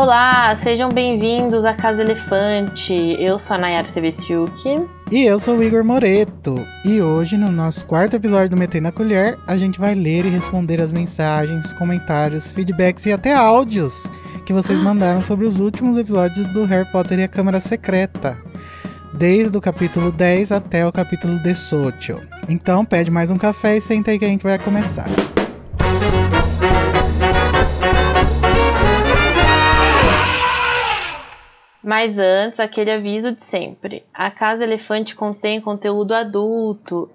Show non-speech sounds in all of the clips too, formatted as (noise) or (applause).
Olá, sejam bem-vindos à Casa Elefante. Eu sou a Nayara Sevestiuk. E eu sou o Igor Moreto. E hoje, no nosso quarto episódio do Metei na Colher, a gente vai ler e responder as mensagens, comentários, feedbacks e até áudios que vocês mandaram sobre os últimos episódios do Harry Potter e a Câmara Secreta. Desde o capítulo 10 até o capítulo 18. Então, pede mais um café e senta aí que a gente vai começar. Mas antes, aquele aviso de sempre: a Casa Elefante contém conteúdo adulto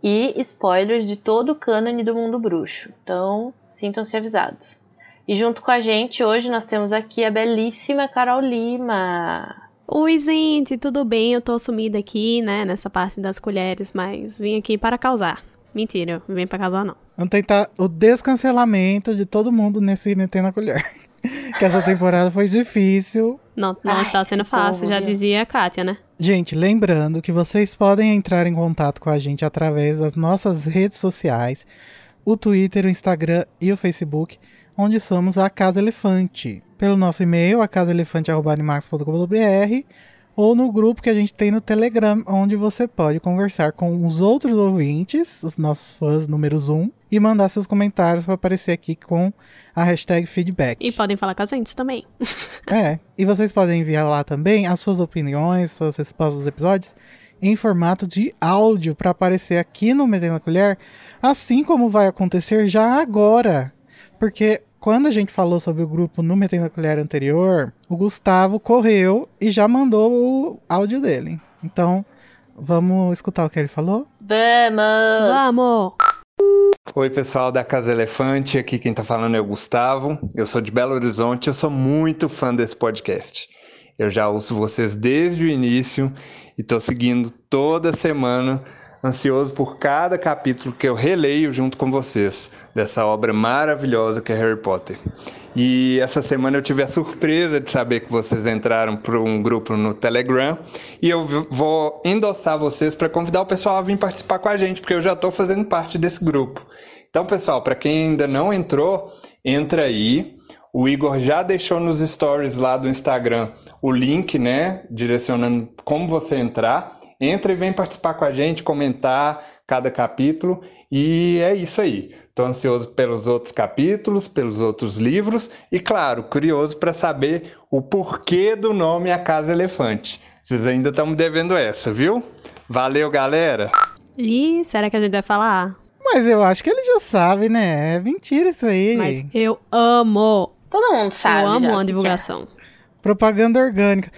e spoilers de todo o cânone do mundo bruxo. Então, sintam-se avisados. E junto com a gente, hoje nós temos aqui a belíssima Carol Lima. Oi, gente, tudo bem? Eu tô sumida aqui, né, nessa parte das colheres, mas vim aqui para causar. Mentira, não vim para causar, não. Vamos tentar o descancelamento de todo mundo nesse Metendo na Colher. (laughs) que essa temporada foi difícil. Não, não Ai, está sendo fácil, povo, já viu? dizia a Kátia, né? Gente, lembrando que vocês podem entrar em contato com a gente através das nossas redes sociais, o Twitter, o Instagram e o Facebook, onde somos a Casa Elefante. Pelo nosso e-mail, acasaelefante.animax.com.br ou no grupo que a gente tem no Telegram, onde você pode conversar com os outros ouvintes, os nossos fãs números 1, e mandar seus comentários para aparecer aqui com a hashtag feedback. E podem falar com a gente também. (laughs) É, e vocês podem enviar lá também as suas opiniões, suas respostas dos episódios em formato de áudio para aparecer aqui no Metendo na Colher, assim como vai acontecer já agora. Porque quando a gente falou sobre o grupo no Metendo na Colher anterior, o Gustavo correu e já mandou o áudio dele. Então, vamos escutar o que ele falou? Vamos! Vamos! Oi, pessoal da Casa Elefante, aqui quem tá falando é o Gustavo. Eu sou de Belo Horizonte, eu sou muito fã desse podcast. Eu já ouço vocês desde o início e tô seguindo toda semana, ansioso por cada capítulo que eu releio junto com vocês dessa obra maravilhosa que é Harry Potter. E essa semana eu tive a surpresa de saber que vocês entraram para um grupo no Telegram e eu vou endossar vocês para convidar o pessoal a vir participar com a gente, porque eu já estou fazendo parte desse grupo. Então, pessoal, para quem ainda não entrou, entra aí. O Igor já deixou nos stories lá do Instagram o link, né, direcionando como você entrar. Entra e vem participar com a gente, comentar cada capítulo. E é isso aí. Estou ansioso pelos outros capítulos, pelos outros livros e, claro, curioso para saber o porquê do nome A Casa Elefante. Vocês ainda estão me devendo essa, viu? Valeu, galera! E será que a gente vai falar? Mas eu acho que ele já sabe, né? É mentira isso aí. Mas eu amo! Todo mundo sabe. eu amo já a é. divulgação. propaganda orgânica.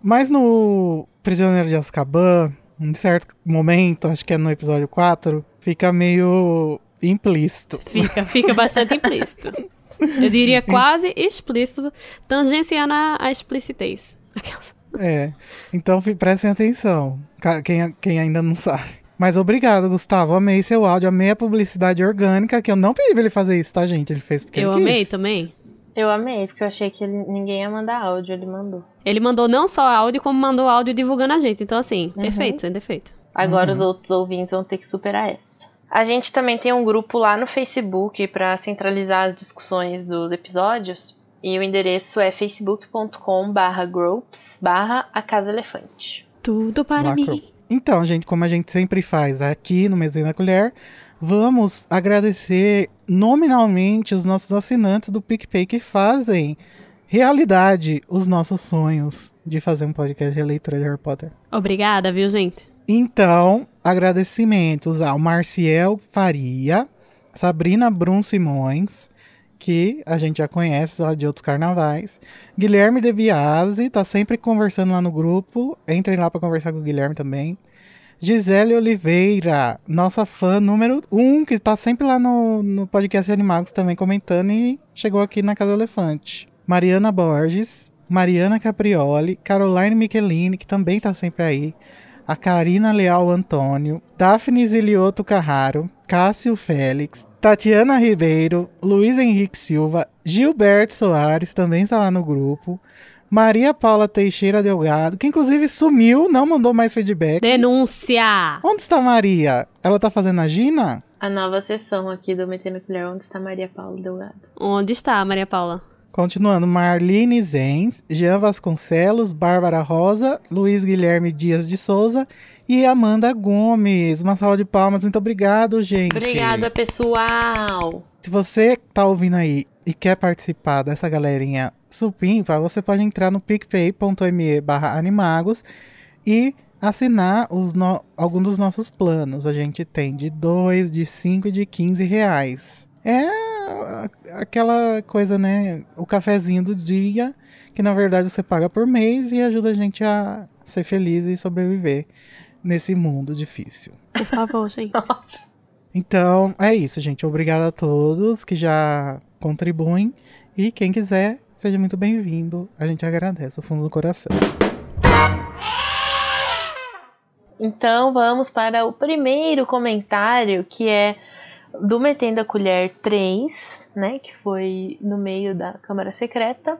Mas no Prisioneiro de Azkaban, em certo momento, acho que é no episódio 4, fica meio implícito. Fica, fica bastante implícito. Eu diria (laughs) quase explícito, tangenciando a, a explicitez. Aquelas. É. Então prestem atenção, quem, quem ainda não sabe. Mas obrigado, Gustavo. Amei seu áudio, amei a publicidade orgânica, que eu não pedi pra ele fazer isso, tá, gente? Ele fez porque Eu ele amei quis. também. Eu amei, porque eu achei que ele- ninguém ia mandar áudio, ele mandou. Ele mandou não só áudio, como mandou áudio divulgando a gente. Então, assim, perfeito, sem defeito. Agora Uhum. os outros ouvintes vão ter que superar essa. A gente também tem um grupo lá no Facebook para centralizar as discussões dos episódios. E o endereço é facebook.com barra groups barra a casa elefante. Tudo para Lacrou. mim. Então, gente, como a gente sempre faz aqui no Mesinho da Colher, vamos agradecer nominalmente os nossos assinantes do PicPay que fazem realidade os nossos sonhos de fazer um podcast de leitura de Harry Potter. Obrigada, viu, gente? Então, agradecimentos ao Marciel Faria, Sabrina Brum Simões, que a gente já conhece lá de outros carnavais, Guilherme De Biasi, tá sempre conversando lá no grupo, entrem lá para conversar com o Guilherme também. Gisele Oliveira, nossa fã número um, que tá sempre lá no, no podcast de Animagos também comentando e chegou aqui na Casa do Elefante. Mariana Borges, Mariana Caprioli, Caroline Michelini, que também tá sempre aí a Karina Leal Antônio, Daphne Zilioto Carraro, Cássio Félix, Tatiana Ribeiro, Luiz Henrique Silva, Gilberto Soares também está lá no grupo, Maria Paula Teixeira Delgado, que inclusive sumiu, não mandou mais feedback. Denúncia! Onde está Maria? Ela tá fazendo a Gina? A nova sessão aqui do Metendo Colher, onde está Maria Paula Delgado. Onde está, Maria Paula? Continuando, Marlene Zenz, Jean Vasconcelos, Bárbara Rosa, Luiz Guilherme Dias de Souza e Amanda Gomes. Uma salva de palmas, muito obrigado, gente. Obrigada, pessoal. Se você tá ouvindo aí e quer participar dessa galerinha supimpa, você pode entrar no picpay.me barra animagos e assinar os no... alguns dos nossos planos. A gente tem de 2, de 5 e de 15 reais. É aquela coisa, né? O cafezinho do dia, que na verdade você paga por mês e ajuda a gente a ser feliz e sobreviver nesse mundo difícil. Por favor, gente. (laughs) Então, é isso, gente. Obrigado a todos que já contribuem. E quem quiser, seja muito bem-vindo. A gente agradece, o fundo do coração. Então, vamos para o primeiro comentário, que é do Metendo a Colher 3, né? Que foi no meio da Câmara Secreta.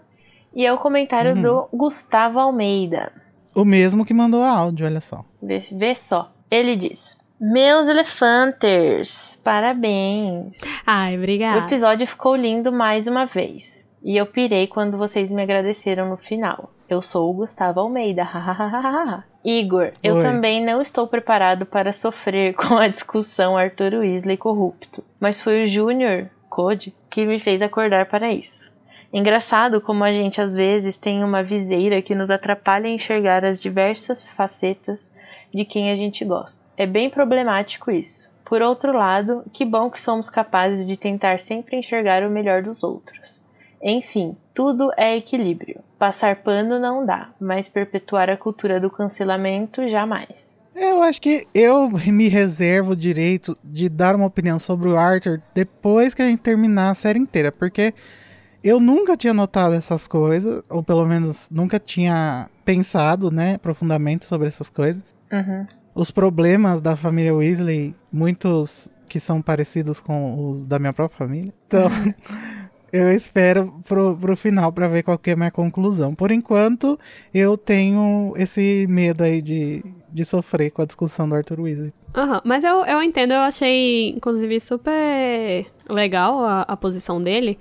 E é o comentário uhum. do Gustavo Almeida. O mesmo que mandou áudio, olha só. Vê, vê só. Ele diz: Meus elefantes, parabéns. Ai, obrigada. O episódio ficou lindo mais uma vez. E eu pirei quando vocês me agradeceram no final. Eu sou o Gustavo Almeida. (laughs) Igor, eu Oi. também não estou preparado para sofrer (laughs) com a discussão Arthur Weasley corrupto, mas foi o Júnior Code que me fez acordar para isso. Engraçado como a gente às vezes tem uma viseira que nos atrapalha a enxergar as diversas facetas de quem a gente gosta. É bem problemático isso. Por outro lado, que bom que somos capazes de tentar sempre enxergar o melhor dos outros. Enfim, tudo é equilíbrio. Passar pano não dá, mas perpetuar a cultura do cancelamento jamais. Eu acho que eu me reservo o direito de dar uma opinião sobre o Arthur depois que a gente terminar a série inteira, porque eu nunca tinha notado essas coisas, ou pelo menos nunca tinha pensado, né, profundamente sobre essas coisas. Uhum. Os problemas da família Weasley, muitos que são parecidos com os da minha própria família. Então, (laughs) Eu espero pro, pro final para ver qual que é a minha conclusão. Por enquanto, eu tenho esse medo aí de, de sofrer com a discussão do Arthur Weasley. Uhum, mas eu, eu entendo, eu achei, inclusive, super legal a, a posição dele,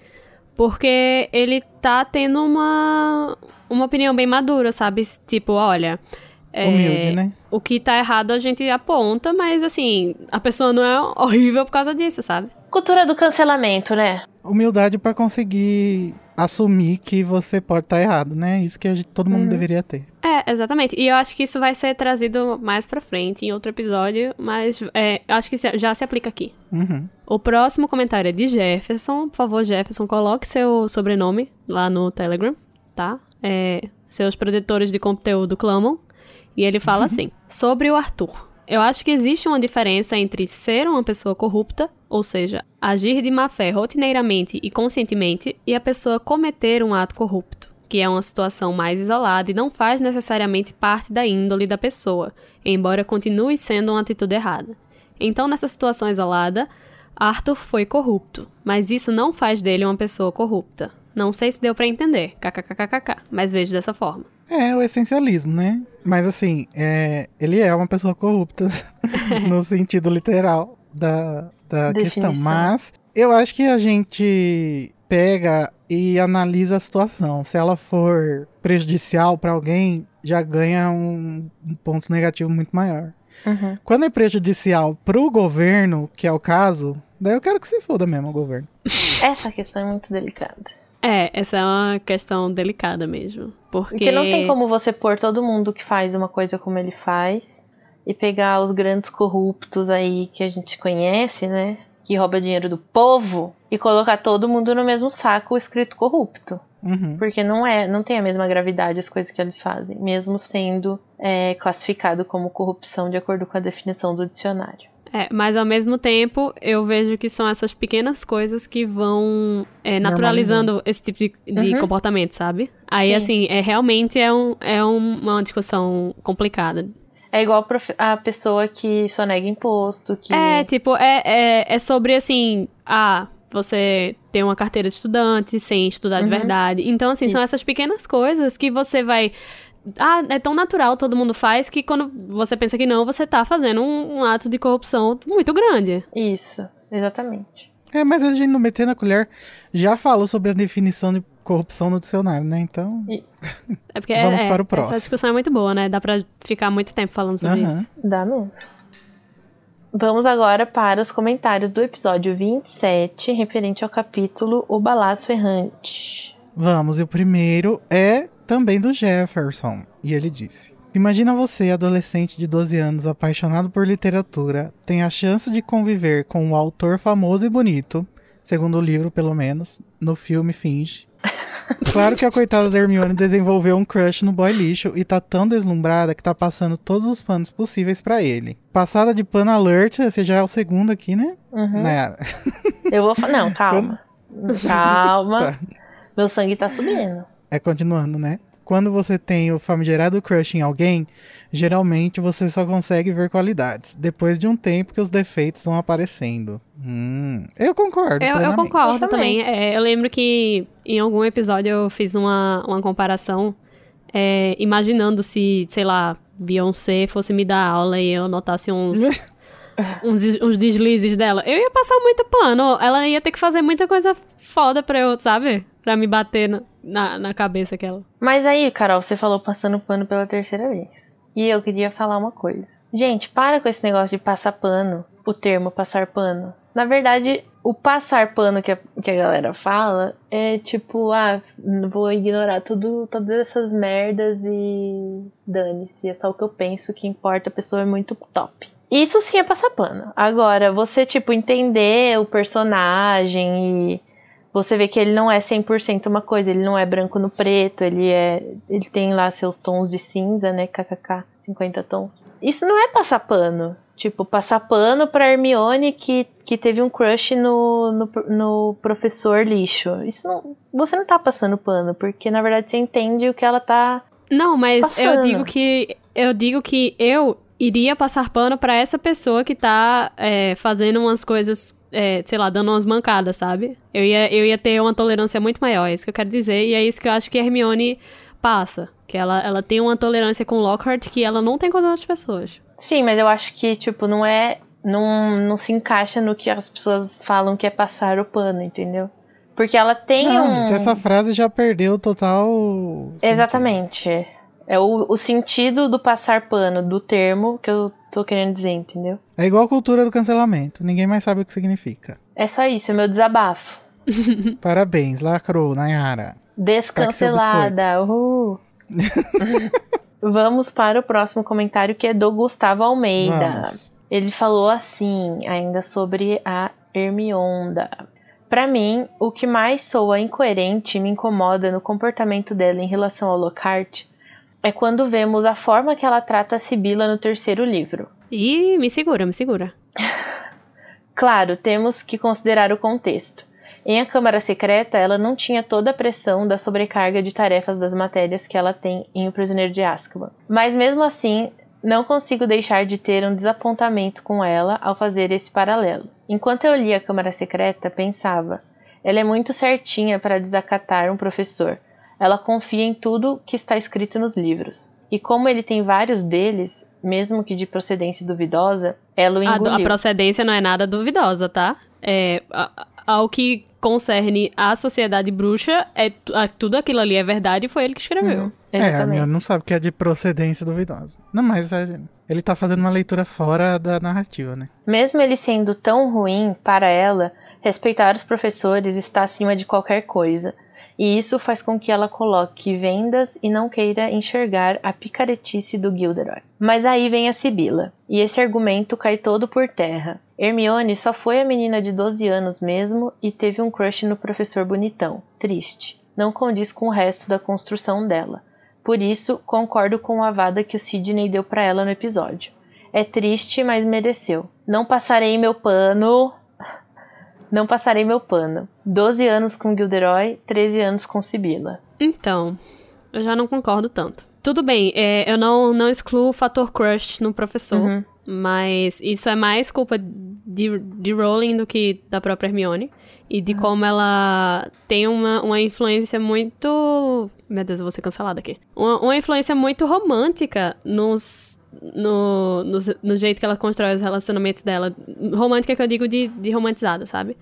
porque ele tá tendo uma, uma opinião bem madura, sabe? Tipo, olha, é, Humilde, né? O que tá errado a gente aponta, mas assim, a pessoa não é horrível por causa disso, sabe? Cultura do cancelamento, né? Humildade para conseguir assumir que você pode estar tá errado, né? Isso que gente, todo mundo uhum. deveria ter. É, exatamente. E eu acho que isso vai ser trazido mais pra frente, em outro episódio, mas é, acho que já se aplica aqui. Uhum. O próximo comentário é de Jefferson. Por favor, Jefferson, coloque seu sobrenome lá no Telegram, tá? É, seus produtores de conteúdo clamam. E ele fala (laughs) assim: sobre o Arthur. Eu acho que existe uma diferença entre ser uma pessoa corrupta, ou seja, agir de má fé rotineiramente e conscientemente, e a pessoa cometer um ato corrupto, que é uma situação mais isolada e não faz necessariamente parte da índole da pessoa, embora continue sendo uma atitude errada. Então, nessa situação isolada, Arthur foi corrupto, mas isso não faz dele uma pessoa corrupta. Não sei se deu para entender, kkkk, mas vejo dessa forma. É, o essencialismo, né? Mas assim, é, ele é uma pessoa corrupta (laughs) no sentido literal da, da questão. Mas eu acho que a gente pega e analisa a situação. Se ela for prejudicial para alguém, já ganha um, um, ponto negativo muito maior. Uhum. Quando é prejudicial pro governo, que é o caso, daí eu quero que se foda mesmo o governo. (laughs) Essa questão é muito delicada. É, essa é uma questão delicada mesmo. Porque... porque não tem como você pôr todo mundo que faz uma coisa como ele faz e pegar os grandes corruptos aí que a gente conhece, né? Que rouba dinheiro do povo e colocar todo mundo no mesmo saco escrito corrupto. Uhum. Porque não é, não tem a mesma gravidade as coisas que eles fazem, mesmo sendo é, classificado como corrupção de acordo com a definição do dicionário. É, mas ao mesmo tempo, eu vejo que são essas pequenas coisas que vão é, naturalizando esse tipo de, de uhum. comportamento, sabe? Aí, Sim. assim, é, realmente é, um, é uma discussão complicada. É igual a pessoa que só nega imposto. Que... É, tipo, é, é, é sobre assim. Ah, você tem uma carteira de estudante sem estudar uhum. de verdade. Então, assim, Isso. são essas pequenas coisas que você vai ah, é tão natural, todo mundo faz, que quando você pensa que não, você tá fazendo um, um ato de corrupção muito grande. Isso, exatamente. É, mas a gente no Meter na Colher já falou sobre a definição de corrupção no dicionário, né? Então. Isso. (laughs) É porque Vamos é, para o Essa próximo. discussão é muito boa, né? Dá pra ficar muito tempo falando sobre Aham. isso. Dá mesmo. Vamos agora para os comentários do episódio 27, referente ao capítulo O Balaço Errante. Vamos, e o primeiro é também do Jefferson. E ele disse: Imagina você, adolescente de 12 anos, apaixonado por literatura, tem a chance de conviver com um autor famoso e bonito, segundo o livro, pelo menos, no filme Finge. Claro que a coitada da Hermione desenvolveu um crush no boy lixo e tá tão deslumbrada que tá passando todos os panos possíveis pra ele. Passada de pano alert, esse já é o segundo aqui, né? Uhum. Nayara? Eu vou falar. Não, (laughs) calma. Calma. Tá. Meu sangue tá subindo. É continuando, né? Quando você tem o famigerado crush em alguém, geralmente você só consegue ver qualidades. Depois de um tempo que os defeitos vão aparecendo. Hum, eu concordo. Eu, eu concordo Eu também. também. É, eu lembro que em algum episódio eu fiz uma, uma comparação é, imaginando se, sei lá, Beyoncé fosse me dar aula e eu notasse uns, (laughs) uns, uns deslizes dela. Eu ia passar muito pano. Ela ia ter que fazer muita coisa foda pra eu, sabe? Pra me bater na, na, na cabeça aquela. Mas aí, Carol, você falou passando pano pela terceira vez. E eu queria falar uma coisa. Gente, para com esse negócio de passar pano, o termo passar pano. Na verdade, o passar pano que a, que a galera fala é tipo, ah, vou ignorar tudo, todas essas merdas e dane-se, é só o que eu penso, o que importa, a pessoa é muito top. Isso sim é passar pano. Agora, você, tipo, entender o personagem e você vê que ele não é 100% uma coisa, ele não é branco no preto, ele é ele tem lá seus tons de cinza, né, kkk, 50 tons. Isso não é passar pano. Tipo, passar pano pra Hermione que, que teve um crush no, no, no professor lixo. Isso não. Você não tá passando pano, porque na verdade você entende o que ela tá. Não, mas eu Passando. digo que eu digo que eu iria passar pano pra essa pessoa que tá é, fazendo umas coisas, é, sei lá, dando umas mancadas, sabe? Eu ia, eu ia ter uma tolerância muito maior, é isso que eu quero dizer, e é isso que eu acho que a Hermione passa. Que ela, ela tem uma tolerância com Lockhart que ela não tem com as outras pessoas. Sim, mas eu acho que, tipo, não é. Não, não se encaixa no que as pessoas falam que é passar o pano, entendeu? Porque ela tem Não, um. gente, essa frase já perdeu total. Exatamente. É o, o sentido do passar pano, do termo que eu tô querendo dizer, entendeu? É igual a cultura do cancelamento. Ninguém mais sabe o que significa. É só isso, é meu desabafo. (laughs) Parabéns, lacrou, Nayara. Descancelada. Uhul. (laughs) Vamos para o próximo comentário que é do Gustavo Almeida. Vamos. Ele falou assim, ainda sobre a Hermionda. Pra mim, o que mais soa incoerente e me incomoda no comportamento dela em relação ao Lockhart é quando vemos a forma que ela trata a Sibila no terceiro livro. E me segura, me segura. (laughs) Claro, temos que considerar o contexto. Em A Câmara Secreta, ela não tinha toda a pressão da sobrecarga de tarefas das matérias que ela tem em O Prisioneiro de Azkaban. Mas mesmo assim, não consigo deixar de ter um desapontamento com ela ao fazer esse paralelo. Enquanto eu lia A Câmara Secreta, pensava: ela é muito certinha para desacatar um professor. Ela confia em tudo que está escrito nos livros. E como ele tem vários deles, mesmo que de procedência duvidosa, ela o A, engoliu. a procedência não é nada duvidosa, tá? É, a- a- ao que concerne a sociedade bruxa, é, a- tudo aquilo ali é verdade e foi ele que escreveu. Uhum, É, a. Hermione não sabe que é de procedência duvidosa. Não, mas é, ele tá fazendo uma leitura fora da narrativa, né? Mesmo ele sendo tão ruim para ela, respeitar os professores está acima de qualquer coisa. E isso faz com que ela coloque vendas e não queira enxergar a picaretice do Gilderoy. Mas aí vem a Sibila, e esse argumento cai todo por terra. Hermione só foi a menina de 12 anos mesmo e teve um crush no professor bonitão. Triste. Não condiz com o resto da construção dela. Por isso, concordo com a vada que o Sidney deu pra ela no episódio. É triste, mas mereceu. Não passarei meu pano. Não passarei meu pano. 12 anos com Gilderoy, 13 anos com Sibila. Então, eu já não concordo tanto. Tudo bem, é, eu não, não excluo o fator crush no professor, Uhum. mas isso é mais culpa de, de Rowling do que da própria Hermione. E de como ela tem uma, uma influência muito. Meu Deus, eu vou ser cancelada aqui. Uma, uma influência muito romântica nos. No, no, no jeito que ela constrói os relacionamentos dela. Romântica que eu digo de, de romantizada, sabe?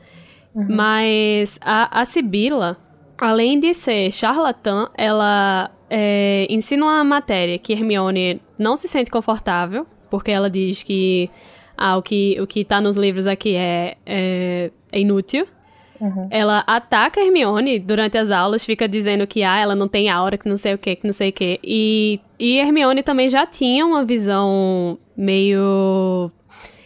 Mas a, a Sibila, além de ser charlatã, ela é, ensina uma matéria que Hermione não se sente confortável, porque ela diz que ah, o que o que tá nos livros aqui é, é, é inútil. Uhum. Ela ataca Hermione durante as aulas, fica dizendo que ah, ela não tem aura, que não sei o que, que não sei o que. E, e Hermione também já tinha uma visão meio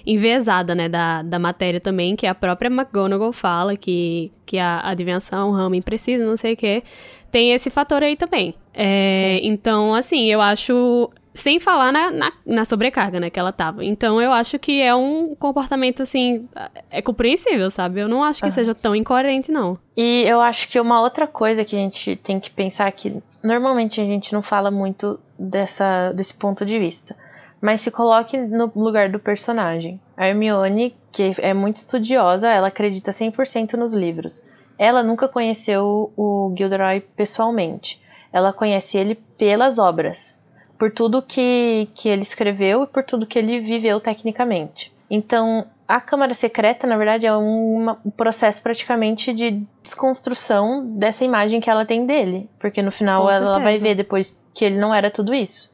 enviesada, né, da, da matéria também, que a própria McGonagall fala que, que a adivinhação, o Rami precisa, não sei o que. Tem esse fator aí também. É, então, assim, eu acho sem falar na, na, na, sobrecarga, né, que ela tava. Então eu acho que é um comportamento, assim, é compreensível, sabe? Eu não acho que uhum. seja tão incoerente, não. E eu acho que uma outra coisa que a gente tem que pensar que normalmente a gente não fala muito dessa, desse ponto de vista. Mas se coloque no lugar do personagem. A Hermione, que é muito estudiosa, ela acredita 100% nos livros. Ela nunca conheceu o Gilderoy pessoalmente. Ela conhece ele pelas obras por tudo que, que ele escreveu e por tudo que ele viveu tecnicamente. Então, a Câmara Secreta, na verdade, é um processo praticamente de desconstrução dessa imagem que ela tem dele. Porque no final ela vai ver depois que ele não era tudo isso.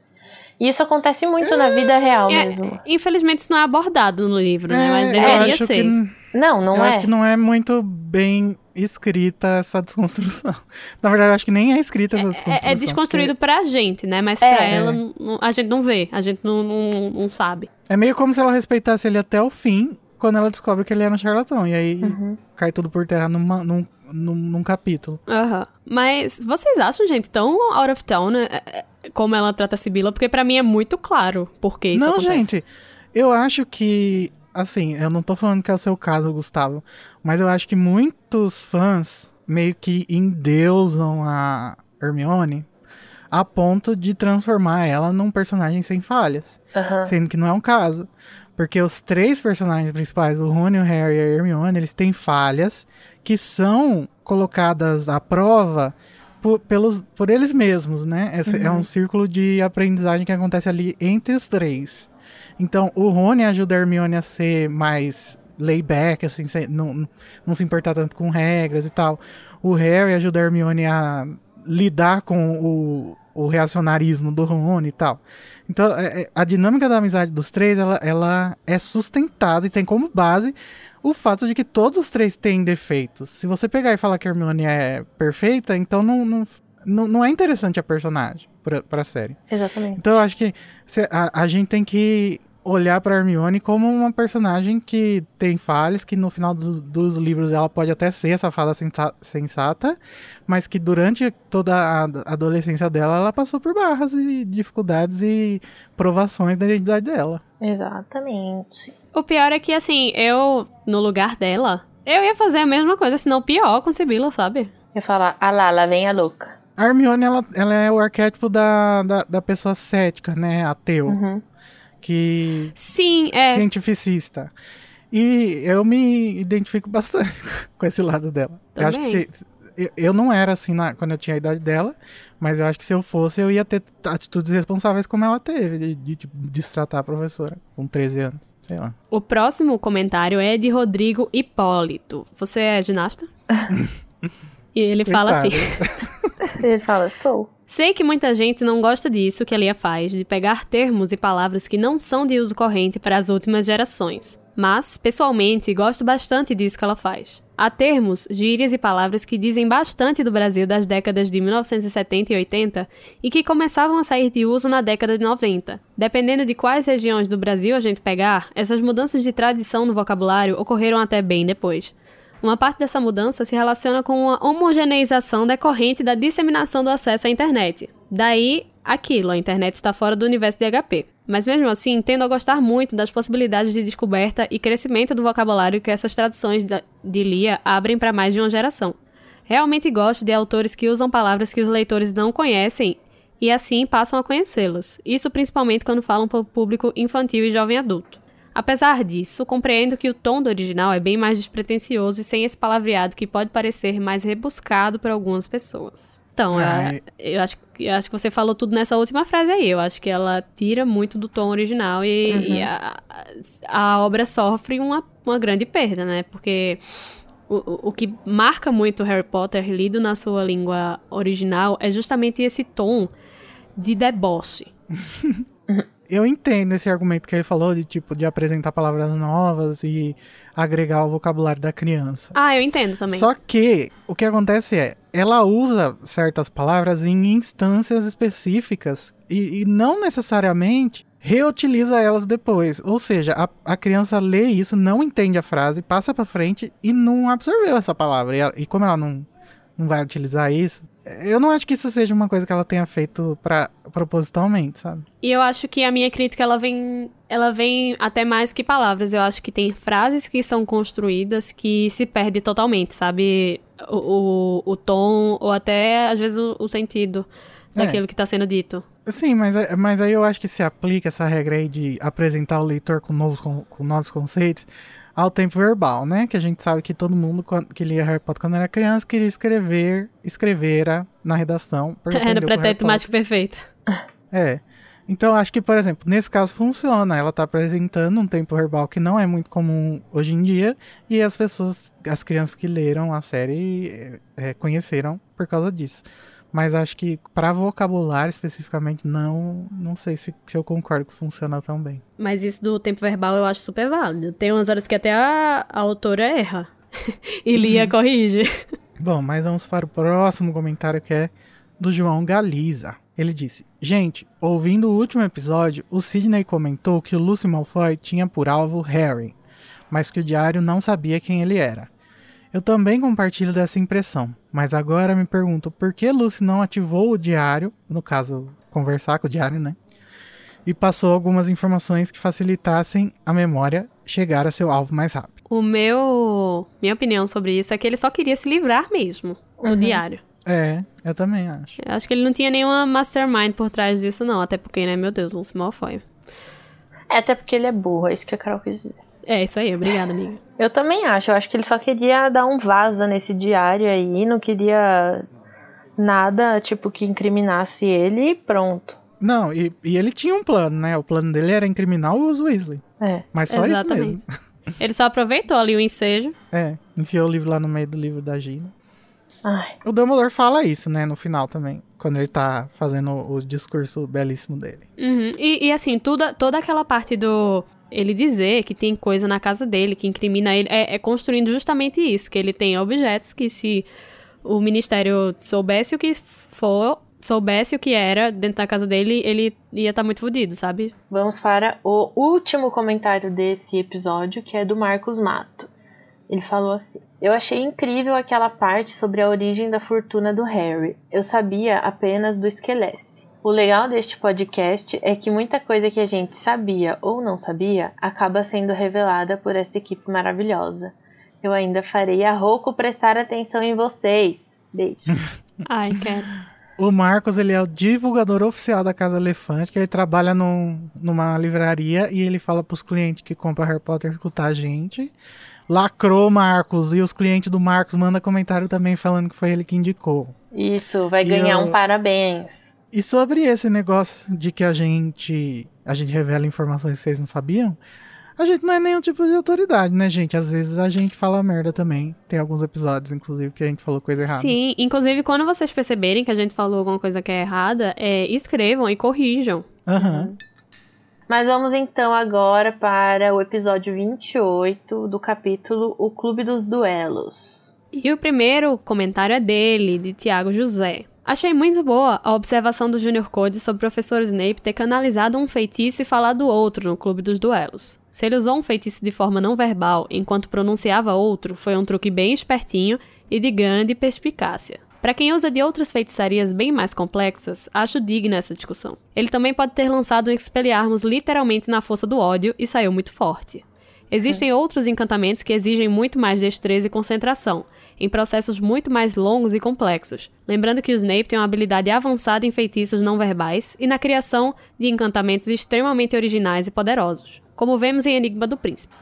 E isso acontece muito na vida real é, mesmo. Infelizmente, isso não é abordado no livro, né? Mas é, deveria ser. Que... Não, não eu é. acho que não é muito bem escrita essa desconstrução. (laughs) Na verdade, eu acho que nem é escrita essa desconstrução. É, é desconstruído porque... pra gente, né? Mas é. pra ela, a gente não vê, a gente não, não, não, sabe. É meio como se ela respeitasse ele até o fim, quando ela descobre que ele era um charlatão. E aí uhum. cai tudo por terra numa, num, num, num capítulo. Aham. Uhum. Mas vocês acham, gente, tão out of town, né? Como ela trata a Sibila? Porque para mim é muito claro porque isso não, acontece. Não, gente, eu acho que assim, eu não tô falando que é o seu caso, Gustavo, mas eu acho que muitos fãs meio que endeusam a Hermione a ponto de transformar ela num personagem sem falhas. Uhum. Sendo que não é um caso. Porque os três personagens principais, o Rony, o Harry e a Hermione, eles têm falhas que são colocadas à prova por, pelos, por eles mesmos, né? Esse uhum. É um uhum. círculo de aprendizagem que acontece ali entre os três. Então, o Rony ajuda a Hermione a ser mais layback, assim, sem, não, não se importar tanto com regras e tal. O Harry ajuda a Hermione a lidar com o, o reacionarismo do Rony e tal. Então, é, é, a dinâmica da amizade dos três, ela, ela é sustentada e tem como base o fato de que todos os três têm defeitos. Se você pegar e falar que a Hermione é perfeita, então não, não, não, não é interessante a personagem pra, pra série. Exatamente. Então eu acho que a, a gente tem que olhar para Hermione como uma personagem que tem falhas, que no final dos, dos livros ela pode até ser essa fada sensata, mas que durante toda a adolescência dela ela passou por barras e dificuldades e provações da identidade dela. Exatamente. O pior é que, assim, eu, no lugar dela, eu ia fazer a mesma coisa, se não pior com Sibila, sabe? Eu ia falar, ah lá, lá vem a louca. A Hermione, ela, ela é o arquétipo da, da, da pessoa cética, né? Ateu. Uhum que sim é. cientificista. E eu me identifico bastante (laughs) com esse lado dela. Também. eu acho que se, eu não era assim na, quando eu tinha a idade dela mas eu acho que se eu fosse eu ia ter atitudes responsáveis como ela teve de, de, de destratar a professora com 13 anos sei lá. O próximo comentário é de Rodrigo Hipólito. Você é ginasta? (laughs) E ele Coitado. fala assim. Ele fala sou Sei que muita gente não gosta disso que a Lia faz, de pegar termos e palavras que não são de uso corrente para as últimas gerações. Mas, pessoalmente, gosto bastante disso que ela faz. Há termos, gírias e palavras que dizem bastante do Brasil das décadas de 1970 e 80 e que começavam a sair de uso na década de 90. Dependendo de quais regiões do Brasil a gente pegar, essas mudanças de tradição no vocabulário ocorreram até bem depois. Uma parte dessa mudança se relaciona com uma homogeneização decorrente da disseminação do acesso à internet. Daí, aquilo, a internet está fora do universo de HP. Mas mesmo assim, tendo a gostar muito das possibilidades de descoberta e crescimento do vocabulário que essas traduções de Lia abrem para mais de uma geração. Realmente gosto de autores que usam palavras que os leitores não conhecem e assim passam a conhecê-las. Isso principalmente quando falam para o público infantil e jovem adulto. Apesar disso, compreendo que o tom do original é bem mais despretensioso e sem esse palavreado que pode parecer mais rebuscado para algumas pessoas. Então, é, eu, acho, eu acho que você falou tudo nessa última frase aí. Eu acho que ela tira muito do tom original e, uhum. e a, a, obra sofre uma, uma grande perda, né? Porque o, o que marca muito Harry Potter lido na sua língua original é justamente esse tom de deboche. (laughs) eu entendo esse argumento que ele falou de tipo de apresentar palavras novas e agregar o vocabulário da criança. Ah, eu entendo também. Só que o que acontece é, ela usa certas palavras em instâncias específicas e, e não necessariamente reutiliza elas depois. Ou seja, a, a, criança lê isso, não entende a frase, passa para frente e não absorveu essa palavra. E, e como ela não, não vai utilizar isso, eu não acho que isso seja uma coisa que ela tenha feito para propositalmente, sabe? E eu acho que a minha crítica ela vem, ela vem até mais que palavras. Eu acho que tem frases que são construídas que se perde totalmente, sabe? O, o, o tom ou até às vezes o, o sentido daquilo é. que está sendo dito. Sim, mas, mas aí eu acho que se aplica essa regra aí de apresentar o leitor com novos, com, com novos conceitos ao tempo verbal, né? Que a gente sabe que todo mundo que lia Harry Potter quando era criança queria escrever, escrevera na redação. (laughs) Era pretérito mágico perfeito. É. Então, acho que, por exemplo, nesse caso funciona. Ela está apresentando um tempo verbal que não é muito comum hoje em dia, e as pessoas, as crianças que leram a série, é, é conheceram por causa disso. Mas acho que para vocabulário especificamente, não não sei se, se eu concordo que funciona tão bem. Mas isso do tempo verbal eu acho super válido. Tem umas horas que até a, a autora erra. (laughs) e Lia uhum. corrige. Bom, mas vamos para o próximo comentário que é do João Galiza. Ele disse: Gente, ouvindo o último episódio, o Sidney comentou que o Lucy Malfoy tinha por alvo Harry, mas que o diário não sabia quem ele era. Eu também compartilho dessa impressão, mas agora me pergunto por que Lucy não ativou o diário, no caso, conversar com o diário, né? E passou algumas informações que facilitassem a memória chegar a seu alvo mais rápido. O meu. Minha opinião sobre isso é que ele só queria se livrar mesmo do uhum. diário. É, eu também acho. Eu acho que ele não tinha nenhuma mastermind por trás disso, não. Até porque, né, meu Deus, Lucy Malfoy. É, até porque ele é burro, é isso que a Carol quis dizer. É, isso aí, obrigada, amiga. Eu também acho, eu acho que ele só queria dar um vaza nesse diário aí, não queria nada, tipo, que incriminasse ele e pronto. Não, e, e ele tinha um plano, né? O plano dele era incriminar os Weasley. É. Mas só Exatamente. isso mesmo. (laughs) Ele só aproveitou ali o ensejo. É, enfiou o livro lá no meio do livro da Gina. Ai. O Dumbledore fala isso, né, no final também. Quando ele tá fazendo o discurso belíssimo dele. Uhum. E, e, assim, toda, toda aquela parte do ele dizer que tem coisa na casa dele que incrimina ele, é, é, construindo justamente isso, que ele tem objetos que se o ministério soubesse o que for, soubesse o que era dentro da casa dele, ele ia estar tá muito fodido, sabe? Vamos para o último comentário desse episódio, que é do Marcos Mato. Ele falou assim: Eu achei incrível aquela parte sobre a origem da fortuna do Harry. Eu sabia apenas do Esquelece. O legal deste podcast é que muita coisa que a gente sabia ou não sabia acaba sendo revelada por esta equipe maravilhosa. Eu ainda farei a Roku prestar atenção em vocês. Beijo. (laughs) Ai, quero. O Marcos, ele é o divulgador oficial da Casa Elefante, que ele trabalha num, numa livraria e ele fala pros clientes que compram Harry Potter escutar a gente. Lacrou Marcos, e os clientes do Marcos mandam comentário também falando que foi ele que indicou. Isso, vai ganhar eu... um parabéns. E sobre esse negócio de que a gente a gente revela informações que vocês não sabiam, a gente não é nenhum tipo de autoridade, né, gente? Às vezes a gente fala merda também. Tem alguns episódios, inclusive, que a gente falou coisa errada. Sim, inclusive quando vocês perceberem que a gente falou alguma coisa que é errada, é, escrevam e corrijam. Aham. Uhum. Mas vamos então agora para o episódio 28 do capítulo O Clube dos Duelos. E o primeiro comentário é dele, de Tiago José. Achei muito boa a observação do Junior Code sobre o professor Snape ter canalizado um feitiço e falado outro no clube dos duelos. Se ele usou um feitiço de forma não verbal enquanto pronunciava outro, foi um truque bem espertinho e de grande perspicácia. Para quem usa de outras feitiçarias bem mais complexas, acho digna essa discussão. Ele também pode ter lançado um Expelliarmus literalmente na força do ódio e saiu muito forte. Existem é. outros encantamentos que exigem muito mais destreza e concentração, em processos muito mais longos e complexos. Lembrando que o Snape tem uma habilidade avançada em feitiços não verbais e na criação de encantamentos extremamente originais e poderosos, como vemos em Enigma do Príncipe.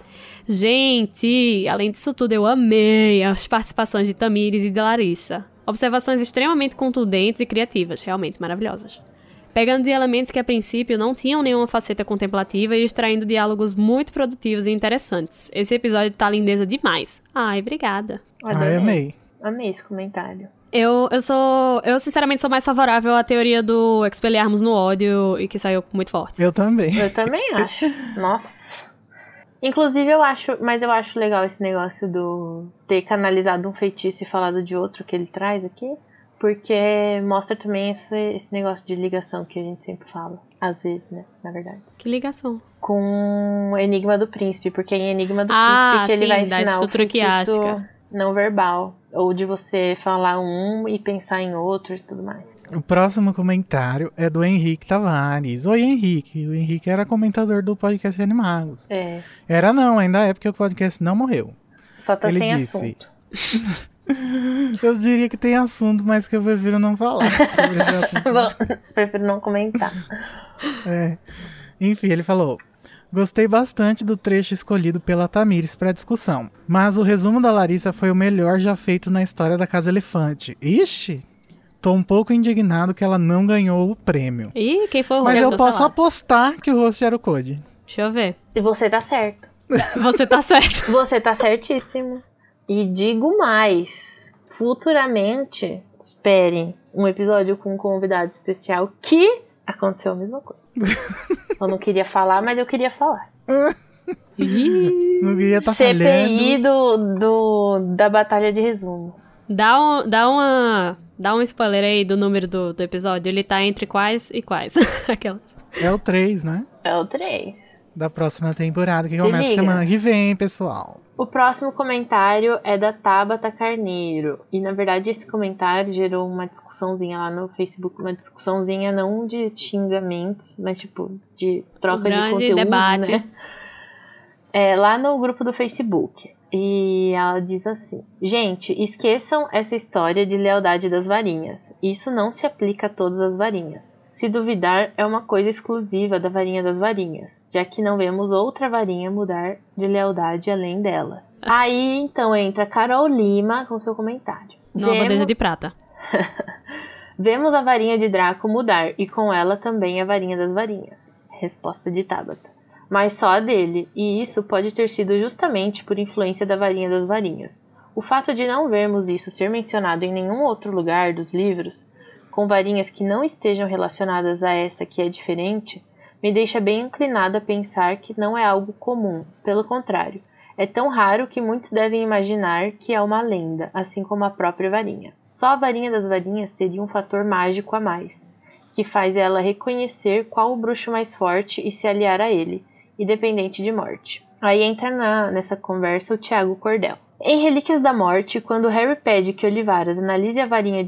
Gente, além disso tudo, eu amei as participações de Tamires e de Larissa. Observações extremamente contundentes e criativas, realmente maravilhosas. Pegando de elementos que a princípio não tinham nenhuma faceta contemplativa e extraindo diálogos muito produtivos e interessantes. Esse episódio tá lindeza demais. Ai, obrigada. Ai, amei. Amei esse comentário. Eu, eu sou. Eu, sinceramente, sou mais favorável à teoria do expelharmos no ódio e que saiu muito forte. Eu também. Eu também (laughs) acho. Nossa. Inclusive, eu acho. Mas eu acho legal esse negócio do ter canalizado um feitiço e falado de outro que ele traz aqui. Porque mostra também esse, esse negócio de ligação que a gente sempre fala. Às vezes, né? Na verdade. Que ligação? Com Enigma do Príncipe. Porque em Enigma do Ah, Príncipe que ele sim, vai da ensinar o feitiço não verbal. Ou de você falar um e pensar em outro e tudo mais. O próximo comentário é do Henrique Tavares. Oi, Henrique. O Henrique era comentador do podcast Animagos. É. Era não, ainda é porque o podcast não morreu. Só tá Ele sem disse- assunto. (laughs) (laughs) Eu diria que tem assunto, mas que eu prefiro não falar sobre esse (laughs) assunto. Bom, prefiro não comentar. (laughs) É. Enfim, ele falou: Gostei bastante do trecho escolhido pela Tamires para discussão, mas o resumo da Larissa foi o melhor já feito na história da Casa Elefante. Ixi! Tô um pouco indignado que ela não ganhou o prêmio. Ih, quem foi o Mas eu posso sala? apostar que o host era o Code. Deixa eu ver. E você tá certo. Você tá certo. Você tá certíssimo. E digo mais. Futuramente, esperem um episódio com um convidado especial que aconteceu a mesma coisa. (laughs) eu não queria falar, mas eu queria falar. (laughs) Não queria estar CPI falhando. do, do, da Batalha de Resumos. dá, um, dá uma. Dá um spoiler aí do número do, do episódio. Ele tá entre quais e quais? (laughs) Aquelas. É o 3, né? É o 3. Da próxima temporada, que Se começa liga. semana que vem, pessoal. O próximo comentário é da Tabata Carneiro. E na verdade esse comentário gerou uma discussãozinha lá no Facebook, uma discussãozinha não de xingamentos, mas tipo de troca de grande conteúdos, debate. né? É, lá no grupo do Facebook. E ela diz assim: Gente, esqueçam essa história de lealdade das varinhas. Isso não se aplica a todas as varinhas. Se duvidar, é uma coisa exclusiva da varinha das varinhas, já que não vemos outra varinha mudar de lealdade além dela. Aí então entra Carol Lima com seu comentário. Numa Vemos- bandeja de prata. (laughs) Vemos a varinha de Draco mudar e com ela também a varinha das varinhas. Resposta de Tabata. Mas só a dele, e isso pode ter sido justamente por influência da varinha das varinhas. O fato de não vermos isso ser mencionado em nenhum outro lugar dos livros, com varinhas que não estejam relacionadas a essa que é diferente, me deixa bem inclinada a pensar que não é algo comum. Pelo contrário, é tão raro que muitos devem imaginar que é uma lenda, assim como a própria varinha. Só a varinha das varinhas teria um fator mágico a mais, que faz ela reconhecer qual o bruxo mais forte e se aliar a ele, independente de morte. Aí entra na- nessa conversa o Tiago Cordel. Em Relíquias da Morte, quando Harry pede que Olivaras analise varinha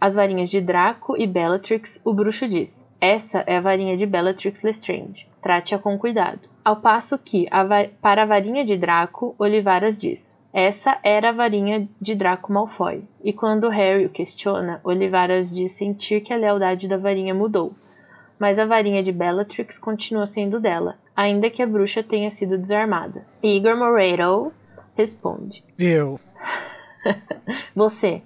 as varinhas de Draco e Bellatrix, o bruxo diz: Essa é a varinha de Bellatrix Lestrange. Trate-a com cuidado. Ao passo que, a para a varinha de Draco, Olivaras diz: Essa era a varinha de Draco Malfoy. E quando Harry o questiona, Olivaras diz sentir que a lealdade da varinha mudou. Mas a varinha de Bellatrix continua sendo dela, ainda que a bruxa tenha sido desarmada. Igor Moreiro responde: Eu. (laughs) Você.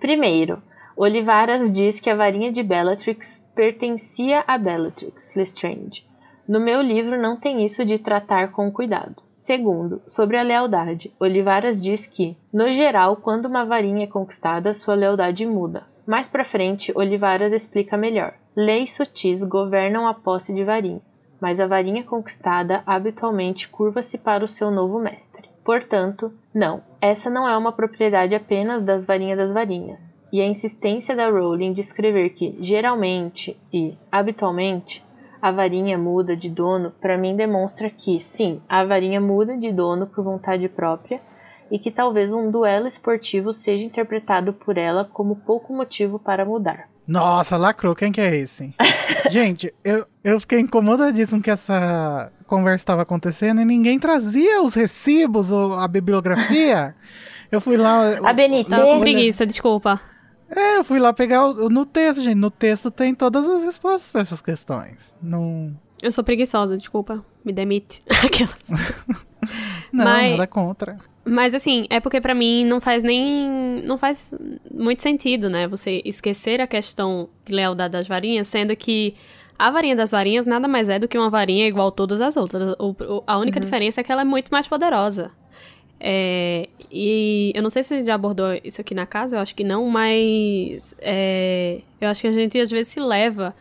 Primeiro, Olivaras diz que a varinha de Bellatrix pertencia a Bellatrix Lestrange. No meu livro não tem isso de tratar com cuidado. Segundo, sobre a lealdade, Olivaras diz que, no geral, quando uma varinha é conquistada, sua lealdade muda. Mais pra frente, Olivaras explica melhor. Leis sutis governam a posse de varinhas, mas a varinha conquistada habitualmente curva-se para o seu novo mestre. Portanto, não, essa não é uma propriedade apenas das varinhas das varinhas. E a insistência da Rowling de escrever que, geralmente e habitualmente, a varinha muda de dono, para mim demonstra que, sim, a varinha muda de dono por vontade própria e que talvez um duelo esportivo seja interpretado por ela como pouco motivo para mudar. Nossa, lacrou. Quem que é esse? (laughs) Gente, eu, eu fiquei incomodadíssimo que essa conversa estava acontecendo e ninguém trazia os recibos ou a bibliografia. (laughs) Eu fui lá. A Benita, Tava com preguiça, desculpa. É, eu fui lá pegar o, no texto, gente. No texto tem todas as respostas para essas questões. Não. Eu sou preguiçosa, desculpa. Me demite. (laughs) Aquelas. Não, Mas- nada contra. Mas assim, é porque pra mim não faz nem. não faz muito sentido, né? Você esquecer a questão de lealdade das varinhas, sendo que a varinha das varinhas nada mais é do que uma varinha igual a todas as outras. O, o, a única diferença é que ela é muito mais poderosa. É, e eu não sei se a gente já abordou isso aqui na casa, eu acho que não, mas é, eu acho que a gente às vezes se leva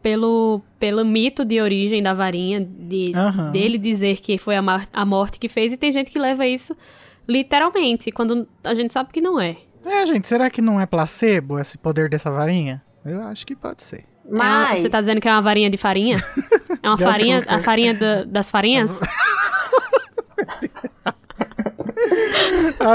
pelo, pelo mito de origem da varinha, de, Aham. dele dizer que foi a, a morte que fez, e tem gente que leva isso literalmente, quando a gente sabe que não é. É, gente, será que não é placebo esse poder dessa varinha? Eu acho que pode ser. É Mas você tá dizendo que é uma varinha de farinha? (laughs) É uma De farinha, açúcar. a farinha da- das farinhas? (laughs)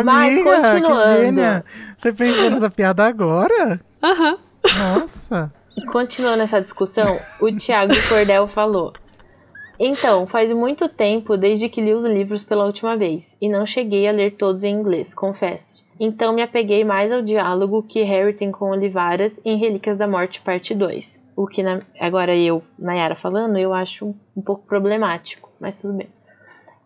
Mas, Amiga, que continuando. gênia! Você pensou nessa piada agora? Aham. Nossa! Continuando essa discussão, o Thiago Cordel falou: Então, faz muito tempo desde que li os livros pela última vez, e não cheguei a ler todos em inglês, confesso. Então me apeguei mais ao diálogo que Harry tem com Olivaras em Relíquias da Morte, parte 2. O que, na- agora eu, Nayara falando, eu acho um pouco problemático, mas tudo bem.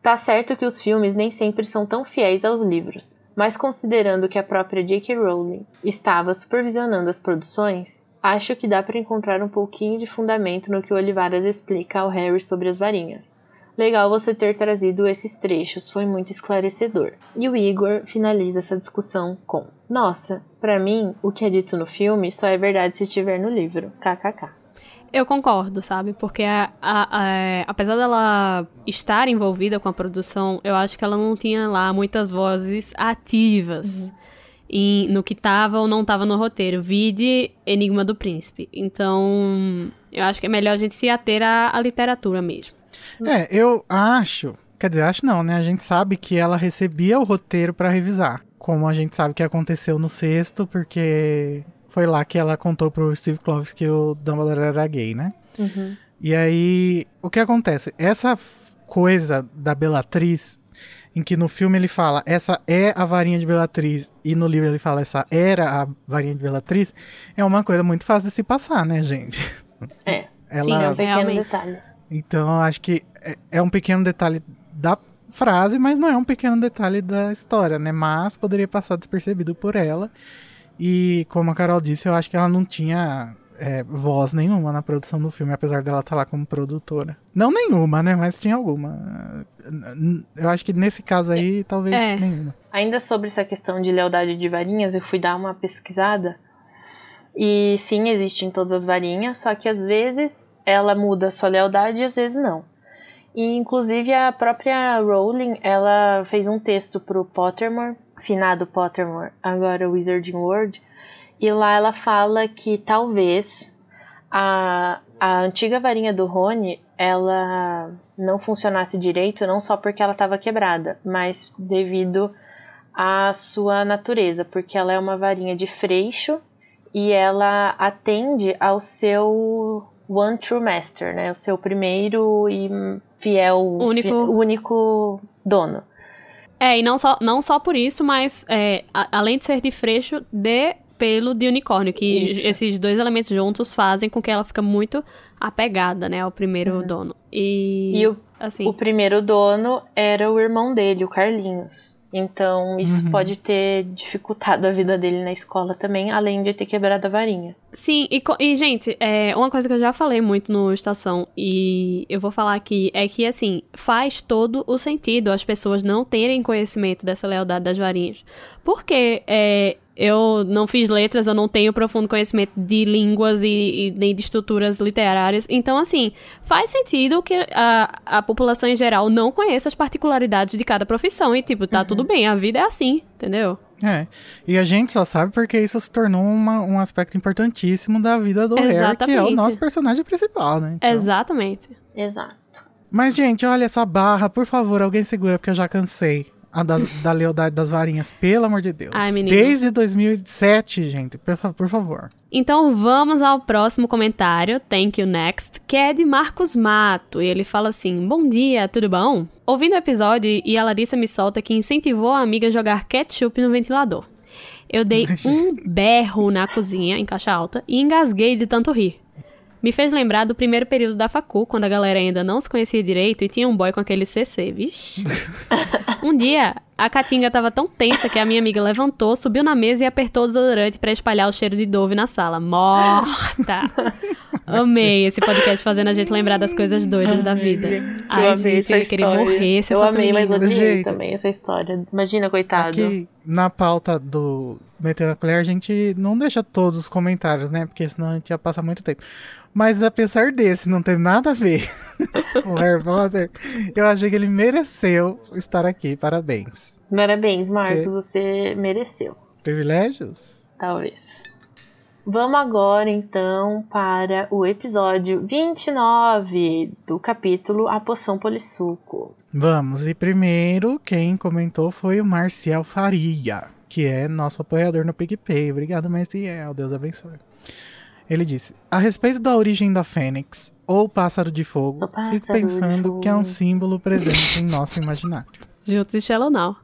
Tá certo que os filmes nem sempre são tão fiéis aos livros, mas considerando que a própria J.K. Rowling estava supervisionando as produções, acho que dá para encontrar um pouquinho de fundamento no que o Olivaras explica ao Harry sobre as varinhas. Legal você ter trazido esses trechos, foi muito esclarecedor. E o Igor finaliza essa discussão com: Nossa, pra mim, o que é dito no filme só é verdade se estiver no livro. KKK. Eu concordo, sabe? Porque a- a- a- apesar dela estar envolvida com a produção, eu acho que ela não tinha lá muitas vozes ativas em- no que tava ou não tava no roteiro. Vide Enigma do Príncipe. Então, eu acho que é melhor a gente se ater à, à literatura mesmo. É, eu acho. Quer dizer, acho não, né? A gente sabe que ela recebia o roteiro pra revisar. Como a gente sabe que aconteceu no sexto, porque foi lá que ela contou pro Steve Kloves que o Dumbledore era gay, né? E aí, o que acontece? Essa coisa da Bellatriz, em que no filme ele fala essa é a varinha de Bellatriz, e no livro ele fala essa era a varinha de Bellatriz, é uma coisa muito fácil de se passar, né, gente? É, Ela, Sim, é um pequeno Realmente. detalhe. então, eu acho que é, é um pequeno detalhe da frase, mas não é um pequeno detalhe da história, né? Mas poderia passar despercebido por ela. E como a Carol disse, eu acho que ela não tinha é, voz nenhuma na produção do filme, apesar dela estar lá como produtora. Não nenhuma, né? Mas tinha alguma. Eu acho que nesse caso aí, talvez É. nenhuma. Ainda sobre essa questão de lealdade de varinhas, eu fui dar uma pesquisada. E sim, existe em todas as varinhas, só que às vezes ela muda sua lealdade e às vezes não. E inclusive a própria Rowling, ela fez um texto pro Pottermore, finado Pottermore, agora Wizarding World, e lá ela fala que talvez a, a antiga varinha do Rony, ela não funcionasse direito, não só porque ela estava quebrada, mas devido à sua natureza, porque ela é uma varinha de freixo e ela atende ao seu One True Master, né? O seu primeiro e fiel, Único. fi- único dono. É, e não só, não só por isso, mas é, a- além de ser de freixo, de pelo de unicórnio, que Isso. esses dois elementos juntos fazem com que ela fica muito apegada, né, ao primeiro dono. E, E o, assim, o primeiro dono era o irmão dele, o Carlinhos. Então isso Uhum. pode ter dificultado a vida dele na escola também, além de ter quebrado a varinha. Sim, e, e, gente, é, uma coisa que eu já falei muito no Estação, e eu vou falar aqui, é que, assim, faz todo o sentido as pessoas não terem conhecimento dessa lealdade das varinhas. Porque é, eu não fiz letras, eu não tenho profundo conhecimento de línguas e, e nem de estruturas literárias. Então, assim, faz sentido que a, a população em geral não conheça as particularidades de cada profissão. E, tipo, tá tudo bem, a vida é assim, entendeu? É. E a gente só sabe porque isso se tornou uma- um aspecto importantíssimo da vida do Harry, que é o Exatamente. nosso personagem principal, né? Então- Exatamente. Exato. Mas, gente, olha essa barra, por favor, alguém segura, porque eu já cansei. A da, da lealdade das varinhas, pelo amor de Deus. Ai. Desde 2007, gente, por, por favor. Então vamos ao próximo comentário, thank you next, que é de Marcos Mato. E ele fala assim: Bom dia, tudo bom? Ouvindo o episódio e a Larissa me solta que incentivou a amiga a jogar ketchup no ventilador. Eu dei um berro na cozinha, em caixa alta, e engasguei de tanto rir. Me fez lembrar do primeiro período da facu, quando a galera ainda não se conhecia direito e tinha um boy com aquele CC, vixi. (laughs) Um dia, a Caatinga tava tão tensa que a minha amiga levantou, subiu na mesa e apertou o desodorante pra espalhar o cheiro de Dove na sala. Morta! (laughs) Amei esse podcast fazendo a gente lembrar das coisas doidas da vida. Ai, amei gente, eu ia querer história. morrer se eu, eu fosse amei, mas odiei Gente. também essa história. Imagina, coitado. Aqui na pauta do Metendo a Colher, a gente não deixa todos os comentários, né? Porque senão a gente ia passar muito tempo. Mas apesar desse não ter nada a ver (laughs) com Harry Potter, eu achei que ele mereceu estar aqui. Parabéns. Parabéns, Marcos, Que? você mereceu. Privilégios? Talvez. Vamos agora então para o episódio 29 do capítulo A Poção Polissuco. Vamos, e primeiro quem comentou foi o Marcial Faria, que é nosso apoiador no PicPay. Obrigado, Marcial, Deus abençoe. Ele disse: A respeito da origem da Fênix, ou pássaro de fogo, pássaro fico pensando que é um símbolo presente em nosso imaginário. (laughs) Juntos e Shallow Now.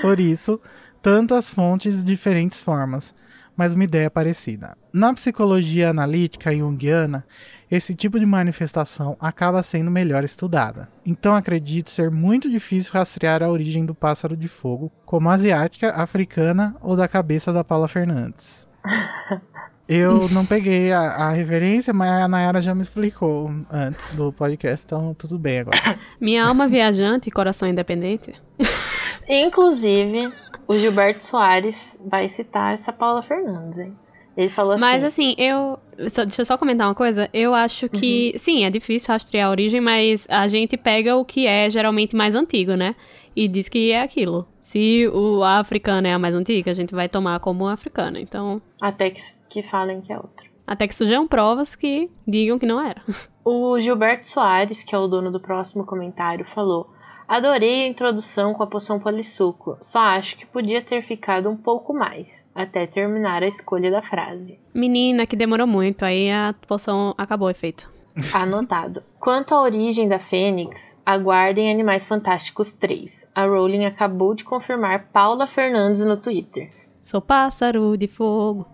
Por isso, tantas fontes de diferentes formas, mas uma ideia parecida. Na psicologia analítica junguiana, esse tipo de manifestação acaba sendo melhor estudada. Então acredito ser muito difícil rastrear a origem do pássaro de fogo, como asiática, africana ou da cabeça da Paula Fernandes. (laughs) Eu não peguei a, a referência, mas a Nayara já me explicou antes do podcast, então tudo bem agora. (laughs) Minha alma viajante e coração independente. (laughs) Inclusive, o Gilberto Soares vai citar essa Paula Fernandes, hein? Ele falou assim. Mas assim, eu. só- deixa eu só comentar uma coisa. Eu acho que. Uhum. Sim, é difícil rastrear a origem, mas a gente pega o que é geralmente mais antigo, né? E diz que é aquilo. Se o a africana é a mais antiga, a gente vai tomar como africana. Então. Até que, que falem que é outra. Até que surjam provas que digam que não era. (laughs) O Gilberto Soares, que é o dono do próximo comentário, falou: Adorei a introdução com a poção polissuco, só acho que podia ter ficado um pouco mais, até terminar a escolha da frase. Menina, que demorou muito, aí a poção acabou o efeito. (laughs) Anotado. Quanto à origem da Fênix, aguardem Animais Fantásticos 3. A Rowling acabou de confirmar Paula Fernandes no Twitter. Sou pássaro de fogo.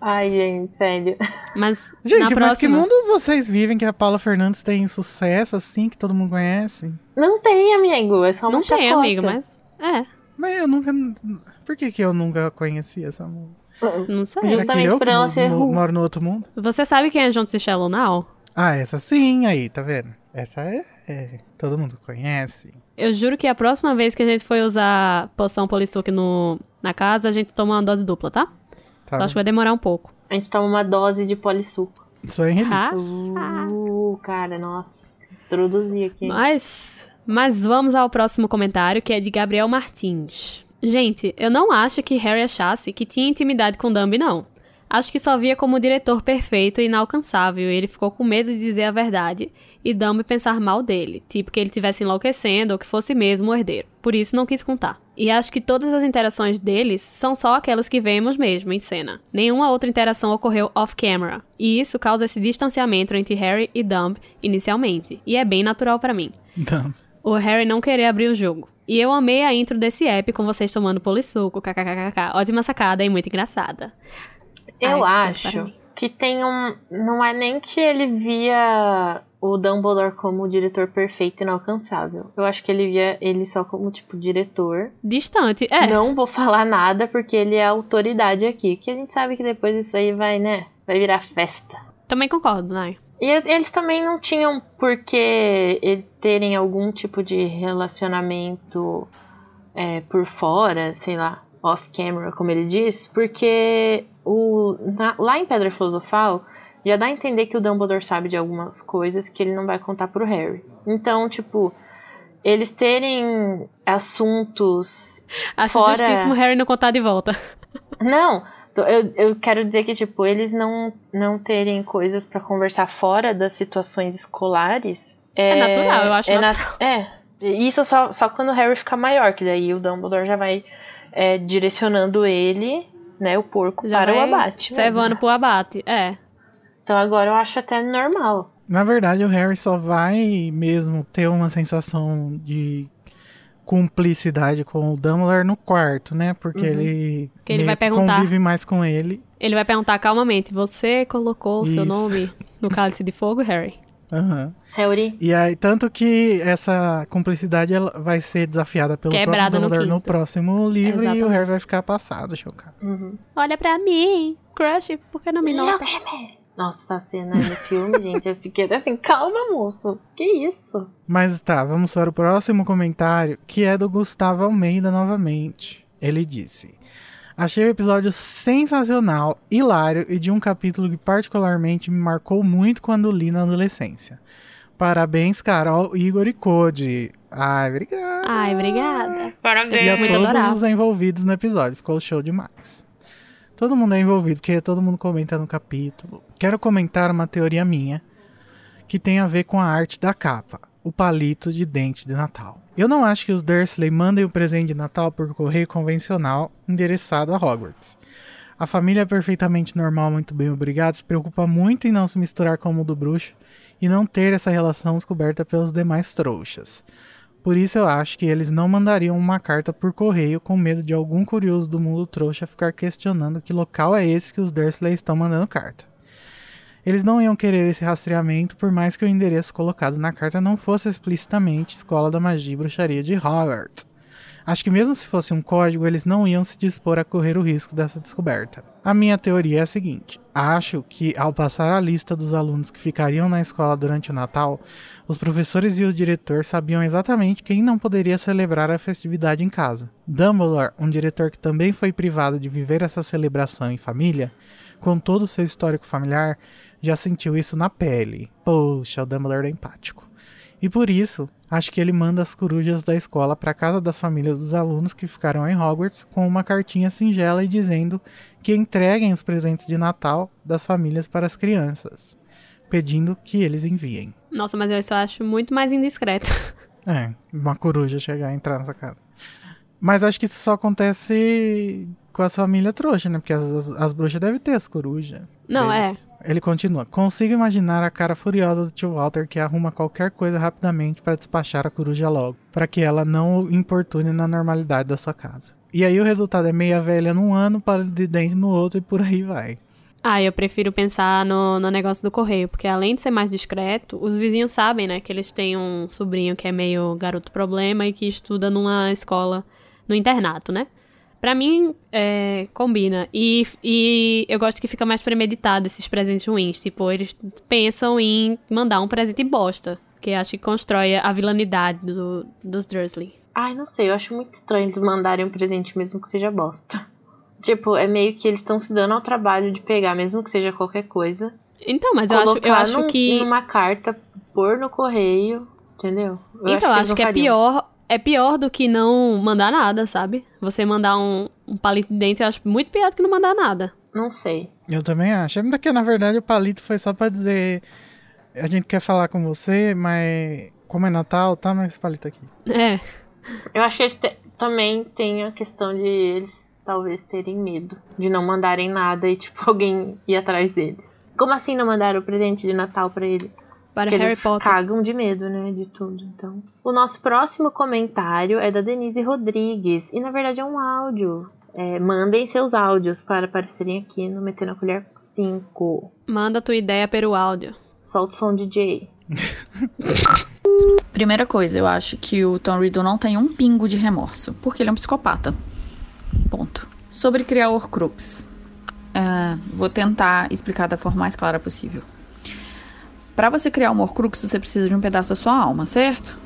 Ai, gente, sério. Mas Gente, na mas que próxima... mundo vocês vivem que a Paula Fernandes tem sucesso assim, que todo mundo conhece? Não tem, amigo, é só uma Não tem, chacota. amigo, mas... É, Mas eu nunca. Por que, que eu nunca conheci essa música? não sei. Justo- Será que Justamente eu por que ela ser moro no outro mundo? Você sabe quem é Juntos e Shallow Now? Ah, essa sim, aí, tá vendo? Essa é. é, todo mundo conhece. Eu juro que a próxima vez que a gente for usar poção polissuque no na casa, a gente toma uma dose dupla, tá? Tá Só acho que vai demorar um pouco. A gente toma uma dose de polissuco. Henrique. Ah, Uh, cara, nossa. Introduzi aqui. Mas, mas vamos ao próximo comentário, que é de Gabriel Martins. Gente, eu não acho que Harry achasse que tinha intimidade com Dumby, não. Acho que só via como o diretor perfeito e inalcançável, e ele ficou com medo de dizer a verdade e Dumby pensar mal dele, tipo que ele estivesse enlouquecendo ou que fosse mesmo o herdeiro. Por isso não quis contar. E acho que todas as interações deles são só aquelas que vemos mesmo em cena. Nenhuma outra interação ocorreu off-camera, e isso causa esse distanciamento entre Harry e Dumb inicialmente, e é bem natural pra mim Então, o Harry não querer abrir o jogo. E eu amei a intro desse app com vocês tomando polissuco, kkkk. Ótima sacada e muito engraçada. Eu Ai, acho que tem um. Não é nem que ele via o Dumbledore como o diretor perfeito e inalcançável. Eu acho que ele via ele só como, tipo, diretor. Distante, é. Não vou falar nada porque ele é autoridade aqui. Que a gente sabe que depois isso aí vai, né? Vai virar festa. Também concordo, Nai. E eles também não tinham por que terem algum tipo de relacionamento é, por fora, sei lá, off-camera, como ele diz, porque o, na- lá em Pedra Filosofal já dá a entender que o Dumbledore sabe de algumas coisas que ele não vai contar pro Harry. Então, tipo, eles terem assuntos Acho Fora- justíssimo Harry não contar de volta. (laughs) não, eu, eu quero dizer que, tipo, eles não, não terem coisas pra conversar fora das situações escolares. É, É natural, eu acho é na- natural. é, isso só, só quando o Harry ficar maior, que daí o Dumbledore já vai é, direcionando ele, né, o porco, Já para o vai abate. mesmo. Cevando pro abate, é. Então agora eu acho até normal. na verdade, o Harry só vai mesmo ter uma sensação de cumplicidade com o Dumbledore no quarto, né? Porque ele, Que ele vai perguntar. convive mais com ele. Ele vai perguntar calmamente: Você colocou o seu nome no (laughs) cálice de fogo, Harry? Aham. Harry. E aí, tanto que essa cumplicidade ela vai ser desafiada pelo Quebrada próprio no Dumbledore no, quinto. próximo livro e o Exatamente. Harry vai ficar passado, chocado. Uhum. Olha pra mim, crush, por que não me nota? Nossa, essa cena no filme, (laughs) gente, eu fiquei até assim, calma, moço. Que isso? Mas tá, vamos para o próximo comentário, que é do Gustavo Almeida novamente. Ele disse: Achei o episódio sensacional, hilário e de um capítulo que particularmente me marcou muito quando li na adolescência. Parabéns, Carol, Igor e Code. Ai, obrigado. Ai, obrigada. Parabéns. E a muito todos os envolvidos no episódio. Ficou show demais. Todo mundo é envolvido, porque todo mundo comenta no capítulo. Quero comentar uma teoria minha que tem a ver com a arte da capa, o palito de dente de Natal. Eu não acho que os Dursley mandem o presente de Natal por correio convencional endereçado a Hogwarts. A família perfeitamente normal, muito bem obrigado, se preocupa muito em não se misturar com o mundo bruxo e não ter essa relação descoberta pelos demais trouxas. Por isso eu acho que eles não mandariam uma carta por correio com medo de algum curioso do mundo trouxa ficar questionando que local é esse que os Dursley estão mandando carta. Eles não iam querer esse rastreamento por mais que o endereço colocado na carta não fosse explicitamente Escola da Magia e Bruxaria de Hogwarts. Acho que mesmo se fosse um código, eles não iam se dispor a correr o risco dessa descoberta. A minha teoria é a seguinte: acho que ao passar a lista dos alunos que ficariam na escola durante o Natal, os professores e o diretor sabiam exatamente quem não poderia celebrar a festividade em casa. Dumbledore, um diretor que também foi privado de viver essa celebração em família, com todo o seu histórico familiar, já sentiu isso na pele. Poxa, o Dumbledore é empático. E por isso, acho que ele manda as corujas da escola para casa das famílias dos alunos que ficaram em Hogwarts com uma cartinha singela e dizendo que entreguem os presentes de Natal das famílias para as crianças, pedindo que eles enviem. Nossa, mas eu isso acho muito mais indiscreto. É, uma coruja chegar e entrar nessa casa. Mas acho que isso só acontece com as famílias trouxa, né? Porque as, as, as bruxas devem ter as corujas. Não, é. deles. Ele continua. Consigo imaginar a cara furiosa do tio Walter que arruma qualquer coisa rapidamente para despachar a coruja logo, para que ela não o importune na normalidade da sua casa. E aí o resultado é meia velha num ano, palito de dente no outro e por aí vai. Ah, eu prefiro pensar no, no negócio do correio, porque além de ser mais discreto, os vizinhos sabem, né, que eles têm um sobrinho que é meio garoto problema e que estuda numa escola, no internato, né? Pra mim, é, combina. E, e eu gosto que fica mais premeditado esses presentes ruins. Tipo, eles pensam em mandar um presente bosta, que acho que constrói a vilanidade do, dos Dursley. Ai, não sei, eu acho muito estranho eles mandarem um presente mesmo que seja bosta. Tipo, é meio que eles estão se dando ao trabalho de pegar, mesmo que seja qualquer coisa. Então, mas eu acho, eu acho num- que. Numa carta, pôr no correio, entendeu? Eu então, eu eles acho que é pior. É pior do que não mandar nada, sabe? Você mandar um, um palito de dente, eu acho muito pior do que não mandar nada. Não sei. Eu também acho. Ainda que na verdade o palito foi só pra dizer. A gente quer falar com você, mas como é Natal, tá nesse palito aqui. É. Eu acho que eles te- também tem a questão de eles talvez terem medo de não mandarem nada e, tipo, (laughs) alguém ir atrás deles. Como assim não mandaram o presente de Natal pra ele? Para Harry eles Potter. cagam de medo, né? De tudo. Então. O nosso próximo comentário é da Denise Rodrigues. E na verdade é um áudio. É, mandem seus áudios para aparecerem aqui no Metendo a Colher 5. Manda tua ideia pelo áudio. Solta o som DJ. (laughs) Primeira coisa, eu acho que o Tom Riddle não tem um pingo de remorso, porque ele é um psicopata. Ponto. Sobre criar Horcrux. ah, vou tentar explicar da forma mais clara possível. Para você criar um Horcrux, você precisa de um pedaço da sua alma, certo?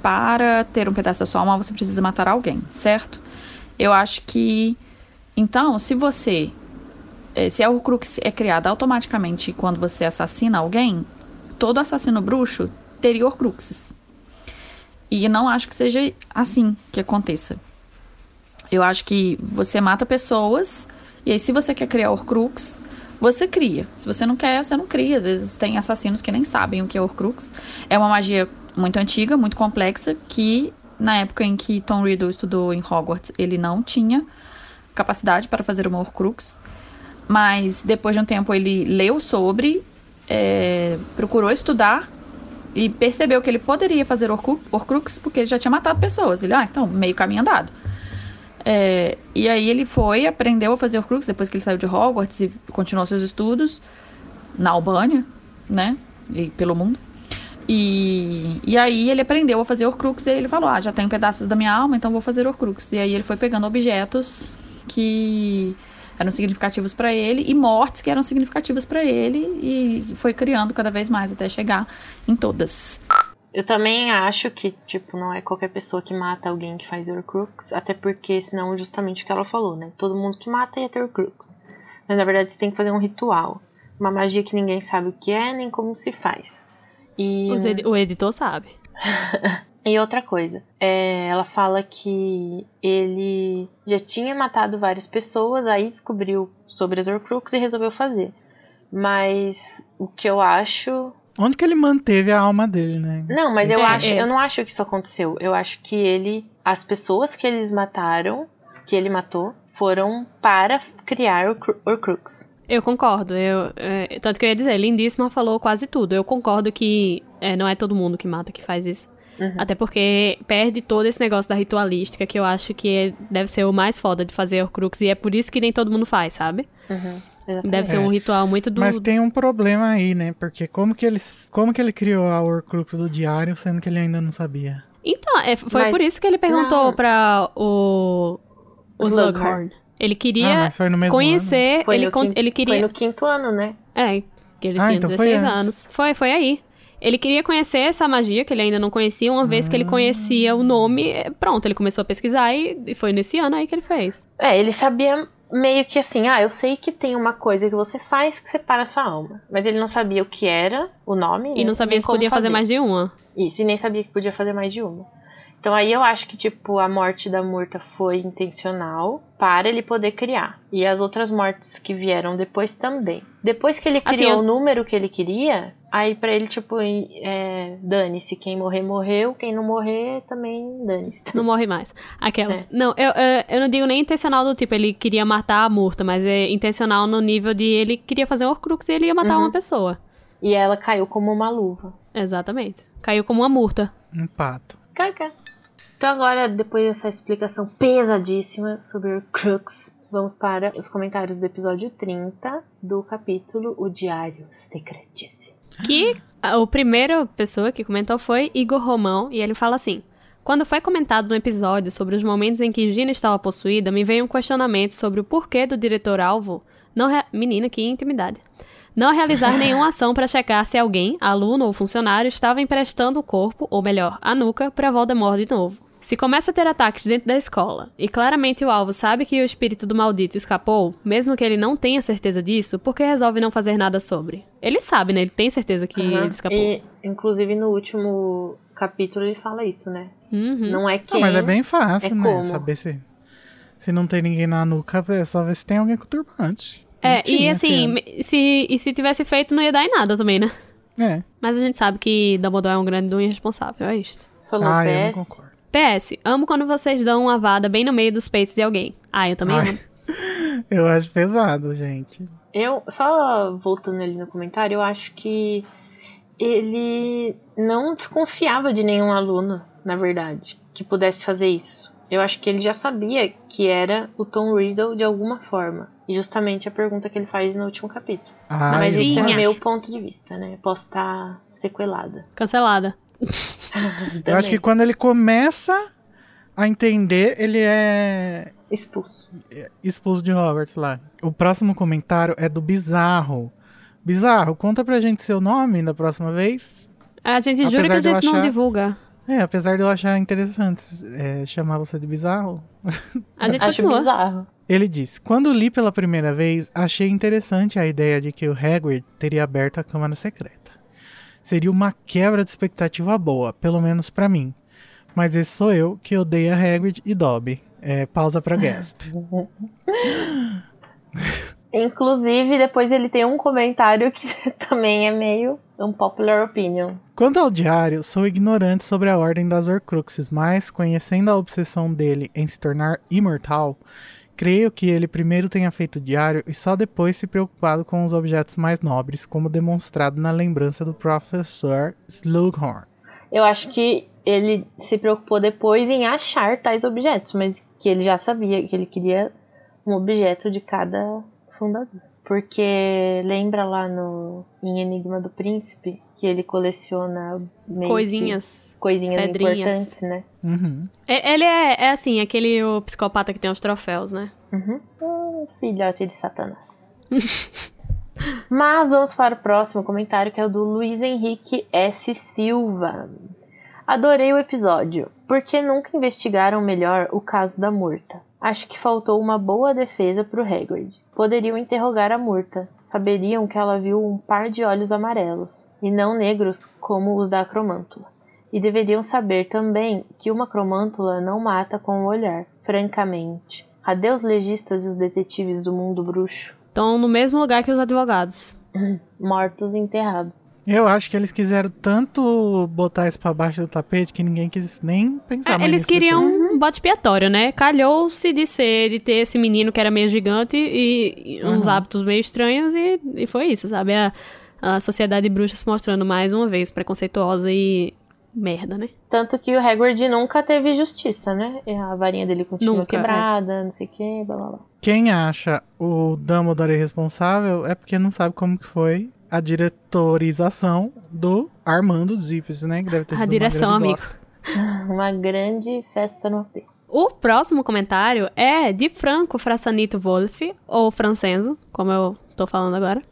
Para ter um pedaço da sua alma, você precisa matar alguém, certo? Eu acho que. Então, se você. eh, Se a Horcrux é criada automaticamente quando você assassina alguém, todo assassino bruxo teria Horcruxes. E não acho que seja assim que aconteça. Eu acho que você mata pessoas, e aí se você quer criar Horcrux, você cria. Se você não quer, você não cria. Às vezes tem assassinos que nem sabem o que é Horcrux. É uma magia muito antiga, muito complexa, que na época em que Tom Riddle estudou em Hogwarts, ele não tinha capacidade para fazer uma Horcrux. Mas depois de um tempo ele leu sobre, é, procurou estudar e percebeu que ele poderia fazer Horcru- Horcrux porque ele já tinha matado pessoas. Ele, ah, então, meio caminho andado. É, e aí ele foi, aprendeu a fazer Horcrux depois que ele saiu de Hogwarts e continuou seus estudos na Albânia, né? e pelo mundo. E, e aí ele aprendeu a fazer Horcrux e ele falou: Ah, já tenho pedaços da minha alma, então vou fazer Horcrux. E aí ele foi pegando objetos que eram significativos para ele e mortes que eram significativas para ele e foi criando cada vez mais até chegar em todas. Eu também acho que, tipo, não é qualquer pessoa que mata alguém que faz Horcrux, até porque senão justamente o que ela falou, né? Todo mundo que mata ia ter Horcrux. Mas na verdade você tem que fazer um ritual. Uma magia que ninguém sabe o que é, nem como se faz. E... Ed o editor sabe. (laughs) e outra coisa, é, ela fala que ele já tinha matado várias pessoas, aí descobriu sobre as Horcrux e resolveu fazer. Mas o que eu acho Onde que ele manteve a alma dele, né? Não, mas eu É, acho, é. eu não acho que isso aconteceu. Eu acho que ele, as pessoas que eles mataram, que ele matou, foram para criar o Cru- Horcrux. Eu concordo. Eu, é, tanto que eu ia dizer, Lindíssima falou quase tudo. Eu concordo que é, não é todo mundo que mata que faz isso. Uhum. Até porque perde todo esse negócio da ritualística, que eu acho que é- deve ser o mais foda de fazer Horcrux. E é por isso que nem todo mundo faz, sabe? Exatamente. Deve ser um ritual muito do. Mas tem um problema aí, né? Porque como que ele, como que ele criou a Horcrux do diário, sendo que ele ainda não sabia? Então, é, foi Mas- por isso que ele perguntou Não. pra o. O Slughorn. Ele Ah, queria mesmo conhecer. Foi Ele, quinto- ele queria. Foi no quinto ano, né? É, que ele Ah, tinha então foi 16 antes. anos. Foi, foi aí. Ele queria conhecer essa magia que ele ainda não conhecia. Uma vez que ele conhecia o nome, é, pronto, ele começou a pesquisar e, e foi nesse ano aí que ele fez. É, ele sabia meio que assim, ah, eu sei que tem uma coisa que você faz que separa a sua alma. Mas ele não sabia o que era, o nome. E né? não sabia nem se podia fazer mais de uma. Isso, e nem sabia que podia fazer mais de uma. Então aí eu acho que, tipo, a morte da Murta foi intencional para ele poder criar. E as outras mortes que vieram depois também. Depois que ele Assim, criou eu- o número que ele queria, aí pra ele, tipo, é, dane-se. Quem morrer, morreu. Quem não morrer, também dane-se. Não morre mais. Aquelas. É. Não, eu, eu, eu não digo nem intencional do tipo, ele queria matar a Murta, mas é intencional no nível de ele queria fazer um Horcrux e ele ia matar Uhum. uma pessoa. E ela caiu como uma luva. Exatamente. Caiu como uma Murta. Um pato. Então agora, depois dessa explicação pesadíssima sobre o Crux, vamos para os comentários do episódio 30 do capítulo O Diário Secretíssimo. Que a primeira pessoa que comentou foi Igor Romão, e ele fala assim: Quando foi comentado no episódio sobre os momentos em que Gina estava possuída, me veio um questionamento sobre o porquê do diretor-alvo não. Menina, que intimidade. Não realizar nenhuma ação para checar se alguém, aluno ou funcionário, estava emprestando o corpo, ou melhor, a nuca, para Voldemort de novo. Se começa a ter ataques dentro da escola, e claramente o alvo sabe que o espírito do maldito escapou, mesmo que ele não tenha certeza disso, por que resolve não fazer nada sobre? Ele sabe, né? Ele tem certeza que Aham. ele escapou. E, inclusive, no último capítulo ele fala isso, né? Uhum. Não é quem. mas é bem fácil, é né? como. Saber se, se não tem ninguém na nuca, é só ver se tem alguém com turbante. É, e assim, se, e se tivesse feito, não ia dar em nada também, né? É. Mas a gente sabe que Dumbledore é um grande do irresponsável, é isto. Falou Ah, eu não PS. concordo. PS, amo quando vocês dão uma vada bem no meio dos peitos de alguém. Ah, eu também Ai. amo. (laughs) Eu acho pesado, gente. Eu, só voltando ali no comentário, eu acho que ele não desconfiava de nenhum aluno, na verdade, que pudesse fazer isso. Eu acho que ele já sabia que era o Tom Riddle de alguma forma. E justamente a pergunta que ele faz no último capítulo. Ah, Mas eu isso é acho. meu ponto de vista, né? Posso estar sequelada. Cancelada. (laughs) Eu acho que quando ele começa a entender, ele é Expulso. expulso de Hogwarts lá. O próximo comentário é do Bizarro. Bizarro, conta pra gente seu nome da próxima vez. A gente jura que Apesar a eu gente não achar- divulga. É, apesar de eu achar interessante é, chamar você de Bizarro. A gente (laughs) Acho continua. bizarro. Ele diz: Quando li pela primeira vez, achei interessante a ideia de que o Hagrid teria aberto a Câmara Secreta. Seria uma quebra de expectativa boa, pelo menos pra mim. Mas esse sou eu que odeia Hagrid e Dobby. É, pausa pra (laughs) Gasp. (laughs) Inclusive, depois ele tem um comentário que (laughs) também é meio unpopular opinion. Quanto ao diário, sou ignorante sobre a ordem das Horcruxes, mas, conhecendo a obsessão dele em se tornar imortal, creio que ele primeiro tenha feito o diário e só depois se preocupado com os objetos mais nobres, como demonstrado na lembrança do professor Slughorn. Eu acho que ele se preocupou depois em achar tais objetos, mas que ele já sabia que ele queria um objeto de cada fundador. Porque lembra lá no em Enigma do Príncipe que ele coleciona meio que Coisinhas. coisinhas pedrinhas. importantes, né? Uhum. É- Ele é, é assim, aquele o psicopata que tem os troféus, né? Uhum. Um filhote de Satanás. (laughs) Mas vamos para o próximo comentário, que é o do Luiz Henrique S. Silva. Adorei o episódio. Por que nunca investigaram melhor o caso da Murta? Acho que faltou uma boa defesa pro Hagrid. Poderiam interrogar a Murta. Saberiam que ela viu um par de olhos amarelos, e não negros como os da acromântula. E deveriam saber também que uma cromântula não mata com o olhar, francamente. Cadê os legistas e os detetives do mundo bruxo? Estão no mesmo lugar que os advogados. (clears throat) Mortos e enterrados. Eu acho que eles quiseram tanto botar isso pra baixo do tapete que ninguém quis nem pensar É, mais eles queriam bote expiatório, né? Calhou-se de ser, de ter esse menino que era meio gigante e, e uns Uhum. hábitos meio estranhos e, e foi isso, sabe? A, a sociedade bruxa se mostrando mais uma vez preconceituosa e merda, né? Tanto que o Hagrid nunca teve justiça, né? E A varinha dele continua Nunca, é. quebrada, não sei o que, blá blá blá. Quem acha o Dumbledore responsável é porque não sabe como que foi a diretorização do Armando Zips, né? Que deve ter A sido uma direção, grande amigo. bosta. (laughs) Uma grande festa no AP. O próximo comentário é de Franco Frassanito Wolf, ou Francenzo, como eu tô falando agora.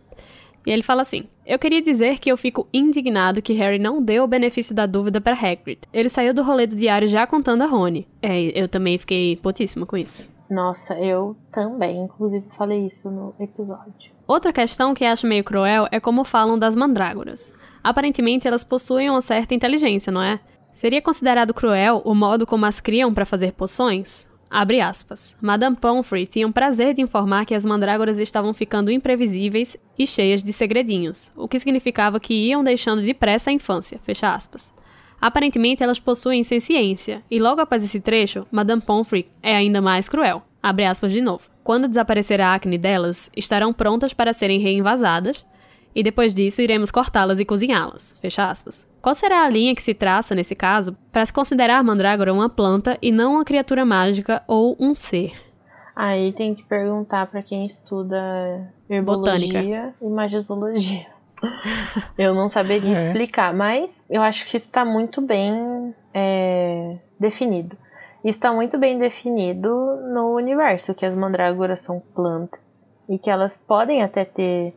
E ele fala assim: Eu queria dizer que eu fico indignado que Harry não deu o benefício da dúvida para Hagrid. Ele saiu do rolê do diário já contando a Rony. É, eu também fiquei putíssima com isso. Nossa, eu também, inclusive, falei isso no episódio. Outra questão que acho meio cruel é como falam das mandrágoras. Aparentemente elas possuem uma certa inteligência, não é? Seria considerado cruel o modo como as criam para fazer poções? Abre aspas. Madame Pomfrey tinha o prazer de informar que as mandrágoras estavam ficando imprevisíveis e cheias de segredinhos, o que significava que iam deixando depressa a infância. Fecha aspas. Aparentemente elas possuem senciência, e logo após esse trecho, Madame Pomfrey é ainda mais cruel. Abre aspas de novo. Quando desaparecer a acne delas, estarão prontas para serem reinvasadas, e depois disso iremos cortá-las e cozinhá-las. Fecha aspas. Qual será a linha que se traça, nesse caso, para se considerar mandrágora uma planta e não uma criatura mágica ou um ser? Aí tem que perguntar pra quem estuda herbologia e magizologia. (laughs) eu não saberia É. explicar, mas eu acho que isso tá muito bem é, definido. Isso tá muito bem definido no universo, que as mandrágoras são plantas e que elas podem até ter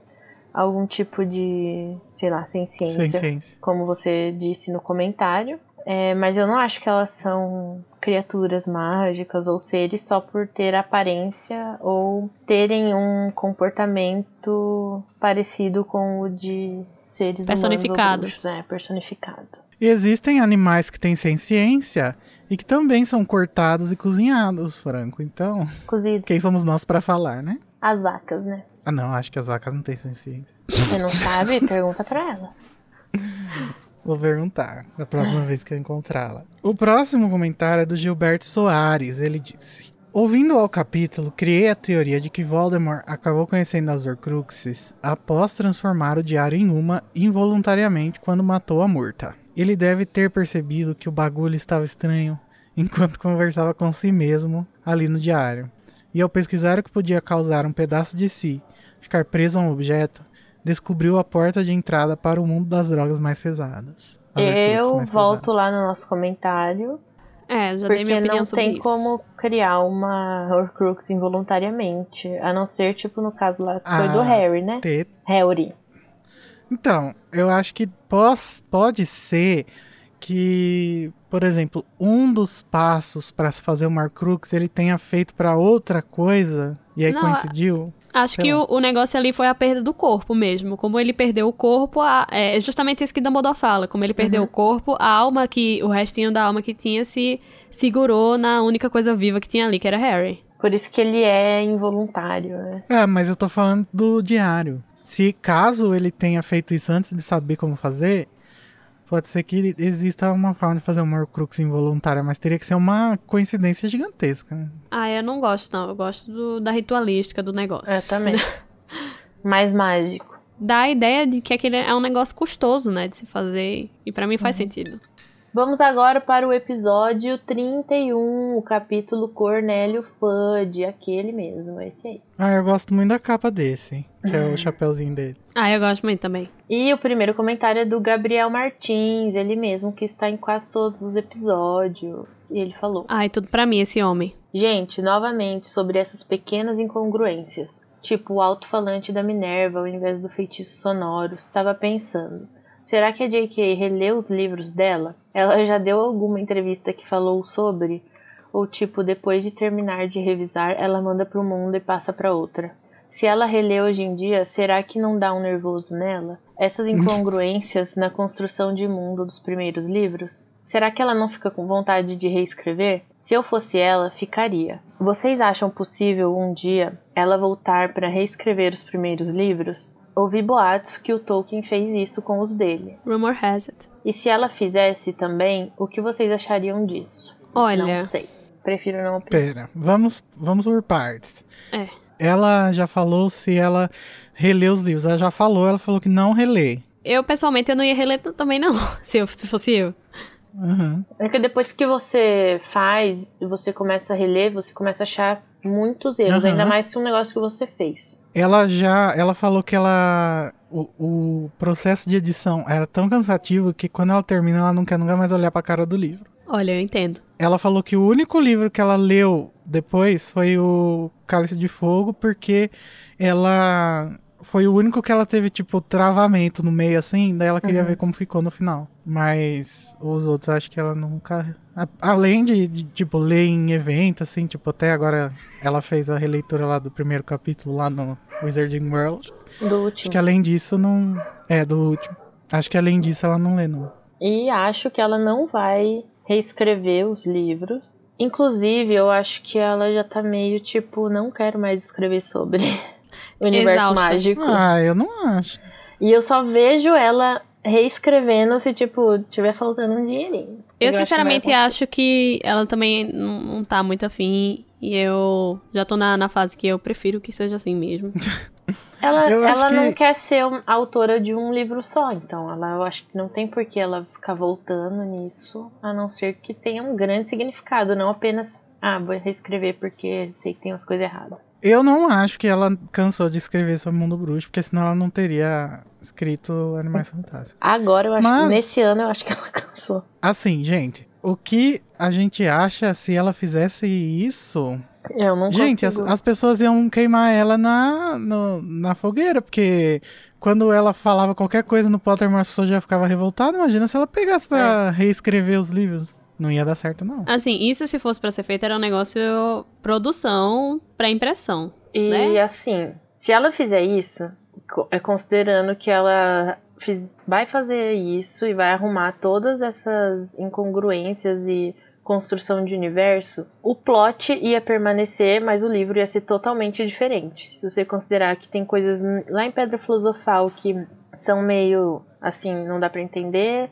algum tipo de, sei lá, senciência, Sem ciência. como você disse no comentário. É, mas eu não acho que elas são criaturas mágicas ou seres só por ter aparência ou terem um comportamento parecido com o de seres Personificado. humanos bruxos, né? Personificado. E existem animais que têm sem ciência e que também são cortados e cozinhados, Franco. Então, Cozidos. quem somos nós pra falar, né? As vacas, né? Ah, não, acho que as vacas não têm sem ciência. Você não sabe? (laughs) Pergunta pra ela. Vou perguntar da próxima vez que eu encontrá-la. O próximo comentário é do Gilberto Soares. Ele disse: Ouvindo ao capítulo, criei a teoria de que Voldemort acabou conhecendo as Horcruxes após transformar o diário em uma involuntariamente quando matou a Murta. Ele deve ter percebido que o bagulho estava estranho enquanto conversava com si mesmo ali no diário. E ao pesquisar o que podia causar um pedaço de si ficar preso a um objeto, descobriu a porta de entrada para o mundo das drogas mais pesadas. Eu mais volto pesadas. lá no nosso comentário, É, já dei porque minha opinião não sobre tem isso. como criar uma Horcrux involuntariamente, a não ser, tipo, no caso lá que foi do Ah. Harry, né? Ter- Harry. Então, eu acho que pos- pode ser que, por exemplo, um dos passos para se fazer uma Horcrux ele tenha feito para outra coisa e aí Não, coincidiu. Acho Sei que o, o negócio ali foi a perda do corpo mesmo. Como ele perdeu o corpo, a- é justamente isso que Dumbledore fala. Como ele perdeu o corpo, a alma que. O restinho da alma que tinha se segurou na única coisa viva que tinha ali, que era Harry. Por isso que ele é involuntário, né? É, mas eu tô falando do diário. Se caso ele tenha feito isso antes de saber como fazer, pode ser que exista uma forma de fazer uma Horcrux involuntária, mas teria que ser uma coincidência gigantesca. né? Ah, eu não gosto, não. Eu gosto do- da ritualística do negócio. Eu também. (laughs) Mais mágico. Dá a ideia de que aquele é um negócio custoso, né, de se fazer. E pra mim faz sentido. Vamos agora para o episódio 31, o capítulo Cornélio Fudge, aquele mesmo, esse aí. Ah, eu gosto muito da capa desse, que é o chapeuzinho dele. Ah, eu gosto muito também. E o primeiro comentário é do Gabriel Martins, ele mesmo que está em quase todos os episódios. E ele falou: Ai, tudo pra mim, esse homem. Gente, novamente sobre essas pequenas incongruências. Tipo o alto-falante da Minerva ao invés do feitiço sonoro. Estava pensando. Será que a J.K. releu os livros dela? Ela já deu alguma entrevista que falou sobre? Ou tipo, depois de terminar de revisar, ela manda para o mundo e passa para outra? Se ela relê hoje em dia, será que não dá um nervoso nela? Essas incongruências na construção de mundo dos primeiros livros? Será que ela não fica com vontade de reescrever? Se eu fosse ela, ficaria. Vocês acham possível um dia ela voltar para reescrever os primeiros livros? Ouvi boatos que o Tolkien fez isso com os dele. Rumor has it. E se ela fizesse também, o que vocês achariam disso? Olha, Não sei. Prefiro não opinar. Pera, vamos, vamos por partes. é. Ela já falou se ela releu os livros. Ela já falou, ela falou que não relê. Eu, pessoalmente, eu não ia reler também, não. (laughs) Se, eu, se fosse eu. Uhum. É que depois que você faz e você começa a reler, você começa a achar muitos erros, Aham. ainda mais se um negócio que você fez. Ela já, ela falou que ela, o, o processo de edição era tão cansativo que quando ela termina, ela não quer nunca mais olhar pra cara do livro. Olha, eu entendo. Ela falou que o único livro que ela leu depois foi o Cálice de Fogo, porque ela foi o único que ela teve, tipo, travamento no meio, assim, daí ela queria ver como ficou no final. Mas os outros, acho que ela nunca. A- Além de, de, tipo, ler em evento, assim, tipo, até agora ela fez a releitura lá do primeiro capítulo lá no Wizarding World. Do Acho último. que além disso, não. É, do último. Acho que além disso ela não lê, não. E acho que ela não vai reescrever os livros. Inclusive, eu acho que ela já tá meio tipo, não quero mais escrever sobre (laughs) o universo Exausta. mágico. Ah, eu não acho. E eu só vejo ela reescrevendo se, tipo, tiver faltando um dinheirinho. Eu, acho que sinceramente, acho que ela também não, tá muito afim. E eu já tô na, na fase que eu prefiro que seja assim mesmo. (laughs) Ela, ela que- não quer ser autora de um livro só, então ela, eu acho que não tem por que ela ficar voltando nisso, a não ser que tenha um grande significado, não apenas, ah, vou reescrever porque sei que tem umas coisas erradas. Eu não acho que ela cansou de escrever sobre o mundo bruxo, porque senão ela não teria escrito Animais Fantásticos. Agora eu acho Mas- que nesse ano eu acho que ela (laughs) cansou. Assim, gente, o que a gente acha se ela fizesse isso? Eu não gente, as, consigo. as pessoas iam queimar ela na, no- na fogueira, porque quando ela falava qualquer coisa no Pottermore, as pessoas já ficavam revoltadas. Imagina se ela pegasse pra reescrever os livros. Não ia dar certo, não. Assim, isso se fosse pra ser feito era um negócio produção pra impressão. E né? assim, se ela fizer isso, é considerando que ela vai fazer isso e vai arrumar todas essas incongruências e construção de universo, o plot ia permanecer, mas o livro ia ser totalmente diferente. Se você considerar que tem coisas lá em Pedra Filosofal que são meio assim, não dá pra entender,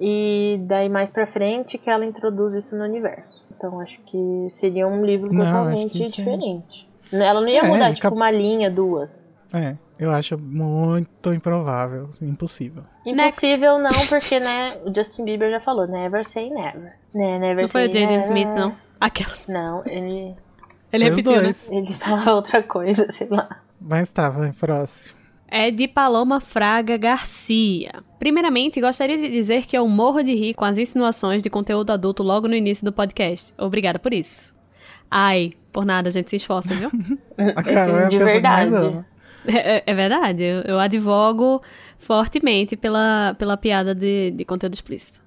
e daí mais pra frente que ela introduz isso no universo. Então acho que seria um livro Não, totalmente é- diferente. Ela não ia É, mudar, ele tipo, cap- uma linha, duas. É, eu acho muito improvável, assim, impossível. Next. Impossível não, porque, né, o Justin Bieber já falou, never say never. Né, never Não foi o Jaden. Smith, não. Aquelas. Não, ele, Ele repetiu, né? dois. ele fala outra coisa, sei lá. Mas tá, vai, próximo. É de Paloma Fraga Garcia. Primeiramente, gostaria de dizer que eu morro de rir com as insinuações de conteúdo adulto logo no início do podcast. Obrigada por isso. Ai, por nada, a gente se esforça, viu? (laughs) A Carol é a de que mais verdade. ama. É, é verdade, eu, eu advogo fortemente pela, pela piada de, de conteúdo explícito.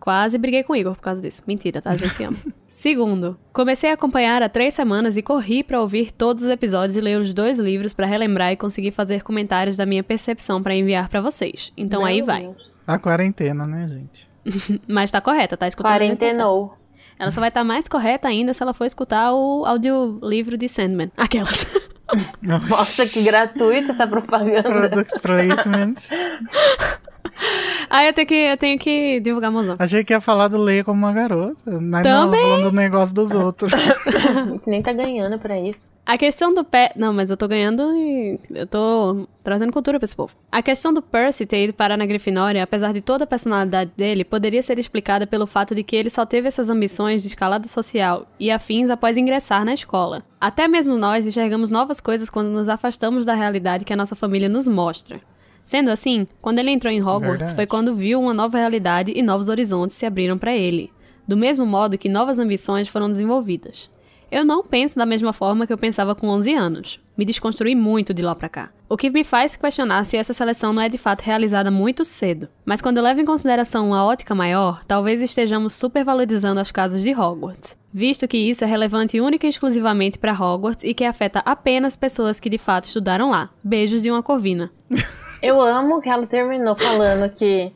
Quase briguei com o Igor por causa disso. Mentira, tá? A gente se ama. (laughs) Segundo, comecei a acompanhar há três semanas e corri pra ouvir todos os episódios e ler os dois livros pra relembrar e conseguir fazer comentários da minha percepção pra enviar pra vocês. Então aí Meu vai. Deus. A quarentena, né, gente? (laughs) Mas tá correta, tá escutando? tá. Quarentenou. Ela só vai estar mais correta ainda se ela for escutar o audiolivro de Sandman. Aquelas. (laughs) Nossa, que gratuita essa propaganda. Product placement. (laughs) (laughs) Aí eu tenho que, eu tenho que divulgar mozão. Achei que ia falar do Leia como uma garota. Mas Também. não, falando do negócio dos outros. (laughs) Nem tá ganhando pra isso. A questão do pé. Não, mas eu tô ganhando e eu tô trazendo cultura pra esse povo. A questão do Percy ter ido parar na Grifinória, apesar de toda a personalidade dele, poderia ser explicada pelo fato de que ele só teve essas ambições de escalada social e afins após ingressar na escola. Até mesmo nós enxergamos novas coisas quando nos afastamos da realidade que a nossa família nos mostra. Sendo assim, quando ele entrou em Hogwarts Verdade. foi quando viu uma nova realidade e novos horizontes se abriram para ele, do mesmo modo que novas ambições foram desenvolvidas. Eu não penso da mesma forma que eu pensava com 11 anos. Me desconstruí muito de lá pra cá. O que me faz questionar se essa seleção não é de fato realizada muito cedo. Mas quando eu levo em consideração uma ótica maior, talvez estejamos supervalorizando as casas de Hogwarts. Visto que isso é relevante única e exclusivamente para Hogwarts e que afeta apenas pessoas que de fato estudaram lá. Beijos de uma corvina. (laughs) Eu amo que ela terminou falando que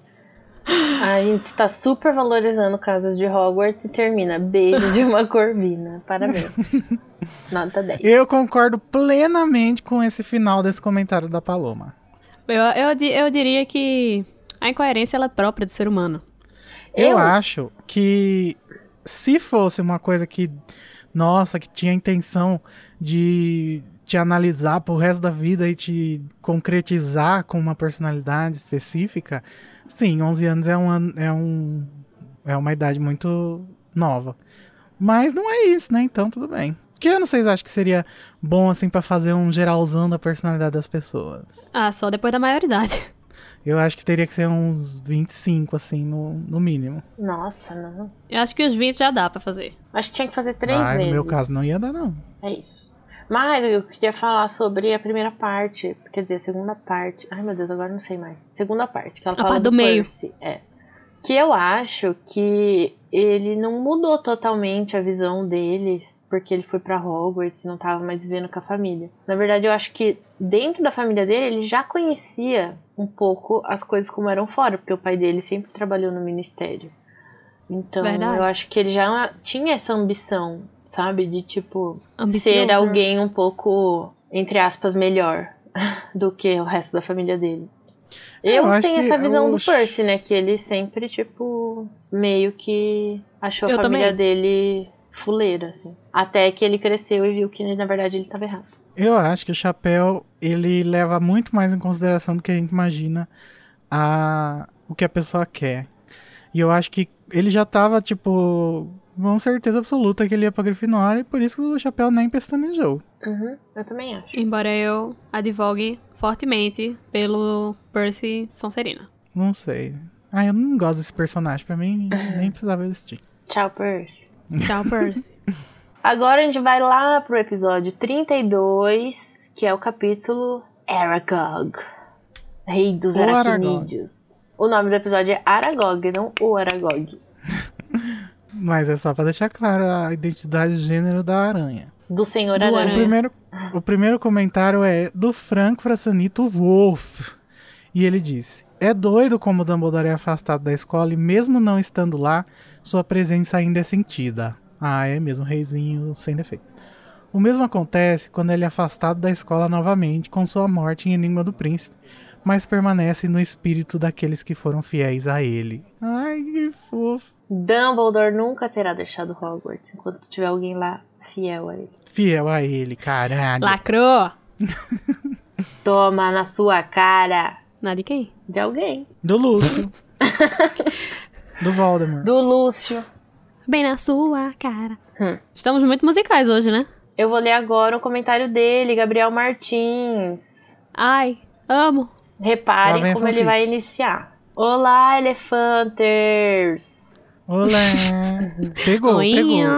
a gente está super valorizando casas de Hogwarts e termina beijos de uma corvina. Parabéns. (laughs) Nota 10. Eu concordo plenamente com esse final desse comentário da Paloma. Eu, eu, eu diria que a incoerência ela é própria do ser humano. Eu, Eu- acho que se fosse uma coisa que, nossa, que tinha a intenção de te analisar pro resto da vida e te concretizar com uma personalidade específica, sim, 11 anos é, uma, é, um, é uma idade muito nova. Mas não é isso, né? Então tudo bem. Que ano vocês acham que seria bom, assim, pra fazer um geralzão da personalidade das pessoas? Ah, só depois da maioridade. Eu acho que teria que ser uns 25, assim, no, no mínimo. Nossa, não. Eu acho que os 20 já dá pra fazer. Acho que tinha que fazer três Ah, vezes. no meu caso não ia dar, não. É isso. Mas eu queria falar sobre a primeira parte, quer dizer, a segunda parte. Ai meu Deus, agora não sei mais. Segunda parte, que ela A fala parte do meio. Percy. É. Que eu acho que ele não mudou totalmente a visão dele porque ele foi pra Hogwarts e não tava mais vivendo com a família. Na verdade, eu acho que dentro da família dele, ele já conhecia um pouco as coisas como eram fora, porque o pai dele sempre trabalhou no ministério. Então, Verdade. eu acho que ele já tinha essa ambição, sabe? De, tipo, Ambicioso, ser alguém um pouco, entre aspas, melhor (laughs) do que o resto da família dele. É, Eu, eu acho tenho essa visão do os- Percy, né? Que ele sempre, tipo, meio que achou a Eu família também. dele fuleira, assim. Até que ele cresceu e viu que, na verdade, ele tava errado. Eu acho que o chapéu ele leva muito mais em consideração do que a gente imagina a o que a pessoa quer. E eu acho que ele já tava, tipo, com certeza absoluta que ele ia pra Grifinória e por isso que o chapéu nem pestanejou. Uhum, eu também acho. Embora eu advogue fortemente pelo Percy Sonserina. Não sei. Ah, eu não gosto desse personagem. Pra mim, nem precisava existir. Tchau, Percy. Tchau, Percy. (laughs) Agora a gente vai lá pro episódio 32, que é o capítulo Aragog, Rei dos Aracnídeos. O nome do episódio é Aragog, não o Aragog. Mas é só pra deixar claro a identidade de gênero da aranha. Do Senhor Do Aranha. O primeiro, o primeiro comentário é do Franco Frassanito Wolf. E ele disse: É doido como Dumbledore é afastado da escola e, mesmo não estando lá, sua presença ainda é sentida. Ah, é mesmo, reizinho sem defeito. O mesmo acontece quando ele é afastado da escola novamente com sua morte em Enigma do Príncipe, mas permanece no espírito daqueles que foram fiéis a ele. Ai, que fofo. Dumbledore nunca terá deixado Hogwarts enquanto tiver alguém lá fiel a ele. Fiel a ele, caralho. Lacrou! (laughs) Toma na sua cara Nada de quem? de alguém. Do Lúcio. do Voldemort. Do Lúcio. Bem na sua cara. Hum. Estamos muito musicais hoje, né? Eu vou ler agora o comentário dele, Gabriel Martins. Ai, amo. Reparem como ele vai iniciar. Olá, elefanters! Olá. Pegou, pegou. Oinho.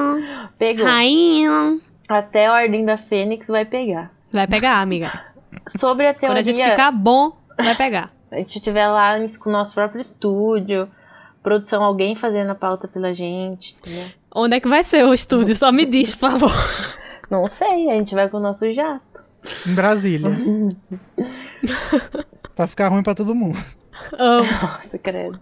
Pegou. Rainha. Até a Ordem da Fênix vai pegar. Vai pegar, amiga. Sobre a Quando teoria, a gente ficar bom, vai pegar. a gente tiver lá com o nosso próprio estúdio, produção, alguém fazendo a pauta pela gente, entendeu? Onde é que vai ser o estúdio? Só me diz, por favor. Não sei, a gente vai com o nosso jato. Em Brasília. (laughs) pra ficar ruim pra todo mundo. Amo. Nossa, credo.